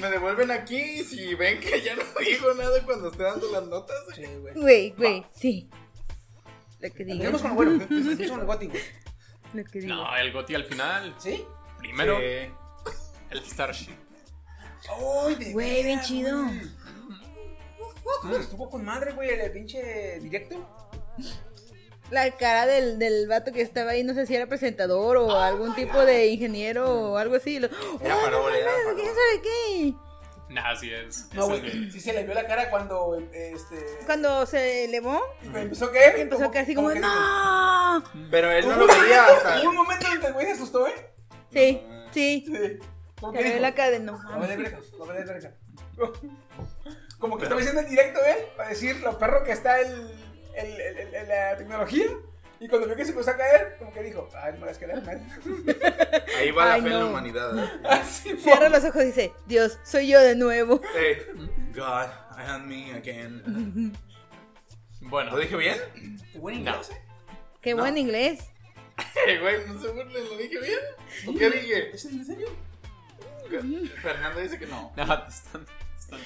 me devuelven aquí si ven que ya no digo nada cuando esté dando las notas. Sí, güey. Güey, güey, sí. Lo que digo. Empecemos con lo bueno. <laughs> Empecemos con el goti, güey. Lo que digo. No, el GOTI al final. ¿Sí? Primero, Sí. el Starship. ¡Ay, de Güey, bien chido. Estuvo, con madre, güey, el, el pinche directo. La cara del, del vato que estaba ahí, no sé si era presentador o algún tipo de ingeniero o algo así. Lo, Era "Oh, no mames, ¿Quién sabe qué? Nah, así es. No, güey. Sí se le vio la cara cuando este. Cuando se elevó, cuando empezó y empezó a caer así como, que- ¡No! Pero él no lo veía hasta. Hubo un momento en que el güey se asustó, ¿eh? Sí, sí. Sí. Como Se dijo, la cara de no. "No mames". vale verga, no <laughs> verga". Como que estaba diciendo en directo él, para decir lo perro que está el, el, el- el- la tecnología. Y cuando vio que se empezó a caer, como que dijo, ay, no me las quedar mal. <laughs> Ahí va la Ay, fe en la no. humanidad. ¿eh? <laughs> Así Cierra los ojos y dice, Dios, soy yo de nuevo. Hey, God, I am me again. <laughs> Bueno, ¿Lo dije bien? Qué buen No. inglés, ¿eh? Qué buen inglés. Güey, no burlen, ¿lo dije bien? ¿O qué dije? ¿Es en serio? Fernando dice que no. no, te están,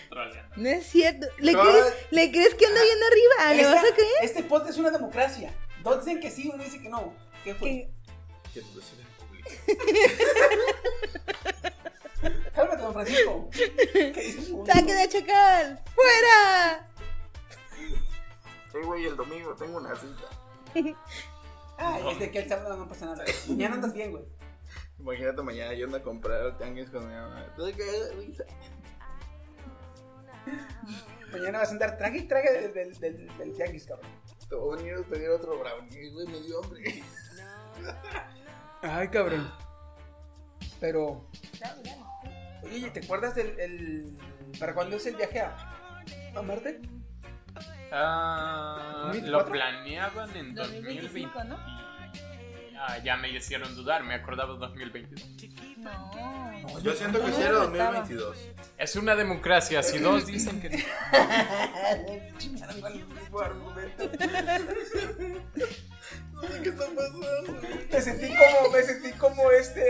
troleando. No es cierto. ¿Le, No. crees, ¿le crees que anda bien arriba? ¿Le Esta- vas a creer? Este podcast es una democracia. Dos dicen que sí, uno dice que no. ¿Qué fue? Que- público. <laughs> Cálmate, don Francisco. ¿Qué dices? ¡Saque de chacal! ¡Fuera! Sí, güey, el domingo tengo una cita. Ay, <laughs> es de que el sábado no pasa nada. Mañana andas bien, güey. Imagínate mañana yo ando a comprar al tianguis con mi mamá. Mañana vas a andar trague y trague del, del, del, del tianguis, cabrón. Te voy a venir a pedir otro brownie, güey, me dio hambre. Ay, cabrón. Pero. Oye, ¿te acuerdas del. El... ¿Para cuándo es el viaje a, a Marte? Ah, lo 2024? planeaban en 2020. 2025, ¿no? y, ah, ya me hicieron dudar, me acordaba 2022. No. Yo siento que sí era 2022. Es una democracia, si dos <laughs> dicen que no. Argumento. ¿Qué está pasando? Me sentí como. Me sentí como este.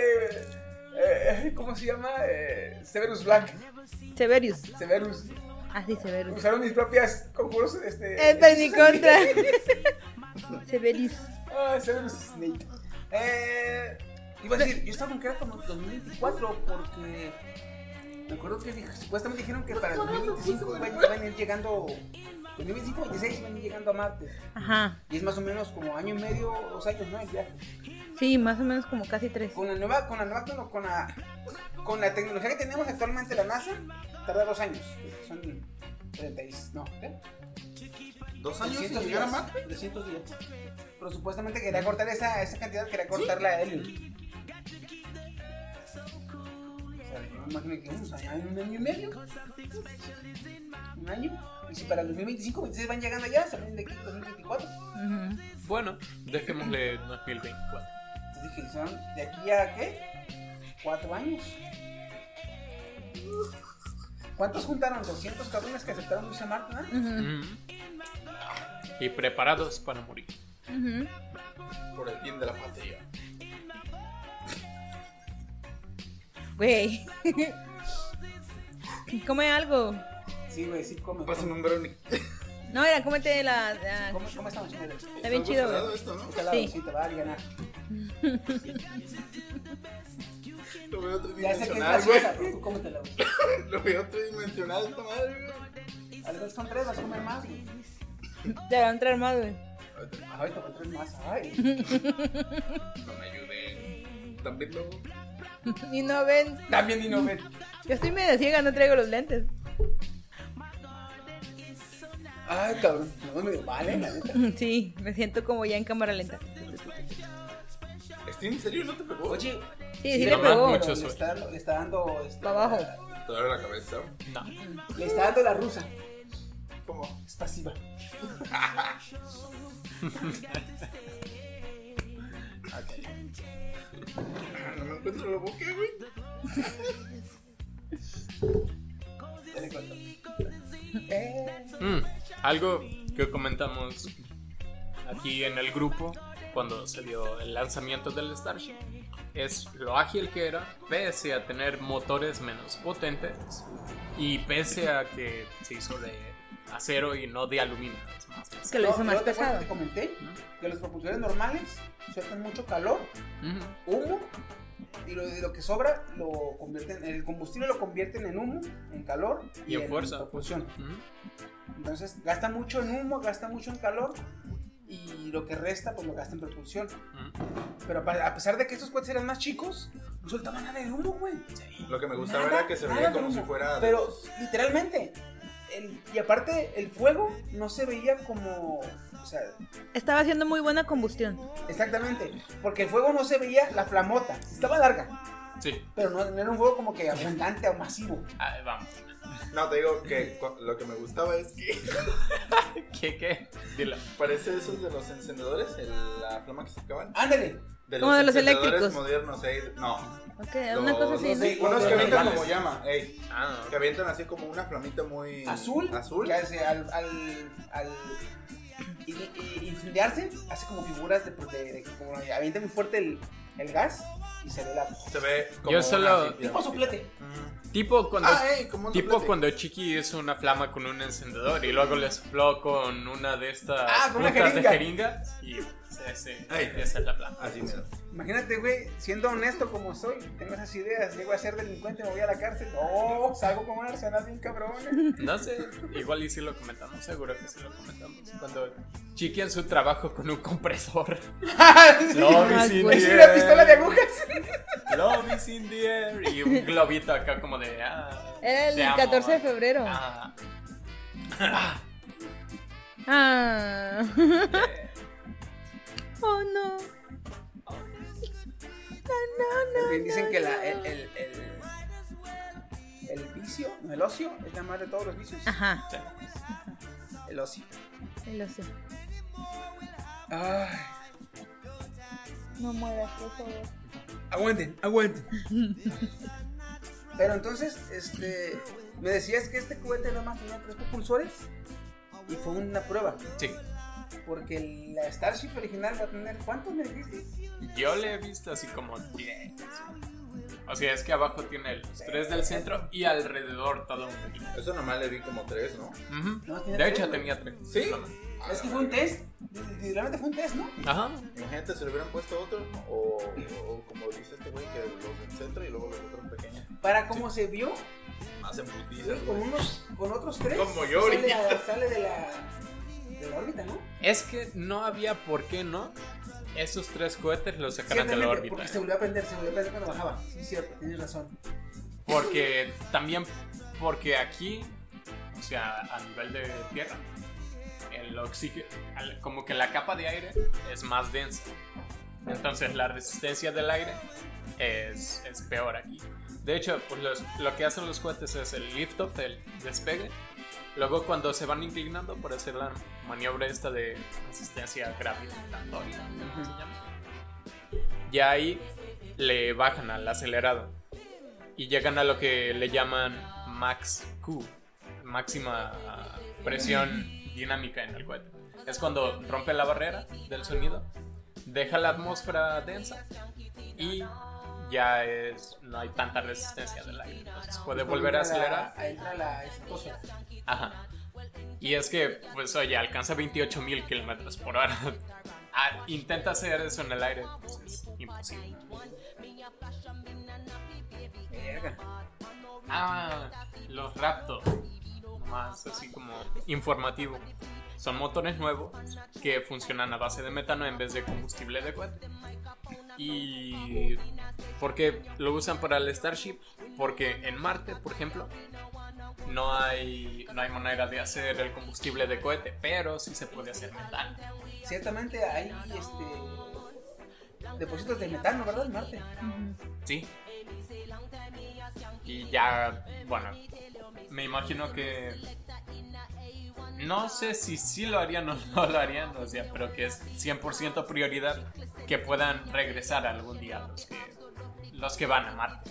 eh, ¿Cómo se llama? Eh, Severus Black. Severius. Severus. Ah, sí, Severius. Usaron mis propias conjuros. Este, El ni contra. <laughs> Severius. Ah, Severus Snape. Eh, iba a decir, yo estaba con que era como 2024 porque me acuerdo que supuestamente dijeron que para el 2025 iban, iban a ir llegando, 2025-26 iban a ir llegando a Marte. Ajá. Y es más o menos como año y medio, dos años, ¿no? El viaje. Sí, más o menos como casi tres. Con la nueva, con la nueva, con la, con la tecnología que tenemos actualmente la NASA, tarda dos años. Son 30 y- no, ¿qué? ¿Dos años sin 300 llegar a Marte? 300 días. Pero supuestamente quería cortar esa, esa cantidad, quería cortarla a helio. Imagino que unos años, un año y medio. Un año. Y si para el 2025, 26 van llegando allá, salen de aquí 2024. Ujú. Bueno, dejémosle 2024. Entonces dije, son de aquí a qué? Cuatro años. ¿Cuántos juntaron? 200 cabrones que aceptaron irse a Marte, ¿no? Ujú. Ujú. Y preparados para morir. Por el bien de la patria. Güey. <laughs> Come algo. Sí, güey, sí, come. Pásame un brownie. No, era, cómete la. la- ¿Cómo, cómo estamos? Está bien chido, güey. esto, ¿no? Lado, Sí. sí, te va a ganar. <laughs> Lo veo Ya sé que es tridimensional, güey. cómetela, güey. <laughs> Lo veo tridimensional esta madre, güey. A ver, son tres, vas a comer más, güey. Te va a entrar más, güey. Ay, te tres más, ay. No me ayuden. También lo. <laughs> Y no ven. También y no ven. Yo estoy medio ciega, no traigo los lentes. Ay, cabrón. No, me vale, la neta. <laughs> Sí, me siento como ya en cámara lenta. ¿Estoy en serio? ¿No te pegó? Oye, Sí, sí, Sí, le pegó. mucho le está, le está dando. este, Pa' abajo. ¿Te duele la cabeza? No. Le está dando la rusa. ¿Cómo? Es pasiva. <laughs> No me encuentro la boca, güey. Algo que comentamos aquí en el grupo cuando se dio el lanzamiento del Starship es lo ágil que era, pese a tener motores menos potentes y pese a que se hizo de acero y no de aluminio. es más pesado. Que lo hizo no, más ¿no pesado. Te comenté que los propulsores normales sueltan mucho calor, Ujú. humo, y lo, y lo que sobra lo convierten, el combustible lo convierten en humo, en calor Y en fuerza. propulsión. Ujú. Entonces gasta mucho en humo, gasta mucho en calor y lo que resta pues lo gasta en propulsión. Pero pa- a pesar de que estos cohetes eran más chicos, no soltaban nada de humo, güey. Lo que me gustaba Nada, era que se veía de como si fuera. Pero literalmente. El- y aparte, el fuego no se veía como. O sea, Estaba haciendo muy buena combustión. exactamente. Porque el fuego no se veía la flamota. Estaba larga. Sí. Pero no, no era un fuego como que abundante o masivo. Vamos. No, te digo que lo que me gustaba es que. <laughs> ¿Qué, qué? Dilo. Parece esos de los encendedores, el- la flama que sacaban. Ándale. De Como de los eléctricos. modernos, eh, No. Ok, una cosa así. los- sí, unos que avientan como llama, ey, Ah, que avientan así como una flamita muy Azul. azul. Que hace al. al, al in- in- incendiarse, hace como figuras de. de, de- como avienta muy fuerte el, el gas y se ve la. Se ve como Yo solo- Tipo soplete. Tipo cuando, Ah, ey, como un tipo soplete. cuando Chiqui hizo una flama con un encendedor y luego le sopló con una de estas Ah, con una puntas de jeringa. jeringa y ese, es la. Así. Imagínate, güey, siendo honesto como soy, tengo esas ideas, llego a ser delincuente, me voy a la cárcel. No, salgo con un arsenal bien cabrón. No sé, igual y si lo comentamos, seguro que sí lo comentamos. Cuando Chiqui en su trabajo con un compresor. Love is in Es una pistola de agujas. Love is in the air. Y un globito acá como de. Ah, Era el amo. 14 de febrero. Ah, Ah. <laughs> oh no. También dicen que la, el, el, el, el vicio, no, el ocio, es la madre de todos los vicios. Ajá. El ocio. Lo sé. Ay, No mueras, por favor. aguanten, aguanten. <laughs> Pero entonces, este, me decías que este cohete nada más tenía tres propulsores y fue una prueba. sí. Porque la Starship original va a tener, ¿cuántos me dijiste? Yo le he visto así como 10. O sea, es que abajo tiene los tres del centro y alrededor todo un poquito. Eso nomás le vi como tres, ¿no? No, tiene De tres, hecho, tenía tres. ¿Sí? Es que fue un test. Literalmente fue un test, ¿no? Ajá. Imagínate si le hubieran puesto otro, o, o como dice este güey, que los del centro y luego los otros pequeños. Para cómo se vio, Más en con unos, con otros tres. Como yo sale, ahorita. a- sale de la, de la órbita, ¿no? Es que no había por qué no. Esos tres cohetes los sacaran de la órbita. porque se volvió a prender, se volvió a prender cuando bajaba. Sí, cierto, tienes razón. Porque también, porque aquí, o sea, a nivel de tierra, el oxígeno, como que la capa de aire es más densa. Entonces la resistencia del aire es, es peor aquí. De hecho, pues los- lo que hacen los cohetes es el lift-off, el despegue. Luego cuando se van inclinando por hacer la maniobra esta de asistencia gravitatoria, ¿cómo se llama? ya ahí le bajan al acelerado y llegan a lo que le llaman max Q, máxima presión dinámica en el cohete. Es cuando rompe la barrera del sonido, deja la atmósfera densa y ya es no hay tanta resistencia del aire, entonces puede volver a acelerar. Ahí entra la exitosa. Ajá. Y es que, pues oye, alcanza 28 mil kilómetros por hora. <laughs> Ah, intenta hacer eso en el aire, pues es imposible. Verga. Ah, los Raptor. Más así como informativo. Son motores nuevos que funcionan a base de metano en vez de combustible de cohete. ¿Y por qué lo usan para el Starship? Porque en Marte, por ejemplo, no hay, no hay manera de hacer el combustible de cohete, pero sí se puede hacer metano. Ciertamente hay este, depósitos de metano, ¿verdad? En Marte. Sí. Y ya, bueno, me imagino que... No sé si sí lo harían o no lo harían, o sea, pero que es 100% prioridad que puedan regresar algún día los que, los que van a Marte.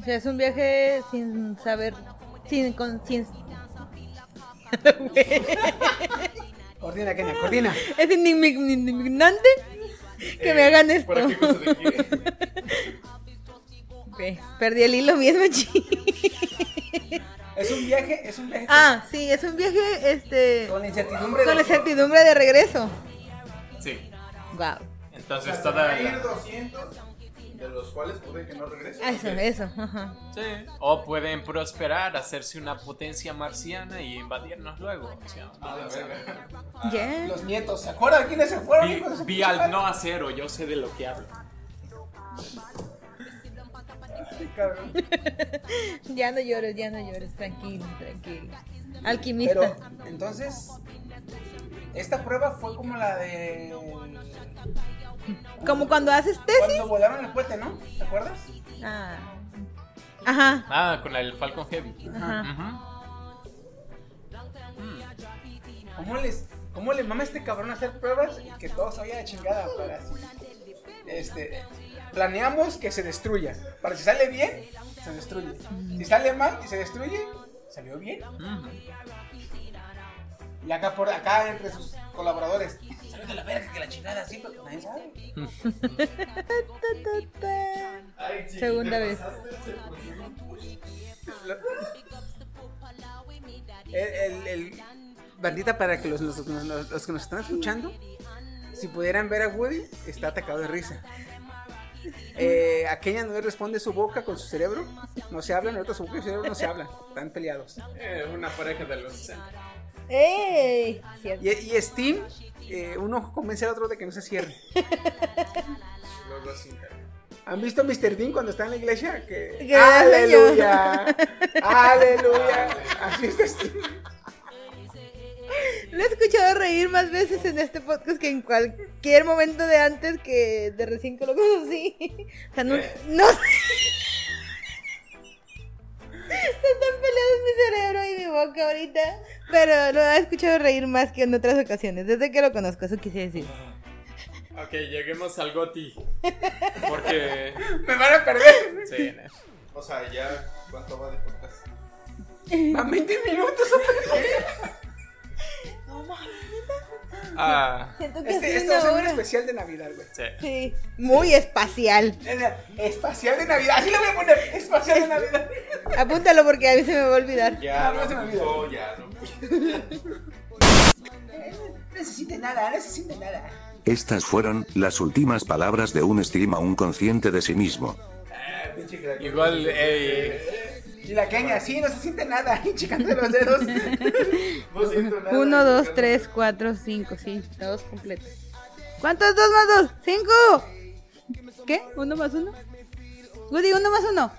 O sea, es un viaje sin saber. Sin. Con, sin... <laughs> Coordina, Kenia, coordina. es indign- indignante que me hagan esto. ¿Para qué cosa de qué? Ok, <laughs> Perdí el hilo bien, machi. <laughs> Es un viaje, es un viaje Ah, sí, es un viaje este con la incertidumbre con la de incertidumbre de regreso. Sí. Wow. Entonces toda Ir la... 200 de los cuales puede que no regrese. Ah, Eso, eso. Ajá. Sí. O pueden prosperar, hacerse una potencia marciana y invadirnos luego. O sea. Ya. Los nietos, ¿se acuerdan quiénes se fueron? Vi, al no acero, yo sé de lo que hablo. Cabrón. <laughs> Ya no llores, ya no llores, tranquilo, tranquilo. Alquimista. Pero, entonces, esta prueba fue como la de. Como cuando haces tesis. Cuando volaron el cohete, ¿no? ¿Te acuerdas? Ah. Ajá. Ah, con el Falcon Heavy. Ajá. ¿Cómo les, cómo le mama a este cabrón hacer pruebas y que todo se vaya de chingada para así? Este, planeamos que se destruya. Para si sale bien, se destruye. Si sale mal y se destruye, salió bien. Y acá por acá entre sus colaboradores. Salió de la verga que la chingada así, pero nadie sabe. Segunda vez. El, el, el- bandita para que los, los- los- los- los que nos están escuchando, si pudieran ver a Woody, está atacado de risa. Eh, a Kenya no le responde su boca con su cerebro, no se hablan, el otro su boca y su cerebro no se hablan, están peleados. Eh, una pareja de los 60. ¡Ey! Y, y Steam, eh, uno convence al otro de que no se cierre. <laughs> ¿Han visto a Mr. Dean cuando está en la iglesia? Que- ¡Aleluya! ¡Aleluya! <laughs> Así está Steam. Lo he escuchado reír más veces en este podcast que en cualquier momento de antes que de recién que lo conocí. O sea, no. no Están peleados mi cerebro y mi boca ahorita. Pero lo he escuchado reír más que en otras ocasiones. Desde que lo conozco, eso quise decir. Ok, lleguemos al Goti. <laughs> Porque. ¡Me van a perder! Sí, no. O sea, ya, ¿cuánto va de podcast? Van 20 minutos. <laughs> Ah, Siento que Este, es esto va a ser una un especial de Navidad, güey. sí. Sí, muy espacial. Espacial de Navidad, así lo voy a poner. Espacial de Navidad. <laughs> Apúntalo porque a mí se me va a olvidar. Ya, No, no se me olvida. no, ya, no. <laughs> No necesite nada, no necesite nada. Estas fueron las últimas palabras de un Steam aún consciente de sí mismo. Pinche. Igual, eh, Y la Kenia, sí, no se siente nada. <laughs> Y checando los dedos. <laughs> No siento nada. Uno, dos, tres, cuatro, cinco, sí, todos completos. ¿Cuántos? ¿Dos más dos? ¡Cinco! ¿Qué? ¿Uno más uno? Woody, uno más uno.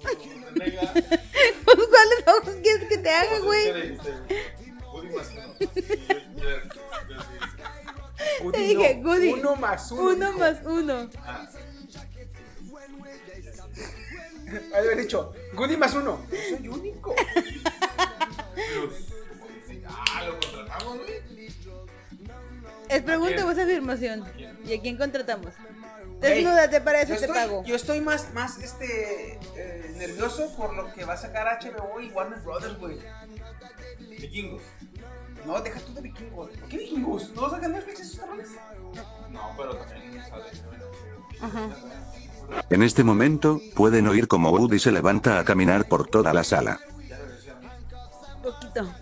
<laughs> ¿Cuáles ojos quieres que te haga, güey? Woody más uno. Goody, Te dije, no, Goody. Uno más uno. Uno más uno. Haber dicho, Goody más uno. Yo soy único. Ah, lo contratamos, güey. Es pregunta o es afirmación. ¿Y a quién contratamos? Desnúdate para eso yo te estoy, pago. Yo estoy más, más este, eh, nervioso por lo que va a sacar HBO y Warner Brothers, güey. Vikingos. No, deja tú de vikingos. ¿Por qué vikingos? ¿No sacan Netflix esos cabrones? No, pero también sale. En este momento, pueden oír como Woody se levanta a caminar por toda la sala. Poquito.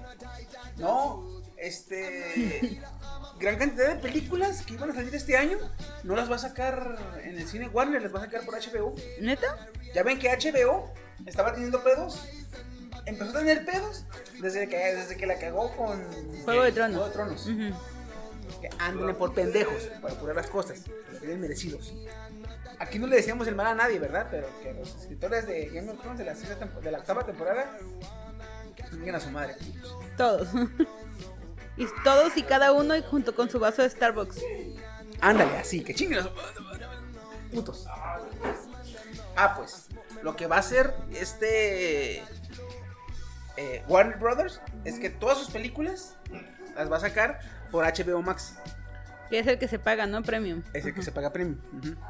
No, este. gran cantidad de películas que iban a salir este año no las va a sacar en el cine Warner, las va a sacar por HBO. ¿Neta? Ya ven que HBO estaba teniendo pedos. Empezó a tener pedos desde que, desde que la cagó con Juego de Tronos. Juego de Tronos. Que anden por pendejos para apurar las cosas, que tienen merecidos. Aquí no le decíamos el mal a nadie, ¿verdad? Pero que los escritores de Game of Thrones de la, de la octava temporada chinguen a su madre. Todos. <laughs> y todos y cada uno y junto con su vaso de Starbucks. Ándale, así, que chinguen a su putos. Ah, pues, lo que va a hacer este eh, Warner Brothers es que todas sus películas las va a sacar por HBO Max. Que es el que se paga, ¿no? Premium. Es el que se paga premium.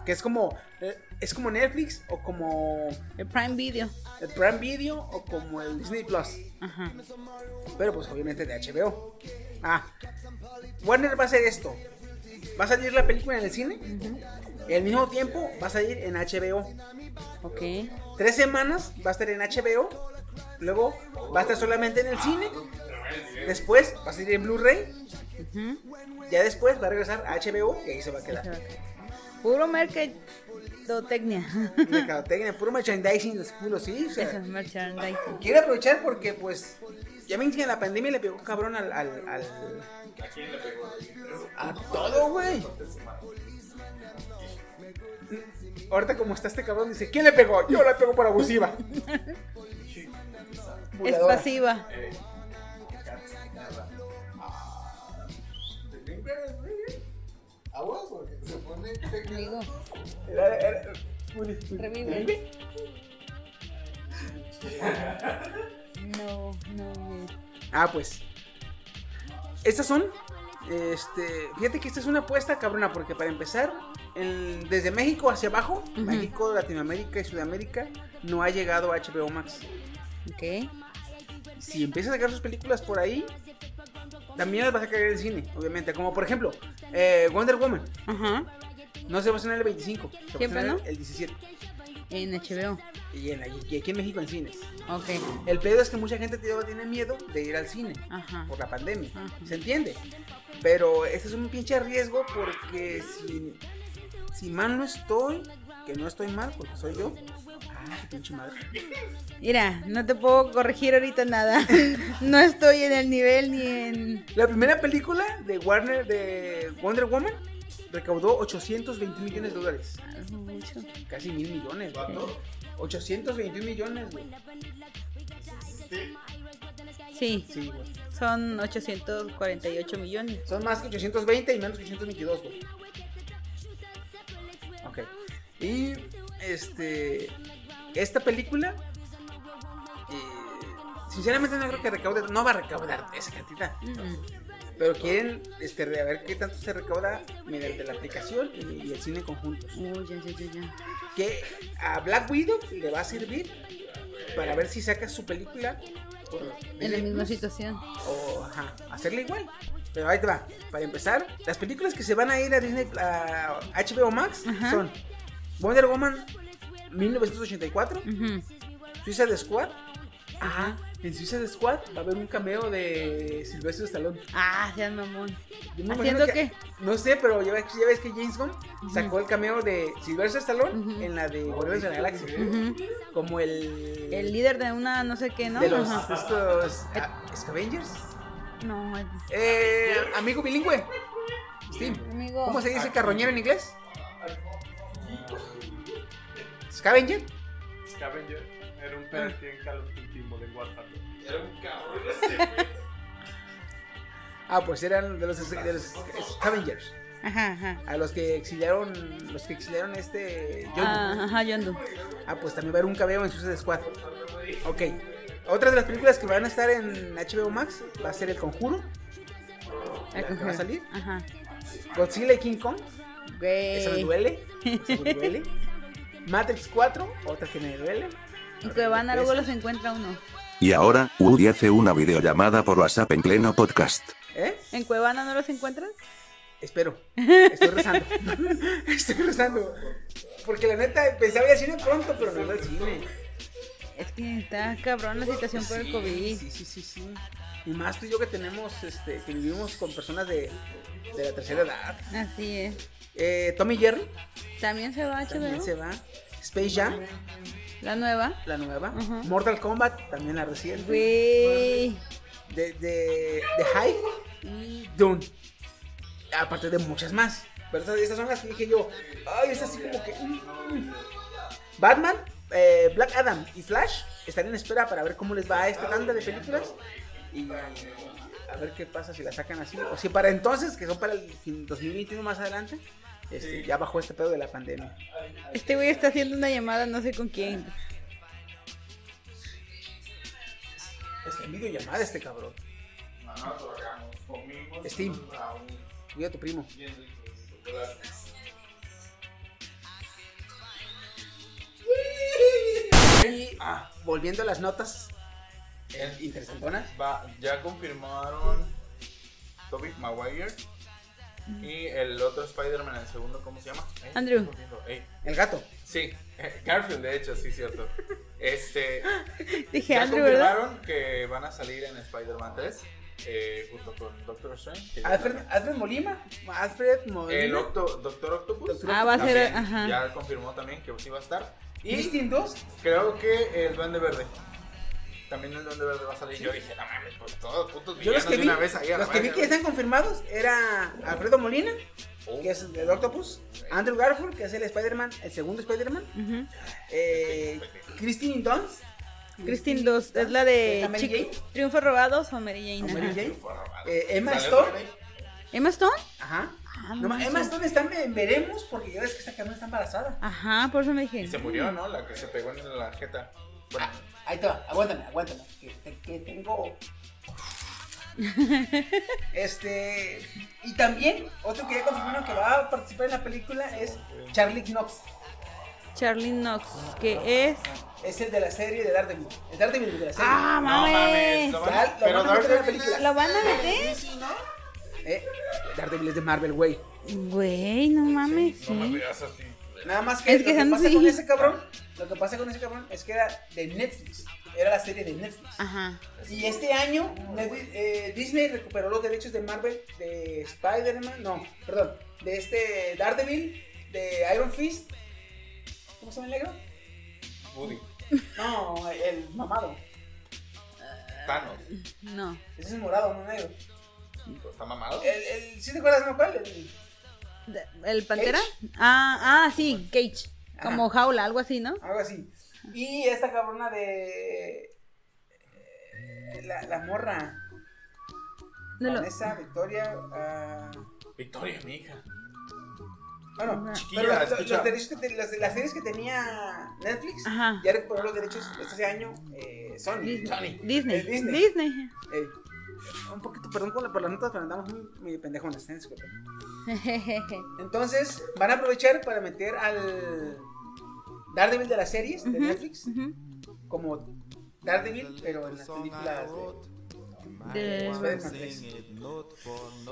Que es como eh, es como Netflix o como El Prime Video. el Prime Video o como el Disney Plus. Ajá. Pero pues obviamente de HBO. Ah, Warner va a hacer esto. Va a salir la película en el cine. Y al mismo tiempo va a salir en HBO. Ok. Tres semanas va a estar en HBO. Luego va a estar solamente en el cine. Después va a salir en Blu-ray. Ya después va a regresar a HBO y ahí se va a quedar. Puro mercadotecnia. Mercadotecnia, puro merchandising, los culos, sí. O sea, Eso merchandising. quiero aprovechar porque, pues, ya ven que en la pandemia le pegó cabrón al. al, al- ¿A quién le pegó? a todo, güey. Ahorita, como está este cabrón, dice: ¿Quién le pegó? Yo le pego por abusiva. <laughs> Es pasiva. Eh, Aguas, porque se pone. Amigo, Era- era- revive. No, no. Ah, pues. Estas son. Este. Fíjate que esta es una apuesta cabrona, porque para empezar, en- desde México hacia abajo. México, Latinoamérica y Sudamérica, no ha llegado a HBO Max. Ok. Si empieza a sacar sus películas por ahí, también las vas a caer en el cine, obviamente. Como por ejemplo, eh, Wonder Woman. Ajá. No se va a estrenar el 25, se va a estrenar ¿no? el 17. En HBO. Y, en, y aquí en México en cines. Ok. El pedo es que mucha gente tiene miedo de ir al cine Ajá. por la pandemia. Ajá. ¿Se entiende? Pero este es un pinche riesgo porque si, si mal no estoy, que no estoy mal porque soy yo. Ah, su pinche madre. Mira, no te puedo corregir ahorita nada. <laughs> No estoy en el nivel ni en. La primera película de Warner de Wonder Woman recaudó 820 millones de dólares. Mucho. Casi mil millones. güey. 821 millones, güey. Sí, Sí, son 848 millones. Son más que 820 y menos que 822, güey. Ok. Y este. Esta película. eh, sinceramente no creo que recaude. No va a recaudar esa cantidad. Pero quieren este, a ver qué tanto se recauda mediante la aplicación y, y el cine conjuntos. Uy, ya, ya, ya, ya. Que a Black Widow le va a servir para ver si saca su película por En la misma situación. o ajá, hacerle igual. Pero ahí te va. Para empezar, las películas que se van a ir a Disney a HBO Max Ajá. son Wonder Woman 1984, Ujú. Suicide Squad. Ajá. En Suicide Squad va a haber un cameo de Sylvester Stallone. Ah, seas mamón. Me ¿Haciendo que- qué? No sé, pero ya ves, ya ves que James Gunn sacó el cameo de Sylvester Stallone en la de Guardianes de la Galaxia. Como el. El líder de una no sé qué, ¿no? de los estos. ah, Scavengers. No, el- Eh, amigo bilingüe. Steve. amigo. ¿Cómo se dice carroñero en inglés? Scavenger. Scavenger era un perk en Call of Duty Modern Warfare. Era un cabrón ese, güey. <laughs> Ah, pues eran de los, de los Scavengers. Ajá, ajá. A los que exiliaron. Los que exiliaron este. Yondu. Ah, ajá, Yondu. Ah, pues también va a haber un cameo en Suicide Squad. Ok. Otra de las películas que van a estar en HBO Max va a ser El Conjuro. El que va a conjuro. salir. Ajá. Godzilla y King Kong. Güey. <laughs> Esa me duele. Esa me duele. Matrix 4. Otra que me duele. En Cuevana luego los encuentra uno. Y ahora, Woody hace una videollamada por WhatsApp en pleno podcast. ¿Eh? ¿En Cuevana no los encuentras? Espero. Estoy rezando. <laughs> Estoy rezando. Porque la neta pensaba ir al cine pronto, pero no iba al cine. Es que está cabrón la situación por el COVID. Sí, sí, sí, sí. Y más tú y yo que tenemos, este, que vivimos con personas de, de la tercera edad. Así es. Eh, Tommy Jerry También se va a también HBO. se va. Space Jam, La nueva. la nueva. Mortal Kombat, también la reciente. Güey. De, de, de Hive y Dune. Aparte de muchas más. Pero estas, estas son las que dije yo. Ay, es así como que. mm. Batman, eh, Black Adam y Flash están en espera para ver cómo les va a esta tanda de películas. Y a ver qué pasa si la sacan así. O si para entonces, que son para el fin- 2021 más adelante, este, ya bajó este pedo de la pandemia. Este güey está haciendo una llamada no sé con quién. Es en videollamada este cabrón. Steam, cuida a tu primo. Y ah, volviendo a las notas eh, interesantonas. Va, ya confirmaron Toby Maguire Y el otro Spider-Man, el segundo, ¿cómo se llama? Andrew. Ey, El gato. Sí, Garfield, de hecho, sí, cierto. <laughs> Este. Dije ya Andrew, ¿verdad? confirmaron que van a salir en Spider-Man 3 eh, junto con Doctor Strange. Alfred. Alfred Molina. Alfred Molina. El Octo- Doctor Octopus. Ah, va a ser, ajá. Ya confirmó también que sí va a estar. Y Christine 2. creo que el Duende Verde. También el Duende Verde va a salir. Yo dije, no mames, pues todos putos Yo los que de vi, una vez ahí a los que vi que están confirmados era Alfredo Molina, Oh. que es el de Octopus, Andrew Garfield, que es el Spider-Man, el segundo Spider-Man, Ujú. eh, Christine Dunst, Christine 2 es la de. Triunfos Robados o Mary Jane. o Mary. Jane, eh, Emma ¿Sale Stone? ¿Emma Stone? ajá. Ah, No. Emma Stone está en veremos porque ya ves que esta cabrona está embarazada. Ajá, por eso me dije. Y se murió, ¿no? La que se pegó en la jeta. Bueno, Ahí te va, aguántame, aguántame, que, tengo... <laughs> Este, y también, otro que ya confirmaron que va a participar en la película es Charlie Knox. Charlie Knox, que es. Es el de la serie de Daredevil. El Daredevil de la serie. ¡Ah, no mames. mames! Lo van a, lo pero van a meter en la película. ¿Lo van a meter? Eh, Daredevil es de Marvel, güey. Güey, no mames. No me veas así. Nada más que Es que lo que pasa sí. con ese cabrón, lo que pasa con ese cabrón es que era de Netflix. Era la serie de Netflix. Ajá. Y este año Netflix- eh, Disney recuperó los derechos de Marvel, de Spider-Man, no, perdón, de este Daredevil, de Iron Fist. ¿Cómo se llama el negro? Woody. No, el mamado. Thanos. No. Ese es morado, no negro. ¿Está mamado? El, el, ¿Sí te acuerdas, no? ¿Cuál? El, ¿El Pantera? Cage. Ah, ah, sí, Cage. Ajá. Como jaula, algo así, ¿no? Algo así. Y esta cabrona de. eh, La, la morra. Lo- Vanessa, Victoria. ah, Victoria, mi hija. bueno, Chiquilla, pero los, los derechos que te- las, las series que tenía Netflix Ajá. ya recuperó los derechos este año eh, Sony. Disney. Sony. Disney. Eh, Disney. Disney. Eh, un poquito, perdón por, la, por las notas, pero andamos muy, muy pendejones. ¿eh? Entonces, van a aprovechar para meter al Daredevil de las series de Ujú, Netflix ujú. como Daredevil, pero en las películas de, De- Spider-Man 3.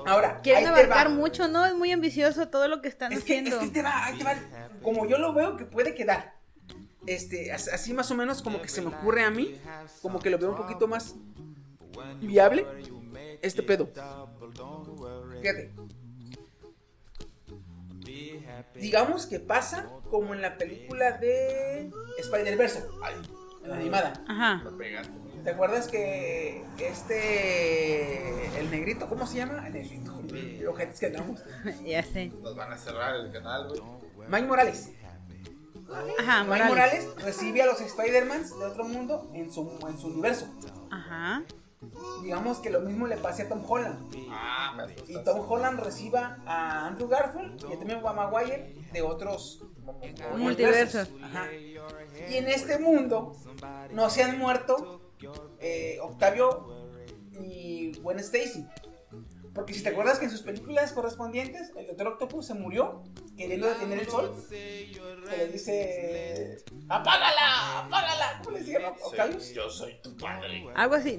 Ahora, Quieren abarcar mucho, ¿no? Es muy ambicioso todo lo que están Es que, es haciendo. que te va, ahí te va. Como yo lo veo que puede quedar. Este, as- así más o menos como que se me ocurre a mí, como que lo veo un poquito más viable este pedo. Fíjate. Digamos que pasa como en la película de Spider-Verse, en la animada. Ajá. ¿Te acuerdas que este el negrito, ¿cómo se llama? El negrito, el ojetes que tenemos. <laughs> ya sé. Nos van a cerrar el canal, güey. Mike Morales. Ajá, Mike Morales. Morales recibe a los Spider-Mans de otro mundo en su, en su universo. Ajá. Digamos que lo mismo le pase a Tom Holland. Ah, me Y. Tom Holland reciba a Andrew Garfield y también a Maguire de otros Multiversos. Y en este mundo no se han muerto eh, Octavio ni Gwen Stacy. Porque si te acuerdas que en sus películas correspondientes el Doctor Octopus se murió queriendo detener el sol. Que le dice: ¡Apágala! ¡Apágala! ¿Cómo le decía Octavio? Yo soy tu padre. Algo así.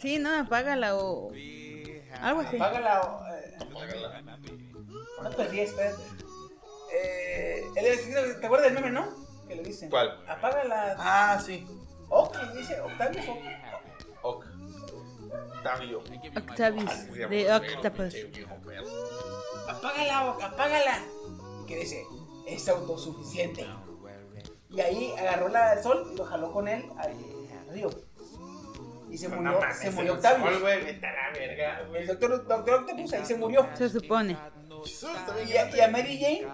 Sí, no, apágala o. Algo así. Apágala. o, eh, No perdí, espérate. Eh, él es- ¿Te acuerdas del meme, no? Que le dice: ¿Cuál? Apágala. Ah, sí. Que dice Octavio. o- Ok. Octavio. Octavius, de Octopus. apágala, o- apágala. Y que dice, es autosuficiente. Y ahí agarró la del sol y lo jaló con él al río. Y se murió, No se murió güey. El doctor, doctor Octopus ahí se murió. Se supone. Y a, y a Mary Jane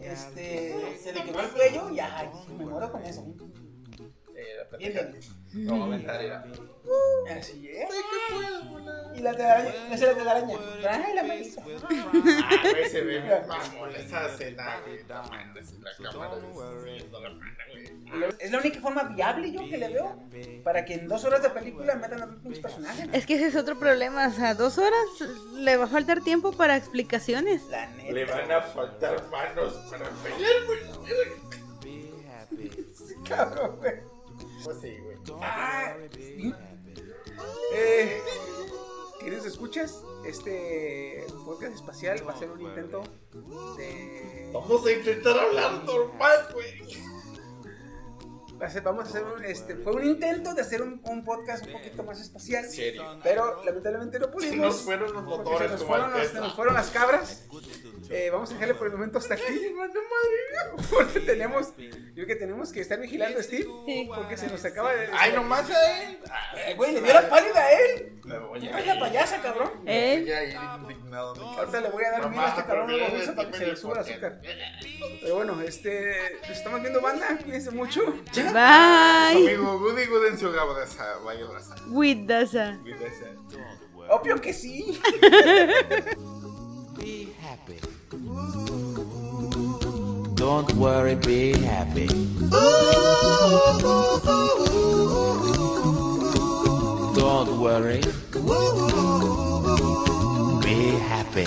este, se le quebró el cuello y ay, me muero con eso. Bien, bien. No, aventar era. Así es. Y la telaraña, no sé la telaraña. Ay, la manita. Ah, güey, se ve bien mamón esa escena, la cámara. Es la única forma viable yo que le veo para que en dos horas de película metan a dos pinches personajes. Es que ese es otro problema. O sea, dos horas le va a faltar tiempo para explicaciones. La neta. Le van a faltar manos para pelear, güey. <laughs> Cabrón, güey. Pues sí, güey. Ah, eh, queridos escuchas, este podcast espacial va a ser un intento de... Vamos a intentar hablar normal, güey. Vamos a hacer un, este, fue un intento de hacer un, un podcast un poquito más espacial. serio? Pero lamentablemente no pudimos. Se nos fueron los porque motores Se nos, fueron los- Tesla. se nos fueron las cabras. Eh, vamos a dejarle por el momento hasta aquí. <laughs> Porque tenemos, yo creo que tenemos que estar vigilando a Steve. Porque se nos acaba de. Ay, nomás a él. Eh, Güey, le dio la pálida a él. Es la payasa, cabrón. ¿Eh? Ya, ya, Ahorita le voy a dar miedo a este cabrón para que se le suba el azúcar. Pero bueno, este. Nos estamos viendo, banda. Cuídense mucho. Bye. Amigo, Goody Gooden su Gabadasa, vaya raza. With Daza. Cuídese. Obvio que sí. <laughs> Be happy. Don't worry, be happy. Don't worry. Be happy.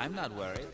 I'm not worried.